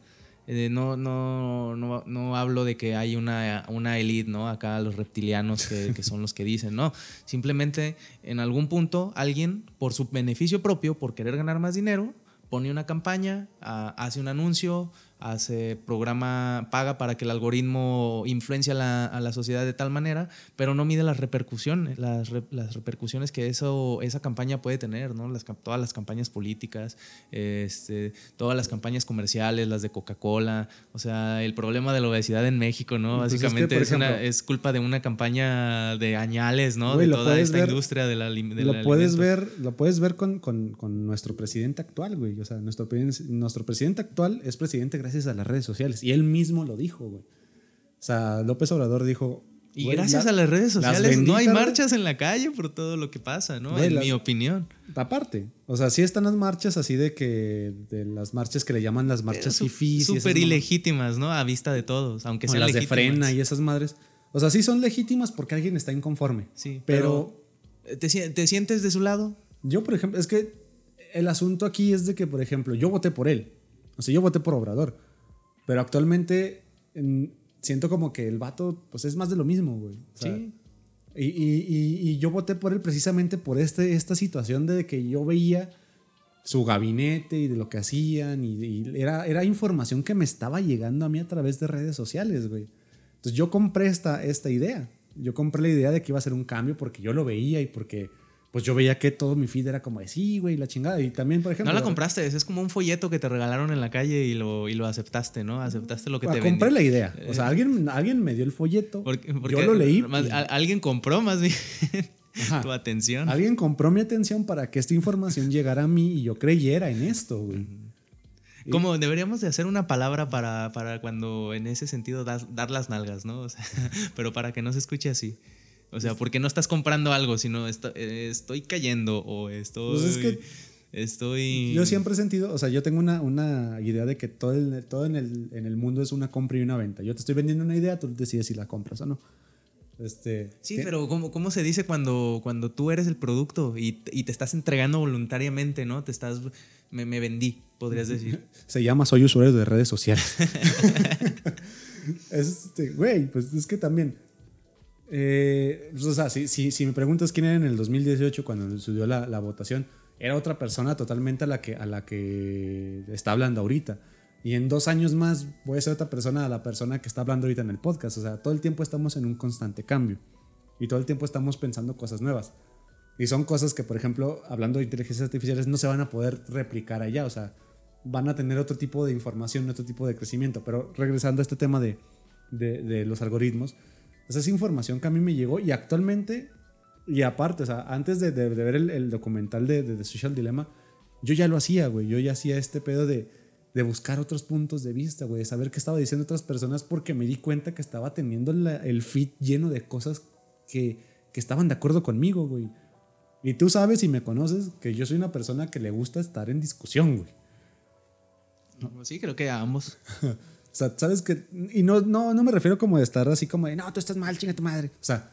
Eh, no, no, no, no, hablo de que hay una, una élite, ¿no? Acá los reptilianos que, que, son los que dicen, no. Simplemente en algún punto alguien, por su beneficio propio, por querer ganar más dinero, pone una campaña, hace un anuncio, hace programa, paga para que el algoritmo influencie a la, a la sociedad de tal manera, pero no mide las repercusiones, las, las, repercusiones que eso, esa campaña puede tener, ¿no? Las, todas las campañas políticas, este, todas las campañas comerciales, las de Coca-Cola, o sea, el problema de la obesidad en México, ¿no? Pues Básicamente es, es, culpa de una campaña de añales, ¿no? de toda esta industria de la, de lo puedes ver Lo puedes ver con, con, con, nuestro presidente actual, güey. O sea, nuestro, nuestro presidente actual es presidente gracias gracias a las redes sociales. Y él mismo lo dijo, güey. O sea, López Obrador dijo... Y gracias a las redes sociales no hay marchas en la calle por todo lo que pasa, ¿no? en mi opinión. Aparte, o sea, sí están las marchas así de que, de las marchas que le llaman las marchas fifís. Súper ilegítimas, ¿no? A vista de todos, aunque sean las de frena y esas madres. O sea, sí son legítimas porque alguien está inconforme. Sí, pero... ¿te, ¿Te sientes de su lado? Yo, por ejemplo, es que el asunto aquí es de que, por ejemplo, yo voté por él. O sea, yo voté por Obrador. Pero actualmente siento como que el vato, pues es más de lo mismo, güey. sí. Y, y, y, yo voté por él precisamente por este, esta situación de que yo veía su gabinete y de lo que hacían y, era, era información que me estaba llegando a mí a través de redes sociales, güey. Entonces yo compré esta, esta idea. Yo compré la idea de que iba a ser un cambio porque yo lo veía y porque pues yo veía que todo mi feed era como de sí, güey, la chingada. Y también, por ejemplo. No la compraste, es como un folleto que te regalaron en la calle y lo, y lo aceptaste, ¿no? Aceptaste lo que te vendí. Compré la idea. O sea, alguien, alguien me dio el folleto. yo lo leí. alguien compró más bien tu atención. Alguien compró mi atención para que esta información llegara a mí y yo creyera en esto, güey. Como deberíamos de hacer una palabra para, para cuando en ese sentido dar las nalgas, ¿no? O sea, pero para que no se escuche así. O sea, porque no estás comprando algo, sino eh, estoy cayendo o estoy... Pues es que estoy... Yo siempre he sentido, o sea, yo tengo una, una idea de que todo, el, todo en, el, en el mundo es una compra y una venta. Yo te estoy vendiendo una idea, tú decides si la compras o no. Este, sí, pero ¿cómo, ¿cómo, se dice cuando, cuando tú eres el producto y, y, te estás entregando voluntariamente, ¿no? Te estás, me, me vendí, podrías decir. se llama soy usuario de redes sociales. este, güey, pues es que también Eh, pues, o sea, si, si, si, me preguntas quién era en el 2018 cuando subió la, la, votación, era otra persona totalmente a la, que, a la que está hablando ahorita. Y en dos años más voy a ser otra persona a la persona que está hablando ahorita en el podcast. O sea, todo el tiempo estamos en un constante cambio. Y todo el tiempo estamos pensando cosas nuevas. Y son cosas que, por ejemplo, hablando de inteligencias artificiales, no se van a poder replicar allá. O sea, van a tener otro tipo de información, otro tipo de crecimiento. Pero regresando a este tema de, de, de los algoritmos, esa es información que a mí me llegó y actualmente, y aparte, o sea, antes de, de ver el, el, documental de, de The Social Dilemma, yo ya lo hacía, güey. Yo ya hacía este pedo de, de buscar otros puntos de vista, güey, de saber qué estaba diciendo otras personas porque me di cuenta que estaba teniendo la, el feed lleno de cosas que, que estaban de acuerdo conmigo, güey. Y tú sabes y me conoces que yo soy una persona que le gusta estar en discusión, güey. Sí, creo que a ambos. o sea, sabes que. Y no, no, no me refiero como de estar así como de, no, tú estás mal, chinga tu madre. O sea,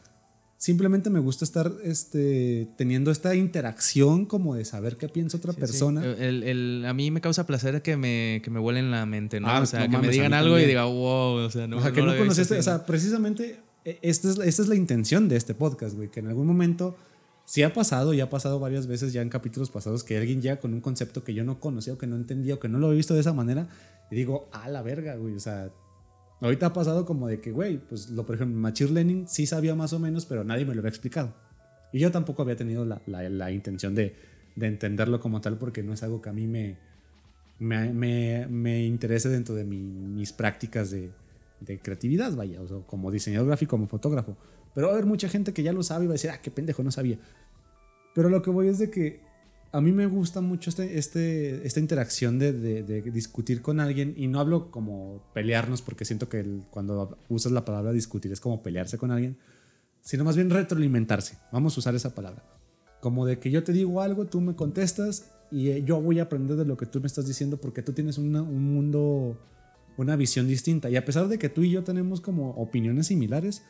simplemente me gusta estar este, teniendo esta interacción como de saber qué piensa otra sí, persona. Sí. El, el, a mí me causa placer que me, que me vuelen la mente, ¿no? Ah, o sea, no que me digan algo también. y diga, wow, o sea, no. O sea, que no, no conociste, o sea, precisamente esta es, esta es la intención de este podcast, güey, que en algún momento sí ha pasado y ha pasado varias veces ya en capítulos pasados que alguien llega con un concepto que yo no conocía o que no entendía o que no lo he visto de esa manera y digo, a la verga, güey, o sea, ahorita ha pasado como de que, güey, pues lo, por ejemplo, Machine Learning sí sabía más o menos, pero nadie me lo había explicado. Y yo tampoco había tenido la, la, la intención de, de, entenderlo como tal porque no es algo que a mí me, me, me, me interese dentro de mi, mis prácticas de, de creatividad, vaya, o sea, como diseñador gráfico, como fotógrafo. Pero va a haber mucha gente que ya lo sabe y va a decir, ah, qué pendejo, no sabía. Pero lo que voy es de que a mí me gusta mucho este, este, esta interacción de, discutir con alguien y no hablo como pelearnos porque siento que cuando usas la palabra discutir es como pelearse con alguien, sino más bien retroalimentarse. Vamos a usar esa palabra. Como de que yo te digo algo, tú me contestas y yo voy a aprender de lo que tú me estás diciendo porque tú tienes un mundo, una visión distinta. Y a pesar de que tú y yo tenemos como opiniones similares,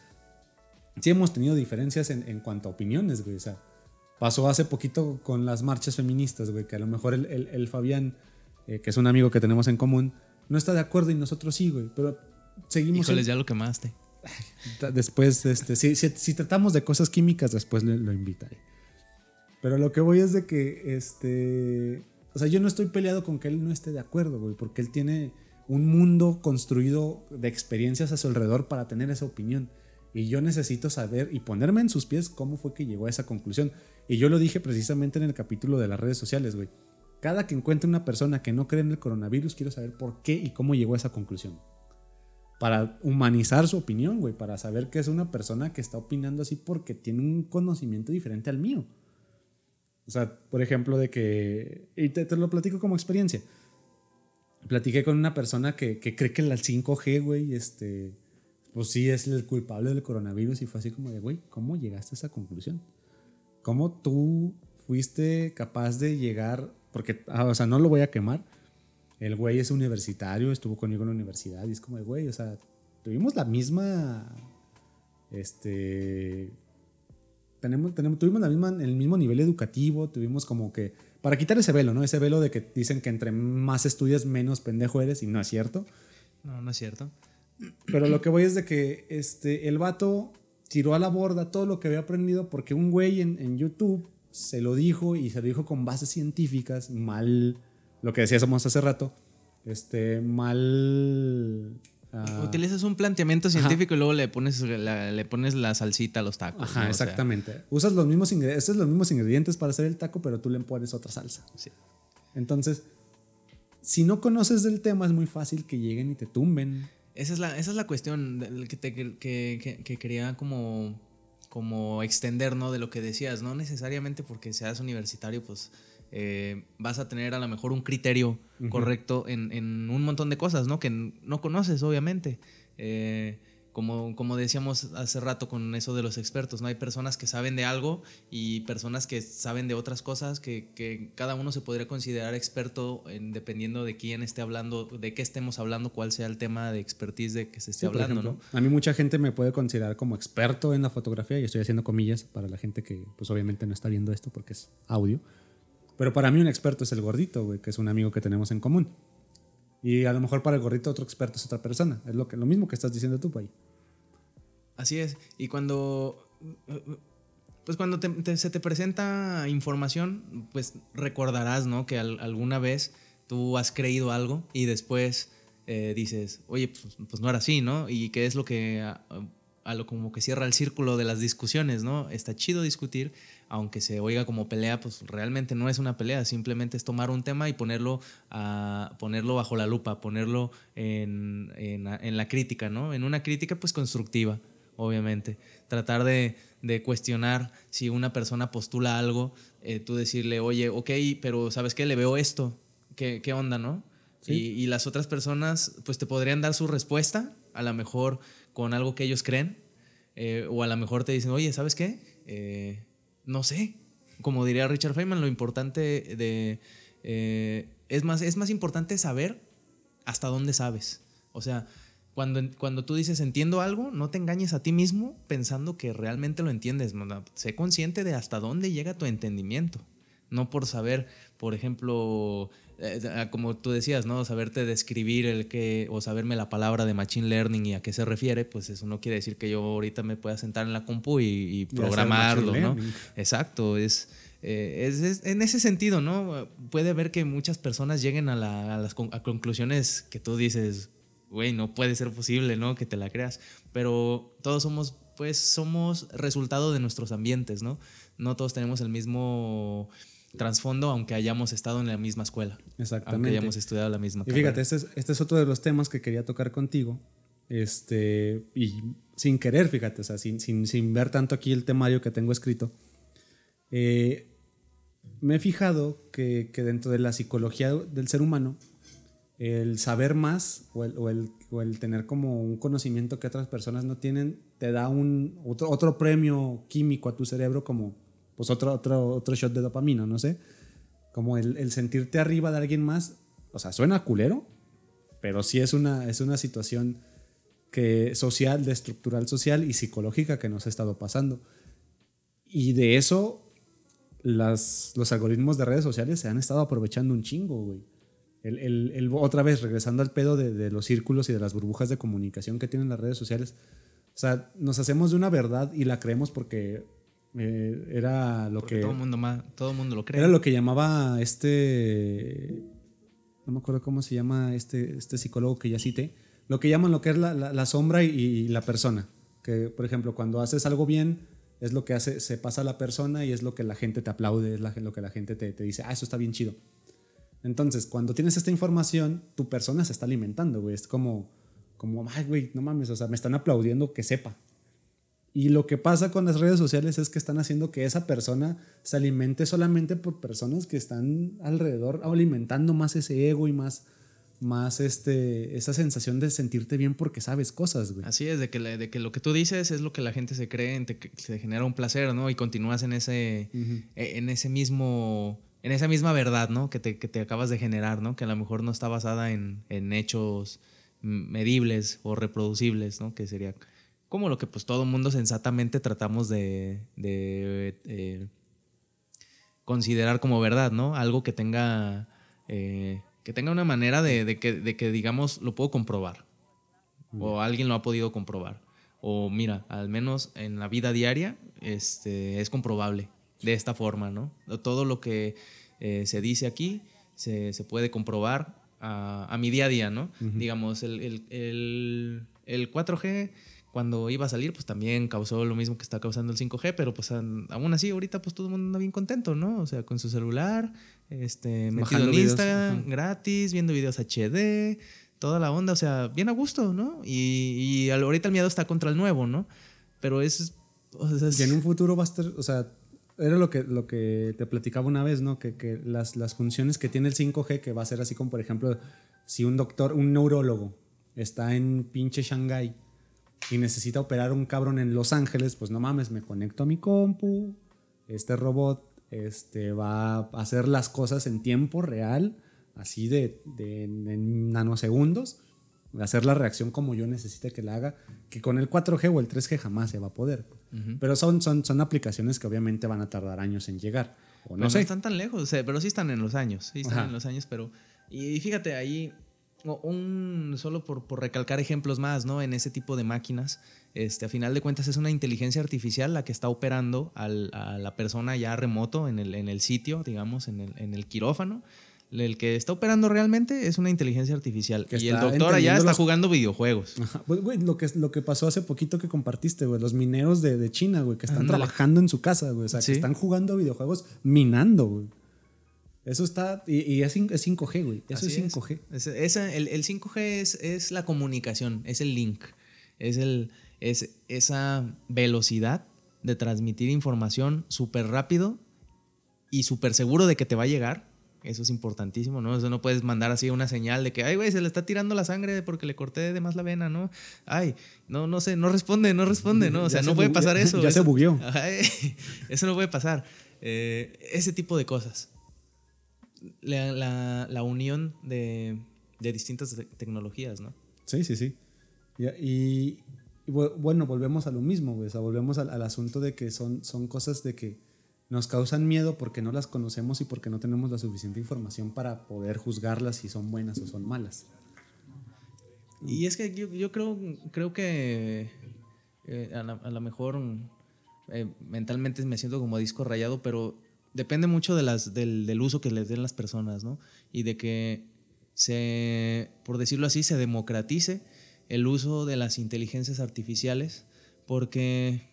sí hemos tenido diferencias en, en cuanto a opiniones, güey. O sea, Pasó hace poquito con las marchas feministas, güey, que a lo mejor el, el, el Fabián, eh, que es un amigo que tenemos en común, no está de acuerdo y nosotros sí, güey, pero seguimos... Híjoles, ya lo quemaste. Después, este, si, si, si, tratamos de cosas químicas, después lo, lo invitaré. Pero lo que voy es de que, este... O sea, yo no estoy peleado con que él no esté de acuerdo, güey, porque él tiene un mundo construido de experiencias a su alrededor para tener esa opinión. Y yo necesito saber y ponerme en sus pies cómo fue que llegó a esa conclusión. Y yo lo dije precisamente en el capítulo de las redes sociales, güey. Cada que encuentre una persona que no cree en el coronavirus, quiero saber por qué y cómo llegó a esa conclusión. Para humanizar su opinión, güey. Para saber que es una persona que está opinando así porque tiene un conocimiento diferente al mío. O sea, por ejemplo, de que. Y te, te lo platico como experiencia. Platiqué con una persona que, que cree que el 5G, güey, este. Pues sí, es el culpable del coronavirus. Y fue así como de, güey, ¿cómo llegaste a esa conclusión? ¿Cómo tú fuiste capaz de llegar? Porque, ah, o sea, no lo voy a quemar. El güey es universitario, estuvo conmigo en la universidad y es como de, güey, o sea, tuvimos la misma. Este. Tenemos, tenemos, tuvimos la misma, el mismo nivel educativo, tuvimos como que. Para quitar ese velo, ¿no? Ese velo de que dicen que entre más estudias, menos pendejo eres, y no es cierto. No, no es cierto. Pero lo que voy es de que este, el vato tiró a la borda todo lo que había aprendido porque un güey en, en YouTube se lo dijo y se lo dijo con bases científicas, mal, lo que decíamos hace rato, este, mal... Uh, Utilizas un planteamiento científico ajá. y luego le pones la, le pones la salsita a los tacos. Ajá, ¿no? exactamente. O sea, Usas los mismos, ingredientes, los mismos ingredientes para hacer el taco, pero tú le pones otra salsa. Sí. Entonces, si no conoces del tema, es muy fácil que lleguen y te tumben. Esa es la, esa es la cuestión que, te, que, que, que, quería como, como extender, ¿no? De lo que decías, no necesariamente porque seas universitario, pues eh, vas a tener a lo mejor un criterio uh -huh. correcto en, en, un montón de cosas, ¿no? Que no conoces, obviamente. Eh, como, como decíamos hace rato con eso de los expertos, ¿no? Hay personas que saben de algo y personas que saben de otras cosas, que, que cada uno se podría considerar experto en, dependiendo de quién esté hablando, de qué estemos hablando, cuál sea el tema de expertise de que se esté sí, hablando, ejemplo, ¿no? A mí mucha gente me puede considerar como experto en la fotografía y estoy haciendo comillas para la gente que pues obviamente no está viendo esto porque es audio. Pero para mí un experto es el gordito, güey, que es un amigo que tenemos en común. Y a lo mejor para el gordito otro experto es otra persona. Es lo, que, lo mismo que estás diciendo tú, Pay. Así es. Y cuando. Pues cuando se te presenta información, pues recordarás, ¿no? Que alguna vez tú has creído algo y después eh, dices, oye, pues, pues, no era así, ¿no? Y qué es lo que a, lo como que cierra el círculo de las discusiones, ¿no? Está chido discutir, aunque se oiga como pelea, pues realmente no es una pelea, simplemente es tomar un tema y ponerlo, a, ponerlo bajo la lupa, ponerlo en, en, la crítica, ¿no? En una crítica pues constructiva, obviamente. Tratar de, de cuestionar si una persona postula algo, eh, tú decirle, oye, ok, pero ¿sabes qué? Le veo esto, ¿qué, qué onda, no? Y, las otras personas pues te podrían dar su respuesta, a lo mejor con algo que ellos creen, eh, o a lo mejor te dicen, oye, ¿sabes qué? Eh, no sé. Como diría Richard Feynman, lo importante de... Eh, es, más, es más importante saber hasta dónde sabes. O sea, cuando, cuando tú dices entiendo algo, no te engañes a ti mismo pensando que realmente lo entiendes. Sé consciente de hasta dónde llega tu entendimiento. No por saber, por ejemplo, eh, ah, como tú decías, ¿no? Saberte describir el que, o saberme la palabra de Machine Learning y a qué se refiere, pues eso no quiere decir que yo ahorita me pueda sentar en la compu y, programarlo, ¿no? Exacto, es, eh, es, en ese sentido, ¿no? Puede ver que muchas personas lleguen a, las conclusiones que tú dices, güey, no puede ser posible, ¿no? Que te la creas, pero todos somos, pues, somos resultado de nuestros ambientes, ¿no? No todos tenemos el mismo trasfondo, aunque hayamos estado en la misma escuela. Exactamente. Aunque hayamos estudiado la misma Y fíjate, este es, este es otro de los temas que quería tocar contigo. Este, y sin querer, fíjate, o sea, sin, sin, sin ver tanto aquí el temario que tengo escrito. Eh, me he fijado que, que, dentro de la psicología del ser humano, el saber más o el, o el, o el, tener como un conocimiento que otras personas no tienen, te da un, otro, otro premio químico a tu cerebro como pues otro, otro, otro shot de dopamina, no sé. Como el, el, sentirte arriba de alguien más, o sea, suena culero, pero sí es una, es una situación que social, de estructural social y psicológica que nos ha estado pasando. Y de eso las, los algoritmos de redes sociales se han estado aprovechando un chingo, güey. El, el, el, otra vez, regresando al pedo de, de, los círculos y de las burbujas de comunicación que tienen las redes sociales. O sea, nos hacemos de una verdad y la creemos porque eh, era lo que. Todo el mundo, todo mundo lo cree. Era lo que llamaba este. No me acuerdo cómo se llama este, este psicólogo que ya cité. Lo que llaman lo que es la, la, sombra y, la persona. Que, por ejemplo, cuando haces algo bien, es lo que hace, se pasa a la persona y es lo que la gente te aplaude, es lo que la gente te, te dice, ah, eso está bien chido. Entonces, cuando tienes esta información, tu persona se está alimentando, güey. Es como, como, ay, güey, no mames, o sea, me están aplaudiendo que sepa. Y lo que pasa con las redes sociales es que están haciendo que esa persona se alimente solamente por personas que están alrededor alimentando más ese ego y más, más este, esa sensación de sentirte bien porque sabes cosas, güey. Así es, de que, de que lo que tú dices es lo que la gente se cree, te, se genera un placer, ¿no? Y continúas en ese, e, en ese mismo, en esa misma verdad, ¿no? Que te, que te acabas de generar, ¿no? Que a lo mejor no está basada en, en hechos medibles o reproducibles, ¿no? Que sería como lo que pues todo mundo sensatamente tratamos de, eh, considerar como verdad, ¿no? Algo que tenga, eh, que tenga una manera de, que, digamos, lo puedo comprobar. O alguien lo ha podido comprobar. O mira, al menos en la vida diaria este, es comprobable de esta forma, ¿no? Todo lo que eh, se dice aquí se, puede comprobar a, mi día a día, ¿no? Digamos, el, el, el 4G cuando iba a salir, pues también causó lo mismo que está causando el 5G, pero pues aún así ahorita pues todo el mundo anda bien contento, ¿no? O sea, con su celular, este, metido en Instagram, gratis, viendo videos HD, toda la onda, o sea, bien a gusto, ¿no? Y, y ahorita el miedo está contra el nuevo, ¿no? Pero es... Y en un futuro va a estar, o sea, era lo que, lo que te platicaba una vez, ¿no? Que, que las, las funciones que tiene el 5G, que va a ser así como, por ejemplo, si un doctor, un neurólogo está en pinche Shanghái, y necesita operar un cabrón en Los Ángeles, pues no mames, me conecto a mi compu, este robot este, va a hacer las cosas en tiempo real, así de, de en nanosegundos, hacer la reacción como yo necesite que la haga, que con el 4G o el 3G jamás se va a poder. Pero son, son, son aplicaciones que obviamente van a tardar años en llegar. O no, sé. están tan lejos, pero sí están en los años, sí están en los años, pero... Y fíjate, ahí un, solo por, por, recalcar ejemplos más, ¿no? En ese tipo de máquinas, este, a final de cuentas es una inteligencia artificial la que está operando a la persona ya remoto en el, en el sitio, digamos, en el, en el quirófano. El que está operando realmente es una inteligencia artificial. y el doctor allá está jugando videojuegos. Pues, güey, lo que, lo que pasó hace poquito que compartiste, güey. Los mineros de, de China, güey, que están trabajando en su casa, güey. O sea, que están jugando videojuegos minando, güey. Eso está. Y, es, 5G, güey. Eso es 5G. el, el, 5G es, es, la comunicación, es el link. Es, el, es esa velocidad de transmitir información súper rápido y súper seguro de que te va a llegar eso es importantísimo, ¿no? Eso no puedes mandar así una señal de que, ay, güey, se le está tirando la sangre porque le corté de más la vena, ¿no? Ay, no, no sé, no responde, no responde, ¿no? O sea, no puede pasar eso. Ya se bugueó. eso no puede pasar. Eh, ese tipo de cosas. La, unión de, distintas tecnologías, ¿no? Sí, sí, sí. Y, bueno, volvemos a lo mismo, güey. O sea, volvemos al, al, asunto de que son, son cosas de que nos causan miedo porque no las conocemos y porque no tenemos la suficiente información para poder juzgarlas si son buenas o son malas. Y es que yo, creo, creo que eh, a, lo mejor eh, mentalmente me siento como disco rayado, pero depende mucho de las, del, del, uso que les den las personas, ¿no? Y de que se, por decirlo así, se democratice el uso de las inteligencias artificiales, porque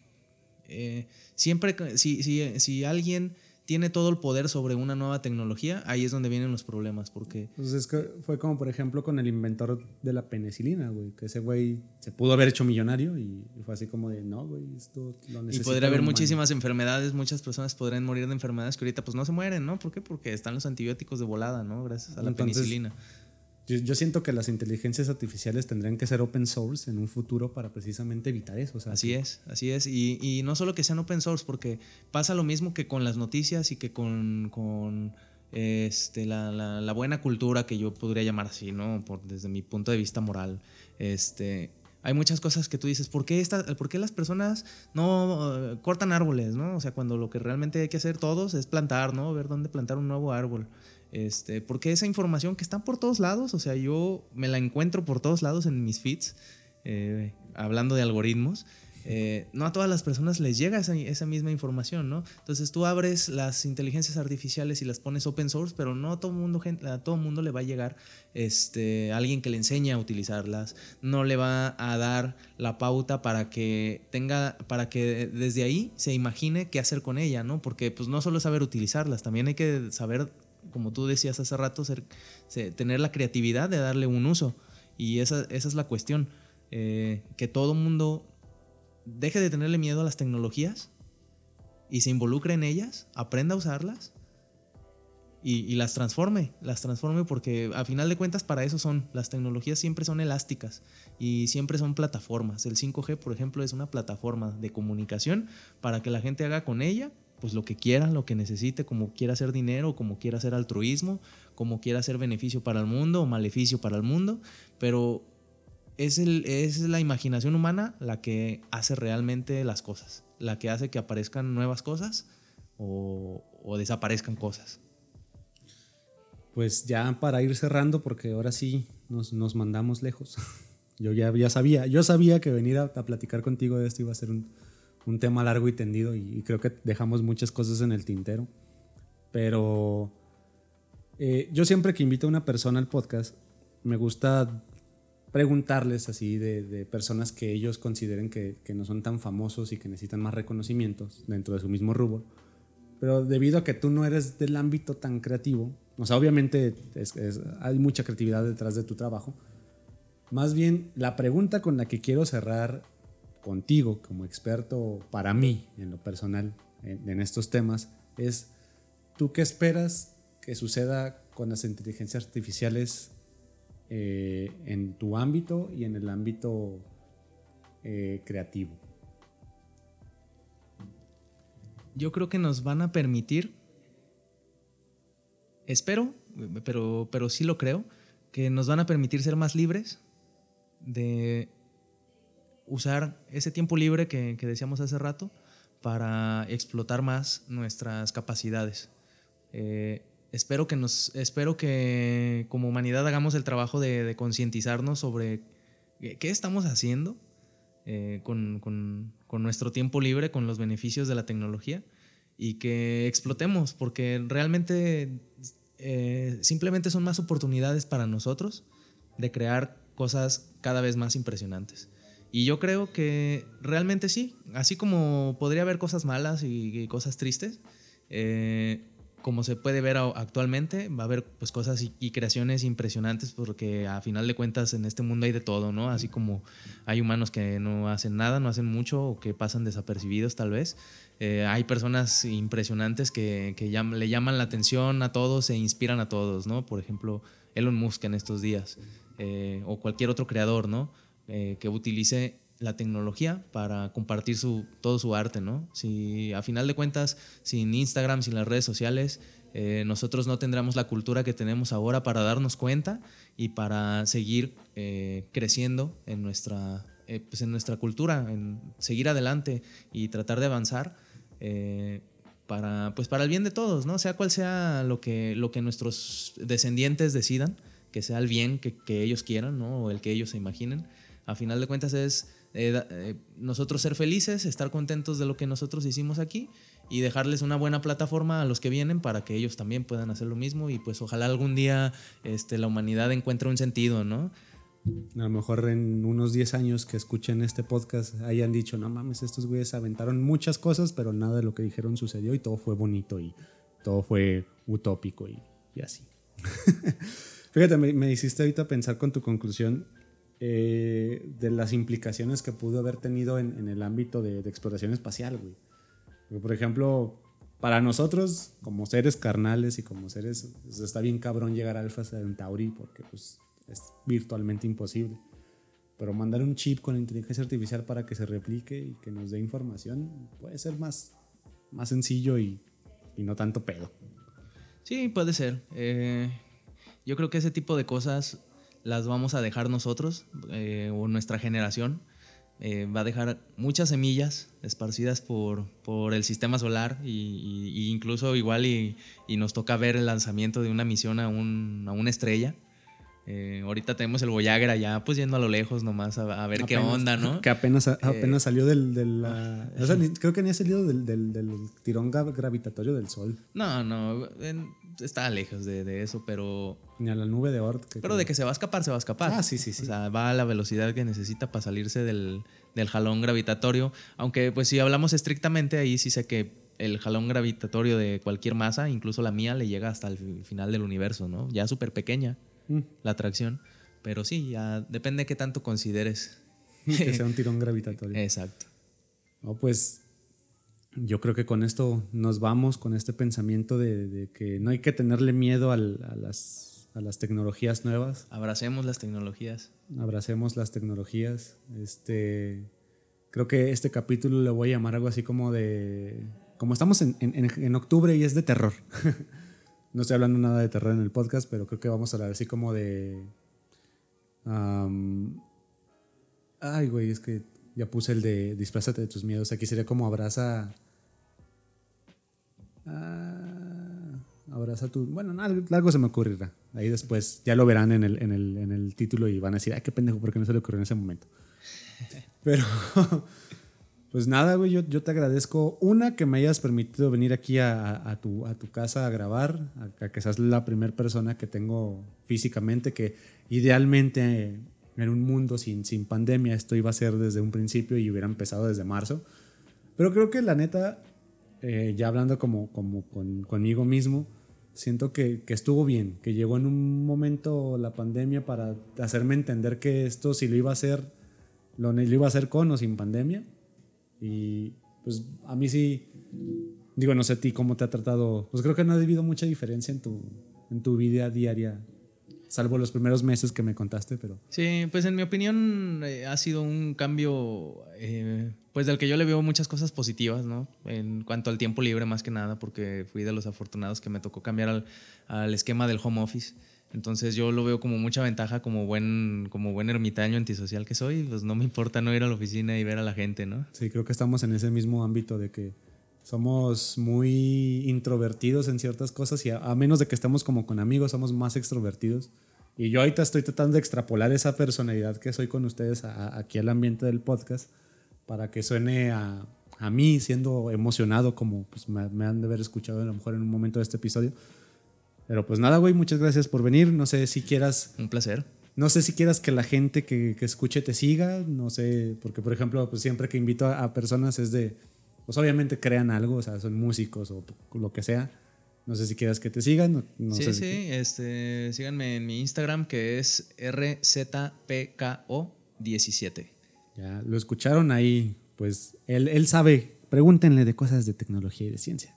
eh, siempre, si, si, si alguien tiene todo el poder sobre una nueva tecnología, ahí es donde vienen los problemas, porque... Pues es que fue como, por ejemplo, con el inventor de la penicilina, güey, que ese güey se pudo haber hecho millonario y fue así como de, no, güey, esto lo necesita. Y podría haber muchísimas enfermedades, muchas personas podrían morir de enfermedades que ahorita pues no se mueren, ¿no? ¿Por qué? Porque están los antibióticos de volada, ¿no? Gracias a la penicilina. Yo, siento que las inteligencias artificiales tendrían que ser open source en un futuro para precisamente evitar eso. así es, así es. Y, no solo que sean open source, porque pasa lo mismo que con las noticias y que con, este, la, buena cultura que yo podría llamar así, ¿no? Por, desde mi punto de vista moral. Este, hay muchas cosas que tú dices, ¿por qué, esta, ¿por qué las personas no eh, cortan árboles, ¿no? O sea, cuando lo que realmente hay que hacer todos es plantar, ¿no? Ver dónde plantar un nuevo árbol. Este, porque esa información que está por todos lados, o sea, yo me la encuentro por todos lados en mis feeds, eh, hablando de algoritmos. Eh, no a todas las personas les llega esa, misma información, ¿no? Entonces tú abres las inteligencias artificiales y las pones open source, pero no a todo mundo, a todo mundo le va a llegar este, alguien que le enseñe a utilizarlas, no le va a dar la pauta para que tenga, para que desde ahí se imagine qué hacer con ella, ¿no? Porque pues no solo saber utilizarlas, también hay que saber como tú decías hace rato, tener la creatividad de darle un uso. Y esa, esa es la cuestión. Eh, que todo mundo deje de tenerle miedo a las tecnologías y se involucre en ellas, aprenda a usarlas y, las transforme, las transforme porque a final de cuentas para eso son, las tecnologías siempre son elásticas y siempre son plataformas. El 5G, por ejemplo, es una plataforma de comunicación para que la gente haga con ella pues lo que quiera, lo que necesite, como quiera hacer dinero, como quiera hacer altruismo, como quiera hacer beneficio para el mundo o maleficio para el mundo, pero es, el, es la imaginación humana la que hace realmente las cosas, la que hace que aparezcan nuevas cosas o, desaparezcan cosas. Pues ya para ir cerrando, porque ahora sí nos, mandamos lejos. Yo ya, ya sabía, yo sabía que venir a platicar contigo de esto iba a ser un, un tema largo y tendido y, creo que dejamos muchas cosas en el tintero. Pero eh, yo siempre que invito a una persona al podcast, me gusta preguntarles así de, personas que ellos consideren que, que, no son tan famosos y que necesitan más reconocimientos dentro de su mismo rubro. Pero debido a que tú no eres del ámbito tan creativo, o sea, obviamente hay mucha creatividad detrás de tu trabajo, más bien la pregunta con la que quiero cerrar contigo como experto para mí en lo personal en, estos temas es, ¿tú qué esperas que suceda con las inteligencias artificiales eh, en tu ámbito y en el ámbito eh, creativo? Yo creo que nos van a permitir, espero, pero, pero sí lo creo, que nos van a permitir ser más libres de usar ese tiempo libre que, decíamos hace rato para explotar más nuestras capacidades. Eh, espero que nos, espero que como humanidad hagamos el trabajo de, concientizarnos sobre qué estamos haciendo eh, con, con, con, nuestro tiempo libre, con los beneficios de la tecnología y que explotemos, porque realmente eh, simplemente son más oportunidades para nosotros de crear cosas cada vez más impresionantes. Y yo creo que realmente sí, así como podría haber cosas malas y, cosas tristes, eh, como se puede ver actualmente, va a haber pues cosas y, creaciones impresionantes porque a final de cuentas en este mundo hay de todo, ¿no? Así como hay humanos que no hacen nada, no hacen mucho o que pasan desapercibidos tal vez. Eh, hay personas impresionantes que, que le llaman la atención a todos e inspiran a todos, ¿no? Por ejemplo, Elon Musk en estos días eh, o cualquier otro creador, ¿no? Eh, que utilice la tecnología para compartir su, todo su arte, ¿no? Si a final de cuentas, sin Instagram, sin las redes sociales, eh, nosotros no tendríamos la cultura que tenemos ahora para darnos cuenta y para seguir eh, creciendo en nuestra, pues en nuestra cultura, en seguir adelante y tratar de avanzar para, pues para el bien de todos, ¿no? Sea cual sea lo que, lo que nuestros descendientes decidan, que sea el bien que, que ellos quieran, ¿no? O el que ellos se imaginen. A final de cuentas es eh, eh, nosotros ser felices, estar contentos de lo que nosotros hicimos aquí y dejarles una buena plataforma a los que vienen para que ellos también puedan hacer lo mismo y pues ojalá algún día este, la humanidad encuentre un sentido, ¿no? A lo mejor en unos 10 años que escuchen este podcast hayan dicho, no mames, estos güeyes aventaron muchas cosas, pero nada de lo que dijeron sucedió y todo fue bonito y todo fue utópico y, así. Fíjate, me, me hiciste ahorita pensar con tu conclusión eh, de las implicaciones que pudo haber tenido en, el ámbito de, exploración espacial, güey. por ejemplo, para nosotros, como seres carnales y como seres, pues, está bien cabrón llegar a Alpha Centauri porque pues, es virtualmente imposible. Pero mandar un chip con inteligencia artificial para que se replique y que nos dé información puede ser más, más sencillo y, y no tanto pedo. Sí, puede ser. Eh, yo creo que ese tipo de cosas las vamos a dejar nosotros eh, o nuestra generación. Eh, va a dejar muchas semillas esparcidas por, por el sistema solar y, incluso igual y, y, nos toca ver el lanzamiento de una misión a, un, a una estrella eh, ahorita tenemos el Voyager allá, pues yendo a lo lejos nomás a, ver qué onda, ¿no? Que apenas, eh, apenas salió del... creo que ni ha salido del, tirón gravitatorio del Sol. No, no, está lejos de, eso, pero... Ni a la nube de Oort. pero de que se va a escapar, se va a escapar. Ah, sí, sí, sí. O sea, va a la velocidad que necesita para salirse del, del jalón gravitatorio. Aunque, pues si hablamos estrictamente, ahí sí sé que el jalón gravitatorio de cualquier masa, incluso la mía, le llega hasta el final del universo, ¿no? Ya súper pequeña. Mm. la atracción. Pero sí, ya depende de qué tanto consideres. que sea un tirón gravitatorio. Exacto. No, pues yo creo que con esto nos vamos, con este pensamiento de, que no hay que tenerle miedo a, las, a las tecnologías nuevas. Abracemos las tecnologías. Abracemos las tecnologías. Este, creo que este capítulo le voy a llamar algo así como de... Como estamos en, en, en octubre y es de terror. No estoy hablando nada de terror en el podcast, pero creo que vamos a hablar así como de. ay, güey, es que ya puse el de disfrázate de tus miedos. Aquí sería como abraza. Ah, abraza tu. Bueno, algo, se me ocurrirá. Ahí después ya lo verán en el, en el, en el título y van a decir, ay, qué pendejo, porque no se le ocurrió en ese momento. Pero. Pues nada, güey, yo, te agradezco. Una, que me hayas permitido venir aquí a, tu, a tu, casa a grabar, a, que seas la primera persona que tengo físicamente, que idealmente en un mundo sin, sin pandemia esto iba a ser desde un principio y hubiera empezado desde marzo. Pero creo que la neta, eh, ya hablando como, como conmigo mismo, siento que, que, estuvo bien, que llegó en un momento la pandemia para hacerme entender que esto si lo iba a hacer, lo, lo iba a hacer con o sin pandemia. Y pues a mí sí, digo, no sé a ti cómo te ha tratado, pues creo que no ha habido mucha diferencia en tu, en tu vida diaria, salvo los primeros meses que me contaste, pero... Sí, pues en mi opinión eh, ha sido un cambio, eh, pues del que yo le veo muchas cosas positivas, ¿no? En cuanto al tiempo libre más que nada, porque fui de los afortunados que me tocó cambiar al, al esquema del home office. Entonces yo lo veo como mucha ventaja como buen, como buen ermitaño antisocial que soy, pues no me importa no ir a la oficina y ver a la gente, ¿no? Sí, creo que estamos en ese mismo ámbito de que Somos muy introvertidos en ciertas cosas y a, menos de que estemos como con amigos, somos más extrovertidos. Y yo ahorita estoy tratando de extrapolar esa personalidad que soy con ustedes aquí al ambiente del podcast para que suene a, a mí siendo emocionado como pues, me, me, han de haber escuchado a lo mejor en un momento de este episodio. Pero pues nada, güey, muchas gracias por venir. No sé si quieras... Un placer. No sé si quieras que la gente que, que escuche te siga, no sé, porque por ejemplo, pues siempre que invito a personas es de pues obviamente crean algo, o sea, son músicos o lo que sea. No sé si quieras que te sigan. sí, sí, este, síganme en mi Instagram que es RZPKO17. Ya, lo escucharon ahí, pues él, él sabe, pregúntenle de cosas de tecnología y de ciencia.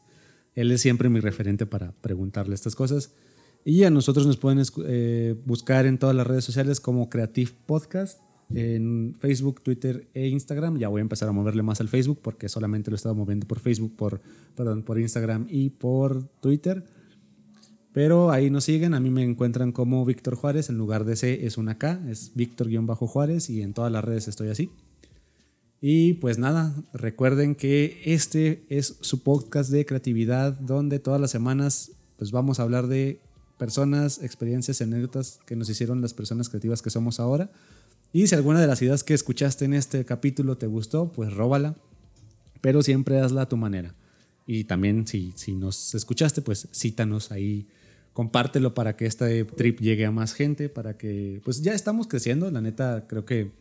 Él es siempre mi referente para preguntarle estas cosas. Y a nosotros nos pueden eh, buscar en todas las redes sociales como Creative Podcast en Facebook, Twitter e Instagram. Ya voy a empezar a moverle más al Facebook porque solamente lo he estado moviendo por Facebook, por, perdón, por Instagram y por Twitter. Pero ahí nos siguen, a mí me encuentran como Víctor Juárez, en lugar de C es una K, es Víctor-Juárez y en todas las redes estoy así. Y pues nada, recuerden que este es su podcast de creatividad donde todas las semanas pues vamos a hablar de personas, experiencias, anécdotas que nos hicieron las personas creativas que somos ahora y si alguna de las ideas que escuchaste en este capítulo te gustó, pues róbala, pero siempre hazla a tu manera. Y también si, si nos escuchaste, pues cítanos ahí, compártelo para que este trip llegue a más gente, para que, pues ya estamos creciendo, la neta creo que,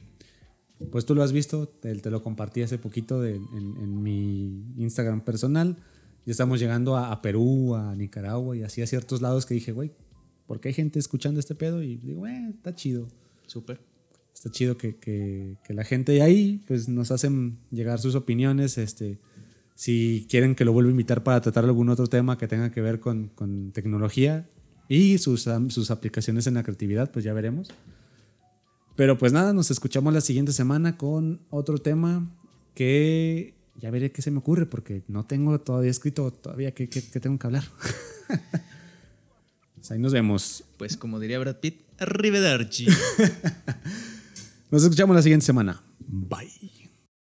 pues tú lo has visto, te, te lo compartí hace poquito en, en, mi Instagram personal, ya estamos llegando a, Perú, a Nicaragua y así a ciertos lados que dije, güey, ¿por qué hay gente escuchando este pedo? Y digo, eh, está chido. Súper está chido que, que, que, la gente de ahí pues, nos hacen llegar sus opiniones. Este, si quieren que lo vuelva a invitar para tratar algún otro tema que tenga que ver con, con tecnología y sus, sus aplicaciones en la creatividad, pues ya veremos. Pero pues nada, nos escuchamos la siguiente semana con otro tema que ya veré qué se me ocurre porque no tengo todavía escrito todavía qué, qué, qué tengo que hablar. pues ahí nos vemos. Pues como diría Brad Pitt, arrivederci. Nos escuchamos la siguiente semana. Bye.